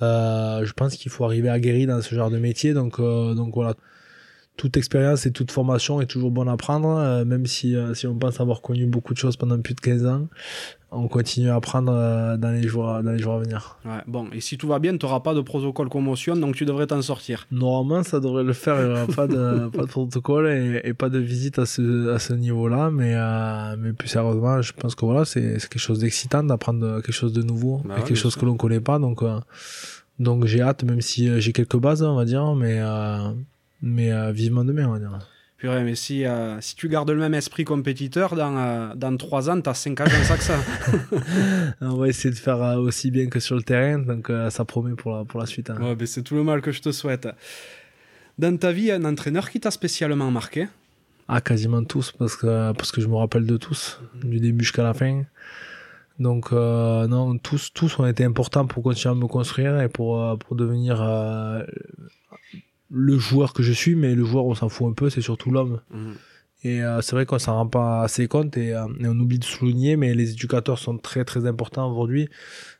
je pense qu'il faut arriver aguerri dans ce genre de métier. Donc, euh, donc voilà toute expérience et toute formation est toujours bonne à prendre, euh, même si, euh, si on pense avoir connu beaucoup de choses pendant plus de 15 ans. On continue à apprendre euh, dans, les jours, dans les jours à venir. Ouais, bon, et si tout va bien, tu n'auras pas de protocole commotion, donc tu devrais t'en sortir. Normalement, ça devrait le faire. Il n'y aura pas de, pas de protocole et, et pas de visite à ce, à ce niveau-là. Mais, euh, mais plus sérieusement, je pense que voilà, c'est quelque chose d'excitant d'apprendre quelque chose de nouveau Bah et ouais, quelque chose que l'on connaît pas. Donc, euh, donc j'ai hâte, même si j'ai quelques bases, on va dire. Mais, euh, mais euh, vivement demain, on va dire. Purée, mais si, euh, si tu gardes le même esprit compétiteur, dans, euh, dans 3 ans, tu as 5 agences AXA. On va essayer de faire euh, aussi bien que sur le terrain, donc ça promet pour la, pour la suite. hein. Ouais, ben, c'est tout le mal que je te souhaite. Dans ta vie, un entraîneur qui t'a spécialement marqué? Ah, quasiment tous, parce que, parce que je me rappelle de tous, du début jusqu'à la fin. Donc, euh, non, tous, tous ont été importants pour continuer à me construire et pour, euh, pour devenir euh, le joueur que je suis, mais le joueur, on s'en fout un peu, c'est surtout l'homme. Mhm. Et c'est vrai qu'on s'en rend pas assez compte et, et, on oublie de souligner, mais les éducateurs sont très très importants aujourd'hui.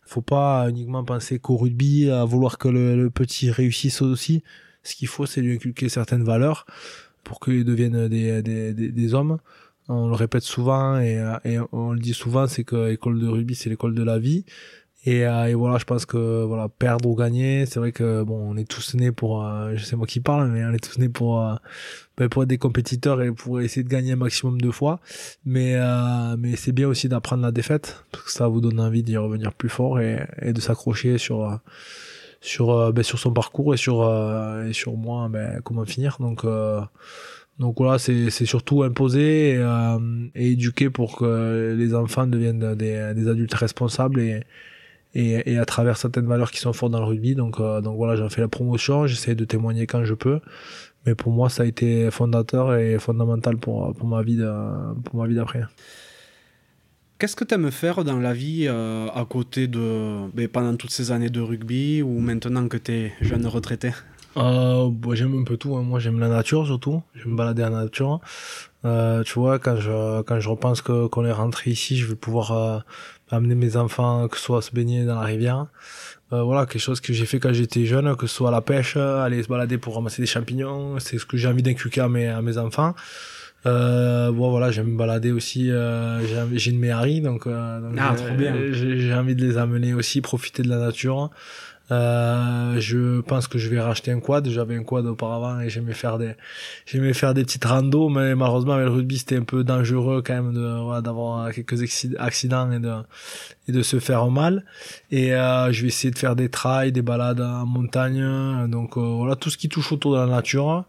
Faut pas uniquement penser qu'au rugby, à vouloir que le, petit réussisse aussi. Ce qu'il faut, c'est lui inculquer certaines valeurs pour qu'ils deviennent des, des, des, hommes. On le répète souvent et, et on le dit souvent, c'est que l'école de rugby, c'est l'école de la vie. Et, et, voilà, je pense que voilà, perdre ou gagner, c'est vrai que bon, on est tous nés pour, je sais moi qui parle, mais on est tous nés pour ben, pour être des compétiteurs et pour essayer de gagner un maximum de fois. Mais, euh, mais c'est bien aussi d'apprendre la défaite, parce que ça vous donne envie d'y revenir plus fort et, et de s'accrocher sur, sur, euh, ben, sur son parcours et sur, euh, et sur moi, ben, comment finir. Donc, donc voilà, c'est, c'est surtout imposer et, et, éduquer pour que les enfants deviennent des, des adultes responsables et, et, et, à travers certaines valeurs qui sont fortes dans le rugby. Donc, donc voilà, j'en fais la promotion, j'essaie de témoigner quand je peux mais pour moi ça a été fondateur et fondamental pour, pour ma vie pour ma vie d'après. Qu'est-ce que tu aimes faire dans la vie euh, à côté de ben, pendant toutes ces années de rugby ou maintenant que tu es jeune retraité? Euh, bah, J'aime un peu tout. Hein. Moi, j'aime la nature surtout. J'aime me balader en nature. Euh, tu vois, quand je, quand je repense qu'on est rentré ici, je vais pouvoir euh, amener mes enfants, que ce soit se baigner dans la rivière. Euh, voilà, quelque chose que j'ai fait quand j'étais jeune, que ce soit la pêche, aller se balader pour ramasser des champignons, c'est ce que j'ai envie d'inculquer à mes, à mes enfants. Euh, bon voilà, j'aime me balader aussi. Euh, j'ai une Méhari, donc, euh, donc ah, j'ai envie de les amener aussi, profiter de la nature. Euh, je pense que je vais racheter un quad. J'avais un quad auparavant et j'aimais faire des, j'aimais faire des petites randos, mais malheureusement avec le rugby c'était un peu dangereux quand même de, voilà, d'avoir quelques accidents et de, et de se faire mal. Et euh, je vais essayer de faire des trails, des balades en montagne. Donc euh, voilà, tout ce qui touche autour de la nature.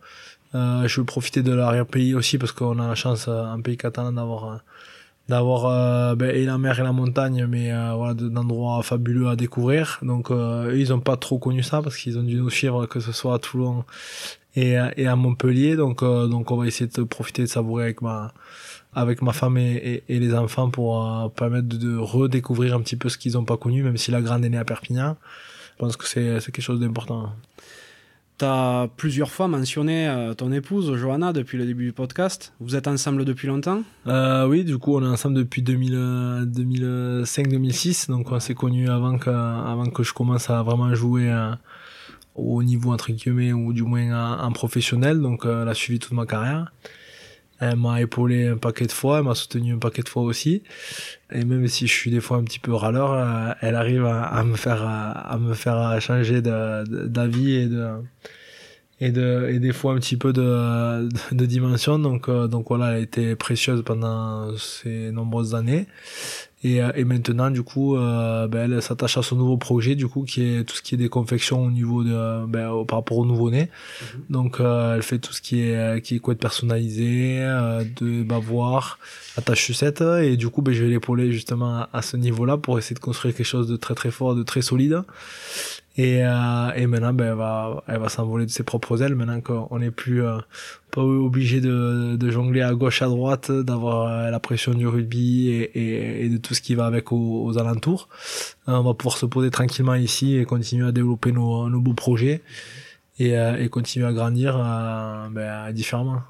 Euh, je veux profiter de l'arrière-pays aussi parce qu'on a la chance en pays catalan d'avoir d'avoir euh, ben, et la mer et la montagne, mais euh, voilà, d'endroits fabuleux à découvrir. Donc euh, ils ont pas trop connu ça parce qu'ils ont dû nous suivre que ce soit à Toulon et, et à Montpellier. Donc donc on va essayer de profiter de savourer avec ma avec ma femme et, et, les enfants pour permettre de, de, redécouvrir un petit peu ce qu'ils ont pas connu, même si la grande est née à Perpignan. Je pense que c'est quelque chose d'important. Tu as plusieurs fois mentionné euh, ton épouse, Johanna, depuis le début du podcast. Vous êtes ensemble depuis longtemps? Euh, Oui, du coup, on est ensemble depuis 2005-2006. Donc, on s'est connus avant que, avant que je commence à vraiment jouer euh, au niveau, entre guillemets, ou du moins en, professionnel. Donc, elle a suivi toute ma carrière. Elle m'a épaulé un paquet de fois, elle m'a soutenu un paquet de fois aussi. Et même si je suis des fois un petit peu râleur, elle arrive à, me faire à me faire changer d'avis et de et de et des fois un petit peu de de, dimension donc euh, donc voilà elle a été précieuse pendant ces nombreuses années et, euh, et maintenant du coup euh, ben, elle s'attache à son nouveau projet du coup qui est tout ce qui est des confections au niveau de ben, par rapport au nouveau-né. Mhm. donc elle fait tout ce qui est qui est quoi de personnalisé de bavoir attache sucette. Et du coup ben, je vais l'épauler justement à, à ce niveau là pour essayer de construire quelque chose de très très fort de très solide et, euh, et maintenant, ben, elle va, elle va s'envoler de ses propres ailes. Maintenant qu'on n'est plus euh, pas obligé de, de jongler à gauche, à droite, d'avoir euh, la pression du rugby et, et, et, de tout ce qui va avec aux, alentours. On va pouvoir se poser tranquillement ici et continuer à développer nos, nos beaux projets et, et continuer à grandir ben, différemment.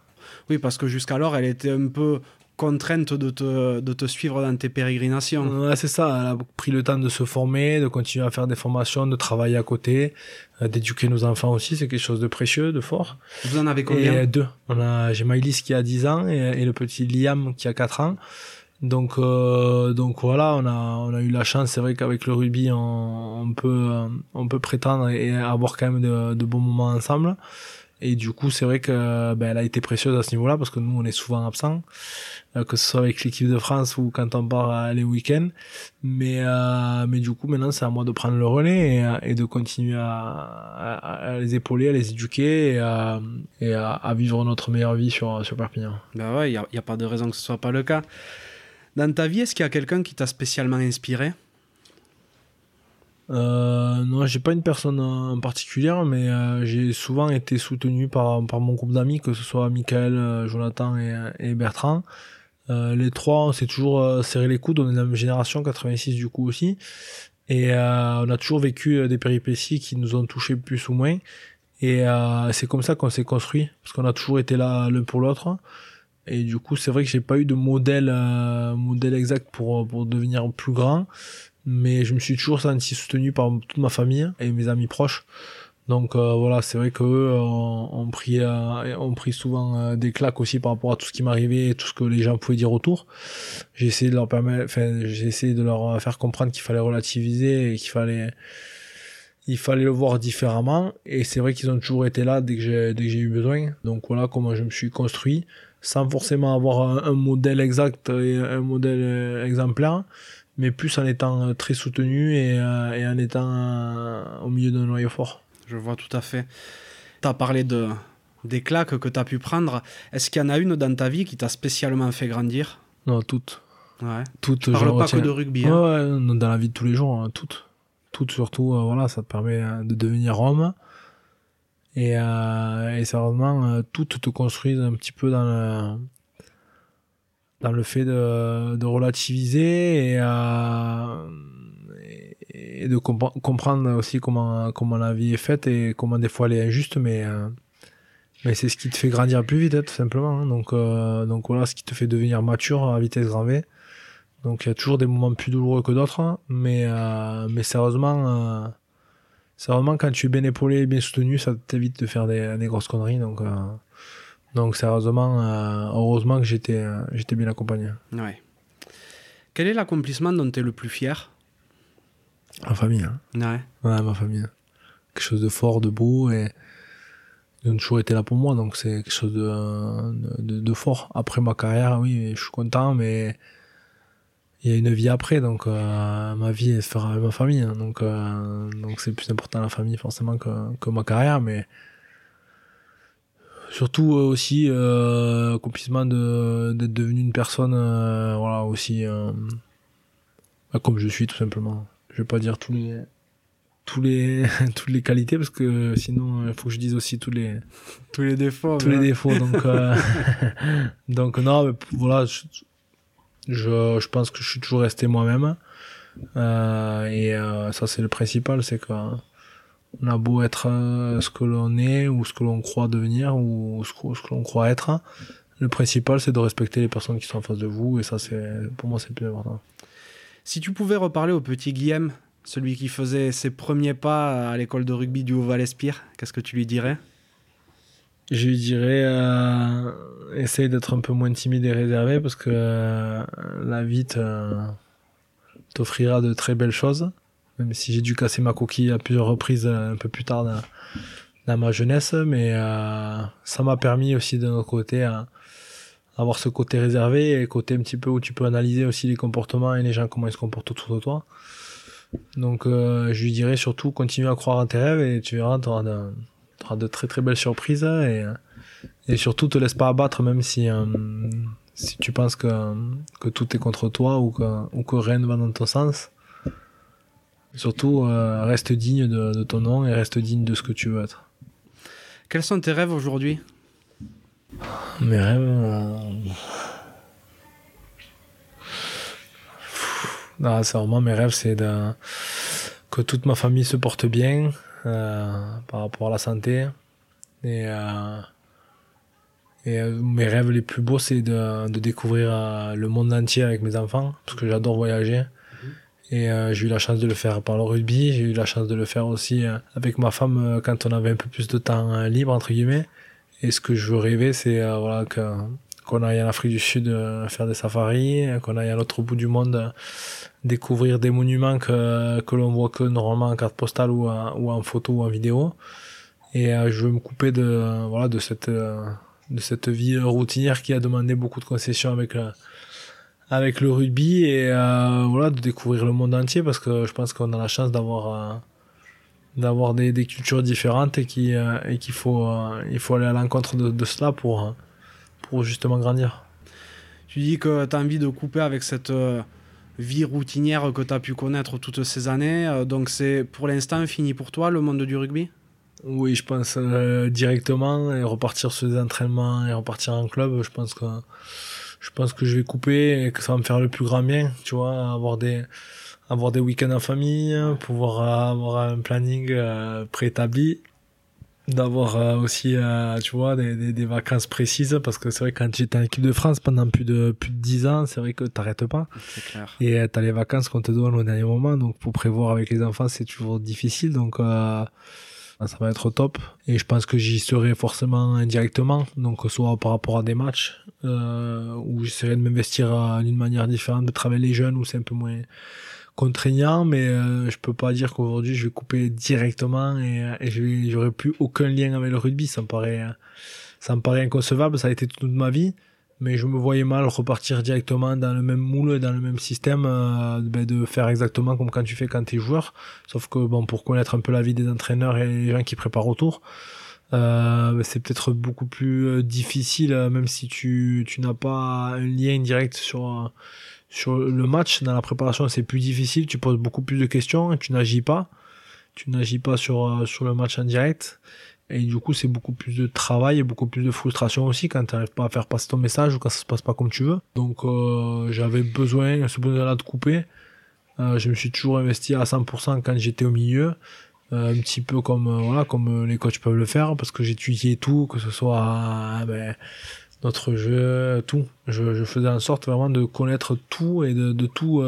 Oui, parce que jusqu'alors, elle était un peu contrainte de te, de te suivre dans tes pérégrinations. Ouais, c'est ça. Elle a pris le temps de se former, de continuer à faire des formations, de travailler à côté, euh, d'éduquer nos enfants aussi. C'est quelque chose de précieux, de fort. Vous en avez combien et, Deux. On a, j'ai Maïlis qui a 10 ans et, le petit Liam qui a 4 ans. Donc, euh, donc voilà, on a, on a eu la chance. C'est vrai qu'avec le rugby, on, on peut, on peut prétendre et avoir quand même de, de bons moments ensemble. Et du coup, c'est vrai que ben, elle a été précieuse à ce niveau-là parce que nous, on est souvent absents, euh, que ce soit avec l'équipe de France ou quand on part euh, les week-ends. Mais euh, mais du coup, maintenant, c'est à moi de prendre le relais et, de continuer à, les épauler, à les éduquer et à, et à, vivre notre meilleure vie sur sur Perpignan. Ben ouais, il y y a pas de raison que ce soit pas le cas. Dans ta vie, est-ce qu'il y a quelqu'un qui t'a spécialement inspiré? Euh, non, j'ai pas une personne en particulier, mais euh, j'ai souvent été soutenu par, par mon groupe d'amis, que ce soit Michael, euh, Jonathan et, et Bertrand. Euh, les trois, on s'est toujours euh, serré les coudes, on est de la même génération, 86 du coup aussi. Et on a toujours vécu des péripéties qui nous ont touchés plus ou moins. Et c'est comme ça qu'on s'est construit, parce qu'on a toujours été là l'un pour l'autre. et du coup, c'est vrai que j'ai pas eu de modèle, euh, modèle exact pour, pour devenir plus grand. Mais je me suis toujours senti soutenu par toute ma famille et mes amis proches. Donc euh, voilà, c'est vrai qu'eux ont, ont, pris, euh, souvent euh, des claques aussi par rapport à tout ce qui m'arrivait et tout ce que les gens pouvaient dire autour. J'ai essayé de leur permettre, enfin, j'ai essayé de leur faire comprendre qu'il fallait relativiser et qu'il fallait, il fallait le voir différemment. Et c'est vrai qu'ils ont toujours été là dès que j'ai, dès que j'ai eu besoin. Donc voilà comment je me suis construit, sans forcément avoir un, un modèle exact et un modèle exemplaire mais plus en étant très soutenu et, et en étant au milieu d'un noyau fort je vois tout à fait. Tu as parlé de, des claques que tu as pu prendre. Est-ce qu'il y en a une dans ta vie qui t'a spécialement fait grandir? Non, toutes. Ouais. Toutes. Tu parles pas que de rugby. Hein. Ouais, dans la vie de tous les jours, hein, toutes. Toutes surtout, euh, voilà, ça te permet euh, de devenir homme. Et, euh, et sérieusement, euh, toutes te construisent un petit peu dans le, dans le fait de, de relativiser et, euh, de comp comprendre aussi comment, comment la vie est faite et comment des fois elle est injuste, mais, euh, mais c'est ce qui te fait grandir plus vite, hein, tout simplement. Hein. Donc, euh, donc voilà, ce qui te fait devenir mature à vitesse grand V. Donc il y a toujours des moments plus douloureux que d'autres, hein. mais, mais sérieusement, sérieusement, quand tu es bien épaulé et bien soutenu, ça t'évite de faire des, des grosses conneries. Donc, donc sérieusement, euh, heureusement que j'étais j'étais bien accompagné. Ouais. Quel est l'accomplissement dont tu es le plus fier? Ma famille. Hein. Ouais. Ouais, ma famille. Quelque chose de fort, de beau et ils ont toujours été là pour moi, donc c'est quelque chose de, de, de, fort. Après ma carrière, oui, je suis content, mais il y a une vie après, donc euh, ma vie elle se fera avec ma famille, hein, donc euh, donc c'est plus important la famille forcément que, que ma carrière, mais surtout euh, aussi euh, accomplissement de d'être devenu une personne, euh, voilà aussi euh, bah, comme je suis tout simplement. Je vais pas dire tous les tous les toutes les qualités parce que sinon il faut que je dise aussi tous les tous les défauts tous les défauts. Donc euh, donc non mais voilà je, je, je pense que je suis toujours resté moi-même. Euh, et euh, ça c'est le principal c'est que on a beau être euh, ce que l'on est ou ce que l'on croit devenir ou ce que, ce que l'on croit être le principal c'est de respecter les personnes qui sont en face de vous et ça c'est pour moi c'est le plus important. Si tu pouvais reparler au petit Guillaume, celui qui faisait ses premiers pas à l'école de rugby du Haut-Val-Espire, qu'est-ce que tu lui dirais? Je lui dirais euh, essaye d'être un peu moins timide et réservé parce que euh, la vie t'offrira de très belles choses. Même si j'ai dû casser ma coquille à plusieurs reprises euh, un peu plus tard dans, dans ma jeunesse, mais euh, ça m'a permis aussi de notre côté à avoir ce côté réservé et côté un petit peu où tu peux analyser aussi les comportements et les gens comment ils se comportent autour de toi. Donc euh, je lui dirais surtout continue à croire à tes rêves et tu verras, tu auras de, très très belles surprises et, et surtout te laisse pas abattre même si, euh, si tu penses que, que tout est contre toi ou que, ou que rien ne va dans ton sens. Surtout euh, reste digne de, de ton nom et reste digne de ce que tu veux être. Quels sont tes rêves aujourd'hui? Mes rêves. Euh... Non, c'est vraiment mes rêves, c'est de... que toute ma famille se porte bien euh, par rapport à la santé. Et, euh... et mes rêves les plus beaux, c'est de, de découvrir euh, le monde entier avec mes enfants, parce que j'adore voyager. Et euh, j'ai eu la chance de le faire par le rugby, j'ai eu la chance de le faire aussi euh, avec ma femme euh, quand on avait un peu plus de temps libre, entre guillemets. Et ce que je veux rêver, c'est euh, voilà, que, qu'on aille en Afrique du Sud euh, faire des safaris, qu'on aille à l'autre bout du monde euh, découvrir des monuments que, que l'on voit que normalement en carte postale ou, en, ou en photo ou en vidéo. Et euh, je veux me couper de, voilà, de, cette, de cette vie routinière qui a demandé beaucoup de concessions avec, avec le rugby et voilà, de découvrir le monde entier parce que je pense qu'on a la chance d'avoir d'avoir des, des, cultures différentes et qui euh, et qu'il faut euh, il faut aller à l'encontre de, de, cela pour euh, pour justement grandir. Tu dis que tu as envie de couper avec cette vie routinière que tu as pu connaître toutes ces années donc c'est pour l'instant fini pour toi le monde du rugby? Oui, je pense directement et repartir sur des entraînements et repartir en club, je pense que je pense que je vais couper et que ça va me faire le plus grand bien, tu vois, avoir des avoir des week-ends en famille, pouvoir avoir un planning euh, préétabli d'avoir aussi tu vois des, des, vacances précises parce que c'est vrai que quand j'étais en équipe de France pendant plus de plus de 10 ans c'est vrai que t'arrêtes pas clair. et t'as les vacances qu'on te donne au dernier moment donc pour prévoir avec les enfants c'est toujours difficile donc ça va être top. Et je pense que j'y serai forcément indirectement, donc soit par rapport à des matchs, euh, où j'essaierai de m'investir d'une manière différente, de travailler les jeunes, où c'est un peu moins contraignant, mais euh, je peux pas dire qu'aujourd'hui je vais couper directement et, et j'aurai plus aucun lien avec le rugby. Ça me paraît, ça me paraît inconcevable. Ça a été toute ma vie mais je me voyais mal repartir directement dans le même moule, dans le même système, euh, ben de faire exactement comme quand tu fais quand tu es joueur. Sauf que bon, pour connaître un peu la vie des entraîneurs et les gens qui préparent autour, euh, ben, c'est peut-être beaucoup plus euh, difficile, même si tu, tu n'as pas un lien direct sur, sur le match. Dans la préparation, c'est plus difficile, tu poses beaucoup plus de questions tu n'agis pas. Tu n'agis pas sur, sur le match en direct. Et du coup, c'est beaucoup plus de travail et beaucoup plus de frustration aussi quand tu n'arrives pas à faire passer ton message ou quand ça se passe pas comme tu veux. Donc, euh, j'avais besoin, ce besoin-là de couper. Euh, je me suis toujours investi à 100% quand j'étais au milieu. Euh, un petit peu comme, euh, voilà, comme les coachs peuvent le faire parce que j'étudiais tout, que ce soit ben, notre jeu, tout. Je, faisais en sorte vraiment de connaître tout et de tout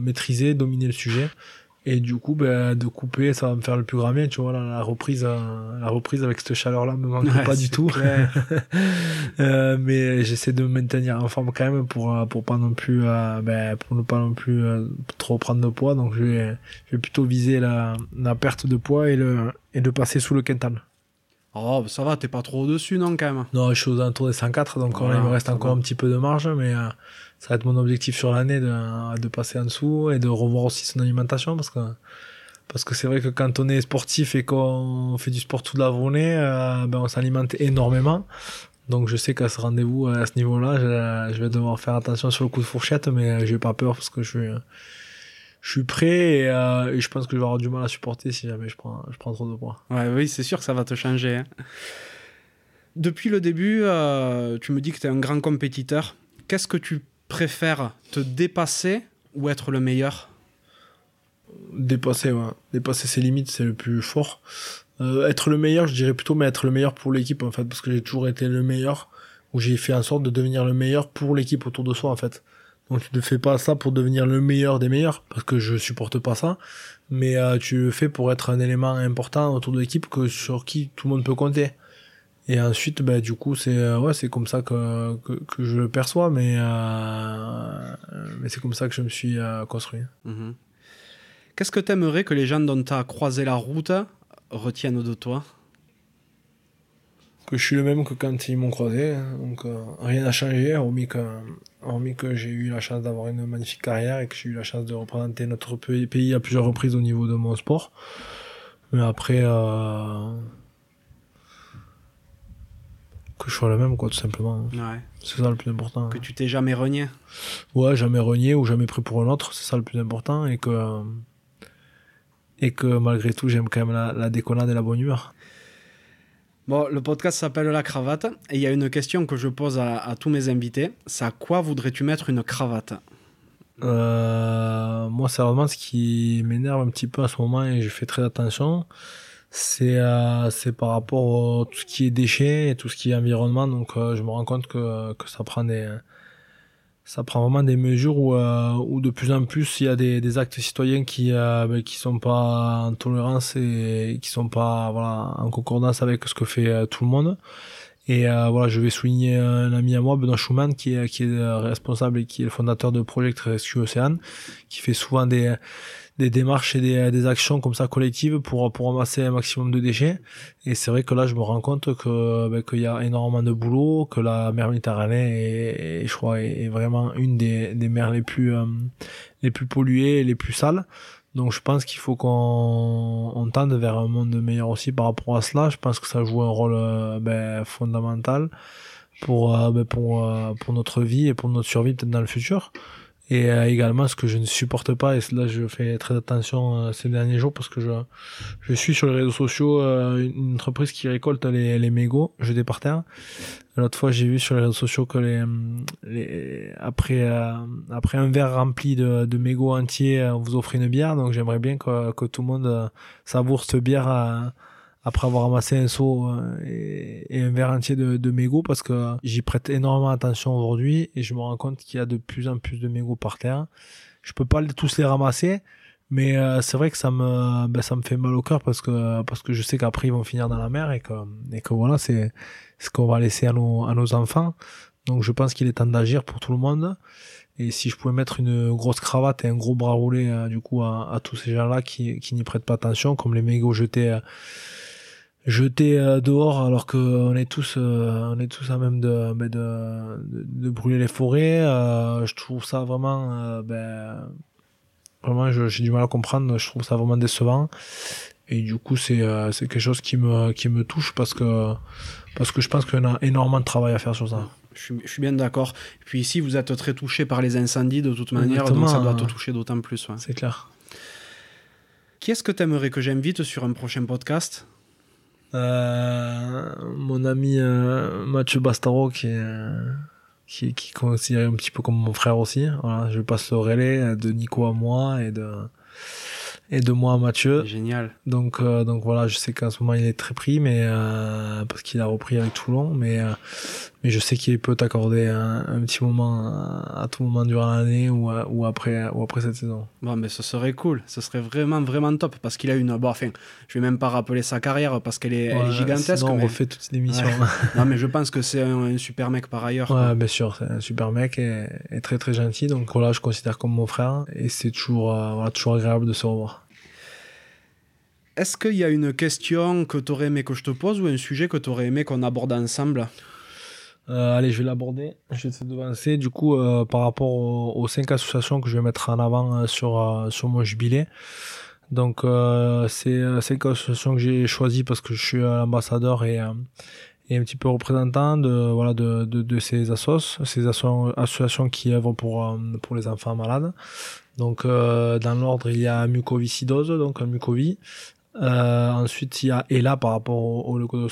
maîtriser, dominer le sujet. Et du coup, ben, de couper, ça va me faire le plus grand bien. Tu vois, la reprise, euh, la reprise avec cette chaleur-là me manque pas du tout. euh, mais j'essaie de me maintenir en forme quand même pour euh, pour pas non plus, euh, ben, pour ne pas non plus trop prendre de poids. Donc je vais, je vais plutôt viser la, la perte de poids et le et de passer sous le quintal. Oh, ça va, t'es pas trop au-dessus, non, quand même? Non, je suis aux alentours des 104, donc il me reste encore un petit peu de marge, mais ça va être mon objectif sur l'année de, de passer en dessous et de revoir aussi son alimentation parce que parce que c'est vrai que quand on est sportif et qu'on fait du sport toute la journée, euh, ben on s'alimente énormément. Donc je sais qu'à ce rendez-vous, à ce niveau-là, je, je, vais devoir faire attention sur le coup de fourchette, mais j'ai pas peur parce que je suis, je suis prêt et, euh, je pense que je vais avoir du mal à supporter si jamais je prends, je prends trop de poids. Ouais, oui, c'est sûr que ça va te changer. Hein. Depuis le début, euh, tu me dis que tu es un grand compétiteur. Qu'est-ce que tu préfères te dépasser ou être le meilleur? Dépasser, ouais. Dépasser ses limites, c'est le plus fort. Euh, être le meilleur, je dirais plutôt, mais être le meilleur pour l'équipe, en fait, parce que j'ai toujours été le meilleur, ou j'ai fait en sorte de devenir le meilleur pour l'équipe autour de soi, en fait. Donc tu ne fais pas ça pour devenir le meilleur des meilleurs, parce que je supporte pas ça, mais euh, tu le fais pour être un élément important autour de l'équipe sur qui tout le monde peut compter. Et ensuite, bah, du coup, c'est euh, ouais, c'est comme ça que, que, que, je le perçois, mais, euh, mais c'est comme ça que je me suis euh, construit. Mhm. Qu'est-ce que tu aimerais que les gens dont tu as croisé la route retiennent de toi? Que je suis le même que quand ils m'ont croisé. Hein. Donc rien n'a changé, hormis que, hormis que j'ai eu la chance d'avoir une magnifique carrière et que j'ai eu la chance de représenter notre pays à plusieurs reprises au niveau de mon sport. Mais après que je sois le même, quoi, tout simplement. Ouais. C'est ça le plus important. Que tu t'es jamais renié. Ouais, jamais renié ou jamais pris pour un autre, c'est ça le plus important. Et que, et que malgré tout, j'aime quand même la, la, déconnade et la bonne humeur. Bon, le podcast s'appelle La Cravate. Et il y a une question que je pose à, à tous mes invités. C'est à quoi voudrais-tu mettre une cravate? Euh, Moi, c'est vraiment ce qui m'énerve un petit peu à ce moment et je fais très attention c'est euh, c'est par rapport à tout ce qui est déchets et tout ce qui est environnement. Donc euh, je me rends compte que que ça prend des ça prend vraiment des mesures où euh, où de plus en plus il y a des, des actes citoyens qui euh, ben, qui sont pas en tolérance et qui sont pas voilà en concordance avec ce que fait euh, tout le monde. Et voilà je vais souligner un ami à moi Benoît Schumann qui est qui est responsable et qui est le fondateur de Project Rescue Ocean qui fait souvent des des démarches et des, des, actions comme ça collectives pour pour ramasser un maximum de déchets. Et c'est vrai que là je me rends compte que ben, qu'il y a énormément de boulot que la mer Méditerranée est, je crois est, vraiment une des, des mers les plus euh, les plus polluées et les plus sales. Donc je pense qu'il faut qu'on on tende vers un monde meilleur aussi par rapport à cela. Je pense que ça joue un rôle euh, ben, fondamental pour euh, ben, pour pour notre vie et pour notre survie peut-être dans le futur et euh, également, ce que je ne supporte pas, et là je fais très attention euh, ces derniers jours parce que je, je suis sur les réseaux sociaux euh, une entreprise qui récolte les, les mégots jetés par terre. L'autre fois, j'ai vu sur les réseaux sociaux que les, les après après un verre rempli de, de mégots entiers, on vous offre une bière. Donc j'aimerais bien que, que tout le monde savoure cette bière après avoir ramassé un seau euh, et, un verre entier de, de mégots parce que j'y prête énormément attention aujourd'hui et je me rends compte qu'il y a de plus en plus de mégots par terre. Je peux pas tous les ramasser, mais euh, c'est vrai que ça me ben, ça me fait mal au cœur parce que parce que je sais qu'après ils vont finir dans la mer et que et que voilà c'est ce qu'on va laisser à nos à nos enfants. Donc je pense qu'il est temps d'agir pour tout le monde. Et si je pouvais mettre une grosse cravate et un gros bras roulé euh, du coup à, tous ces gens-là qui, qui n'y prêtent pas attention, comme les mégots jetés euh, dehors alors qu'on est tous euh, on est tous à même de, ben, de, de, brûler les forêts euh, je trouve ça vraiment ben, vraiment j'ai du mal à comprendre je trouve ça vraiment décevant et du coup c'est c'est quelque chose qui me qui me touche parce que parce que je pense y a énormément de travail à faire sur ça je suis, je suis bien d'accord. Et puis ici, vous êtes très touché par les incendies de toute manière, donc ça doit te toucher d'autant plus. C'est clair. Qui est-ce que tu aimerais que j'invite sur un prochain podcast? Euh, mon ami euh, Mathieu Bastaro qui est euh, qui, qui est considéré un petit peu comme mon frère aussi. Voilà, je passe le relais de Nico à moi et de et de moi à Mathieu. Génial. Donc, donc voilà, je sais qu'en ce moment il est très pris, mais parce qu'il a repris avec Toulon, mais mais je sais qu'il peut t'accorder un, un, petit moment à, tout moment durant l'année ou, ou après ou après cette saison. Bon, mais ce serait cool, ce serait vraiment vraiment top parce qu'il a une bon, enfin, je vais même pas rappeler sa carrière parce qu'elle est, elle est gigantesque. on refait toute l'émission. non, mais je pense que c'est un, super mec par ailleurs. Ouais, bien sûr, c'est un super mec et, et, très très gentil. Donc voilà, je considère comme mon frère et c'est toujours voilà, toujours agréable de se revoir. Est-ce qu'il y a une question que tu aurais aimé que je te pose ou un sujet que tu aurais aimé qu'on aborde ensemble? Euh, allez, je vais l'aborder. Je vais te devancer. Du coup, euh, par rapport aux, cinq associations que je vais mettre en avant euh, sur, sur mon jubilé. Donc, c'est cinq associations que j'ai choisies parce que je suis l'ambassadeur et, et un petit peu représentant de, voilà, de, de, de ces assos, ces associations qui œuvrent pour, pour les enfants malades. Donc, dans l'ordre, il y a mucoviscidose, donc mucovie. Euh, ensuite, il y a ELA par rapport au, au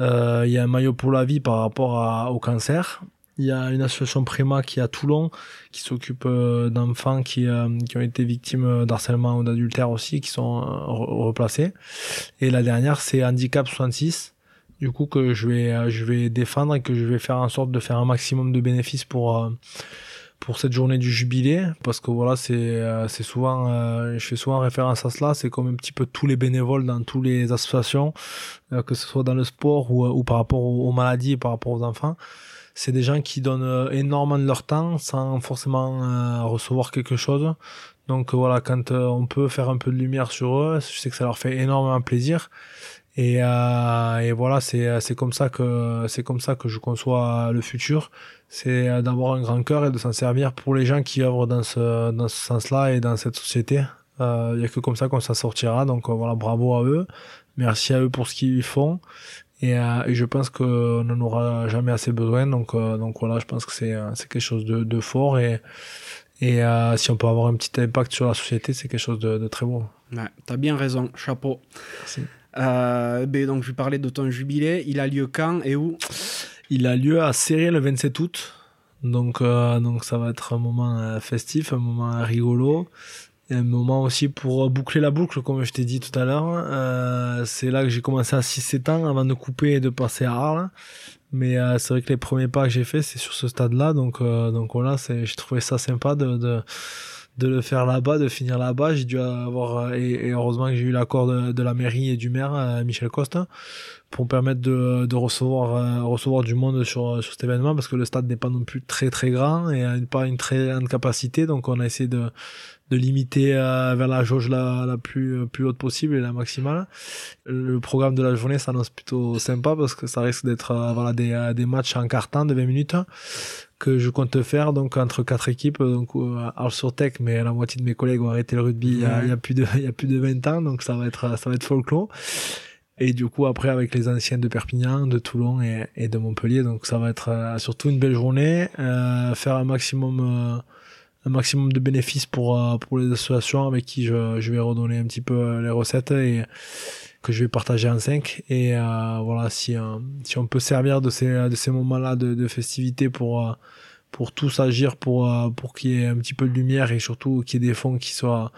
Euh, il y a un maillot pour la vie par rapport au cancer. Il y a une association Préma qui est à Toulon, qui s'occupe euh, d'enfants qui, qui ont été victimes d'harcèlement ou d'adultère aussi, qui sont replacés. Et la dernière, c'est Handicap 66, du coup que je vais, je vais défendre et que je vais faire en sorte de faire un maximum de bénéfices pour pour cette journée du jubilé parce que voilà c'est euh, souvent euh, je fais souvent référence à cela c'est comme un petit peu tous les bénévoles dans toutes les associations euh, que ce soit dans le sport ou, ou par rapport aux, maladies et par rapport aux enfants. C'est des gens qui donnent énormément de leur temps sans forcément recevoir quelque chose. Donc voilà quand on peut faire un peu de lumière sur eux je sais que ça leur fait énormément plaisir. Et, euh, et voilà, c'est comme c'est comme ça que je conçois le futur c'est euh, d'avoir un grand cœur et de s'en servir pour les gens qui œuvrent dans ce, dans ce sens-là et dans cette société. Il euh, n'y a que comme ça qu'on s'en sortira. Donc euh, voilà, bravo à eux. Merci à eux pour ce qu'ils font. Et, euh, et, je pense qu'on n'en aura jamais assez besoin. Donc, donc voilà, je pense que c'est quelque chose de, de, fort. Et, et si on peut avoir un petit impact sur la société, c'est quelque chose de, de, très beau. Ouais, t'as bien raison. Chapeau. Merci. Ben donc, je parlais de ton jubilé. Il a lieu quand et où? Il a lieu à Serré le 27 août. Donc, euh, donc ça va être un moment euh, festif, un moment rigolo. Un moment aussi pour boucler la boucle, comme je t'ai dit tout à l'heure. Euh, c'est là que j'ai commencé à 6-7 ans avant de couper et de passer à Arles. Mais c'est vrai que les premiers pas que j'ai fait, c'est sur ce stade-là. Donc, donc voilà, j'ai trouvé ça sympa de, de le faire là-bas, de finir là-bas. J'ai dû avoir, et, heureusement que j'ai eu l'accord de, la mairie et du maire, Michel Costa, pour permettre de, recevoir euh, recevoir du monde sur, cet événement parce que le stade n'est pas non plus très très grand et pas une très grande capacité donc on a essayé de de limiter euh, vers la jauge la, plus euh, plus haute possible et la maximale. Le programme de la journée s'annonce plutôt sympa parce que ça risque d'être voilà des, des matchs en carton de 20 minutes que je compte faire donc entre quatre équipes donc à sur Tech mais la moitié de mes collègues ont arrêté le rugby il, y a, il y a plus de il y a plus de 20 ans donc ça va être ça va être folklore et du coup, après, avec les anciennes de Perpignan, de Toulon et, et de Montpellier. Donc, ça va être euh, surtout une belle journée. Euh, faire un maximum, euh, un maximum de bénéfices pour, euh, pour les associations avec qui je, je vais redonner un petit peu les recettes et que je vais partager en cinq. Et voilà, si, si on peut servir de ces, de ces moments-là de, de festivité pour, pour tous agir pour, pour qu'il y ait un petit peu de lumière et surtout qu'il y ait des fonds qui soient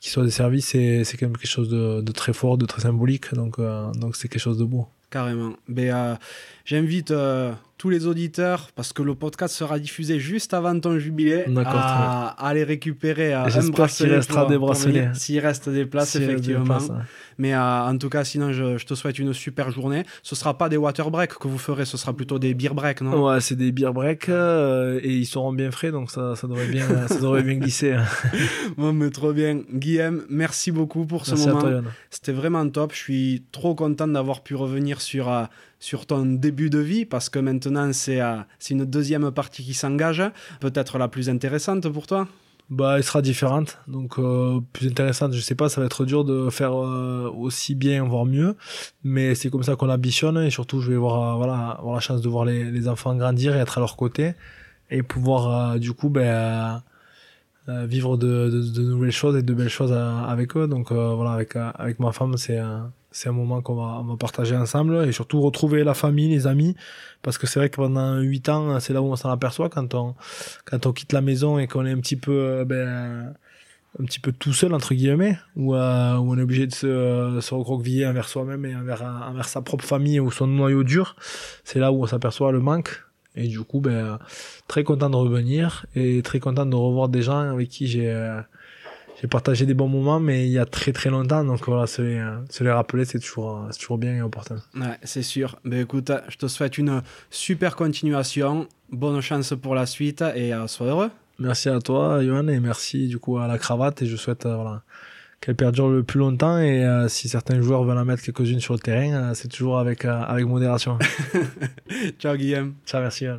qu'il soit desservi, c'est c'est quand même quelque chose de, de, très fort, de très symbolique. Donc donc c'est quelque chose de beau. Carrément. Mais j'invite tous les auditeurs, parce que le podcast sera diffusé juste avant ton jubilé, à, aller récupérer un bracelet. qu'il restera des bracelets. S'il reste des places, effectivement. Mais euh, en tout cas, sinon, je, te souhaite une super journée. Ce sera pas des water breaks que vous ferez, ce sera plutôt des beer breaks, non? Ouais, c'est des beer breaks euh, et ils seront bien frais, donc ça, ça devrait bien, ça devrait bien glisser. Hein. bon, mais trop bien. Guillaume, merci beaucoup pour ce moment. C'était vraiment top. Je suis trop content d'avoir pu revenir sur. Euh, sur ton début de vie, parce que maintenant c'est euh, une deuxième partie qui s'engage, peut-être la plus intéressante pour toi? Bah, elle sera différente, donc euh, plus intéressante. Je sais pas, ça va être dur de faire euh, aussi bien, voire mieux, mais c'est comme ça qu'on ambitionne. Et surtout, je vais voir, voilà, avoir la chance de voir les, les, enfants grandir et être à leur côté. Et pouvoir du coup ben, vivre de, de, de, nouvelles choses et de belles choses avec eux. Donc voilà, avec avec ma femme, c'est c'est un moment qu'on va, partager ensemble et surtout retrouver la famille, les amis, parce que c'est vrai que pendant huit ans, c'est là où on s'en aperçoit quand on, quand on quitte la maison et qu'on est un petit peu, euh, ben, un petit peu tout seul entre guillemets, euh, où on est obligé de se, se recroqueviller envers soi-même et envers, sa propre famille ou son noyau dur. C'est là où on s'aperçoit le manque. Et du coup, ben, très content de revenir et très content de revoir des gens avec qui j'ai euh, j'ai partagé des bons moments, mais il y a très très longtemps. Donc voilà, se les, se les rappeler, c'est toujours, toujours bien et important. Ouais, c'est sûr. Ben écoute, je te souhaite une super continuation. Bonne chance pour la suite et euh, sois heureux. Merci à toi, Johan, et merci du coup à la cravate. Et je souhaite euh, voilà, qu'elle perdure le plus longtemps. Et euh, si certains joueurs veulent en mettre quelques-unes sur le terrain, c'est toujours avec, avec modération. Ciao, Guillaume. Ciao, merci, Johan.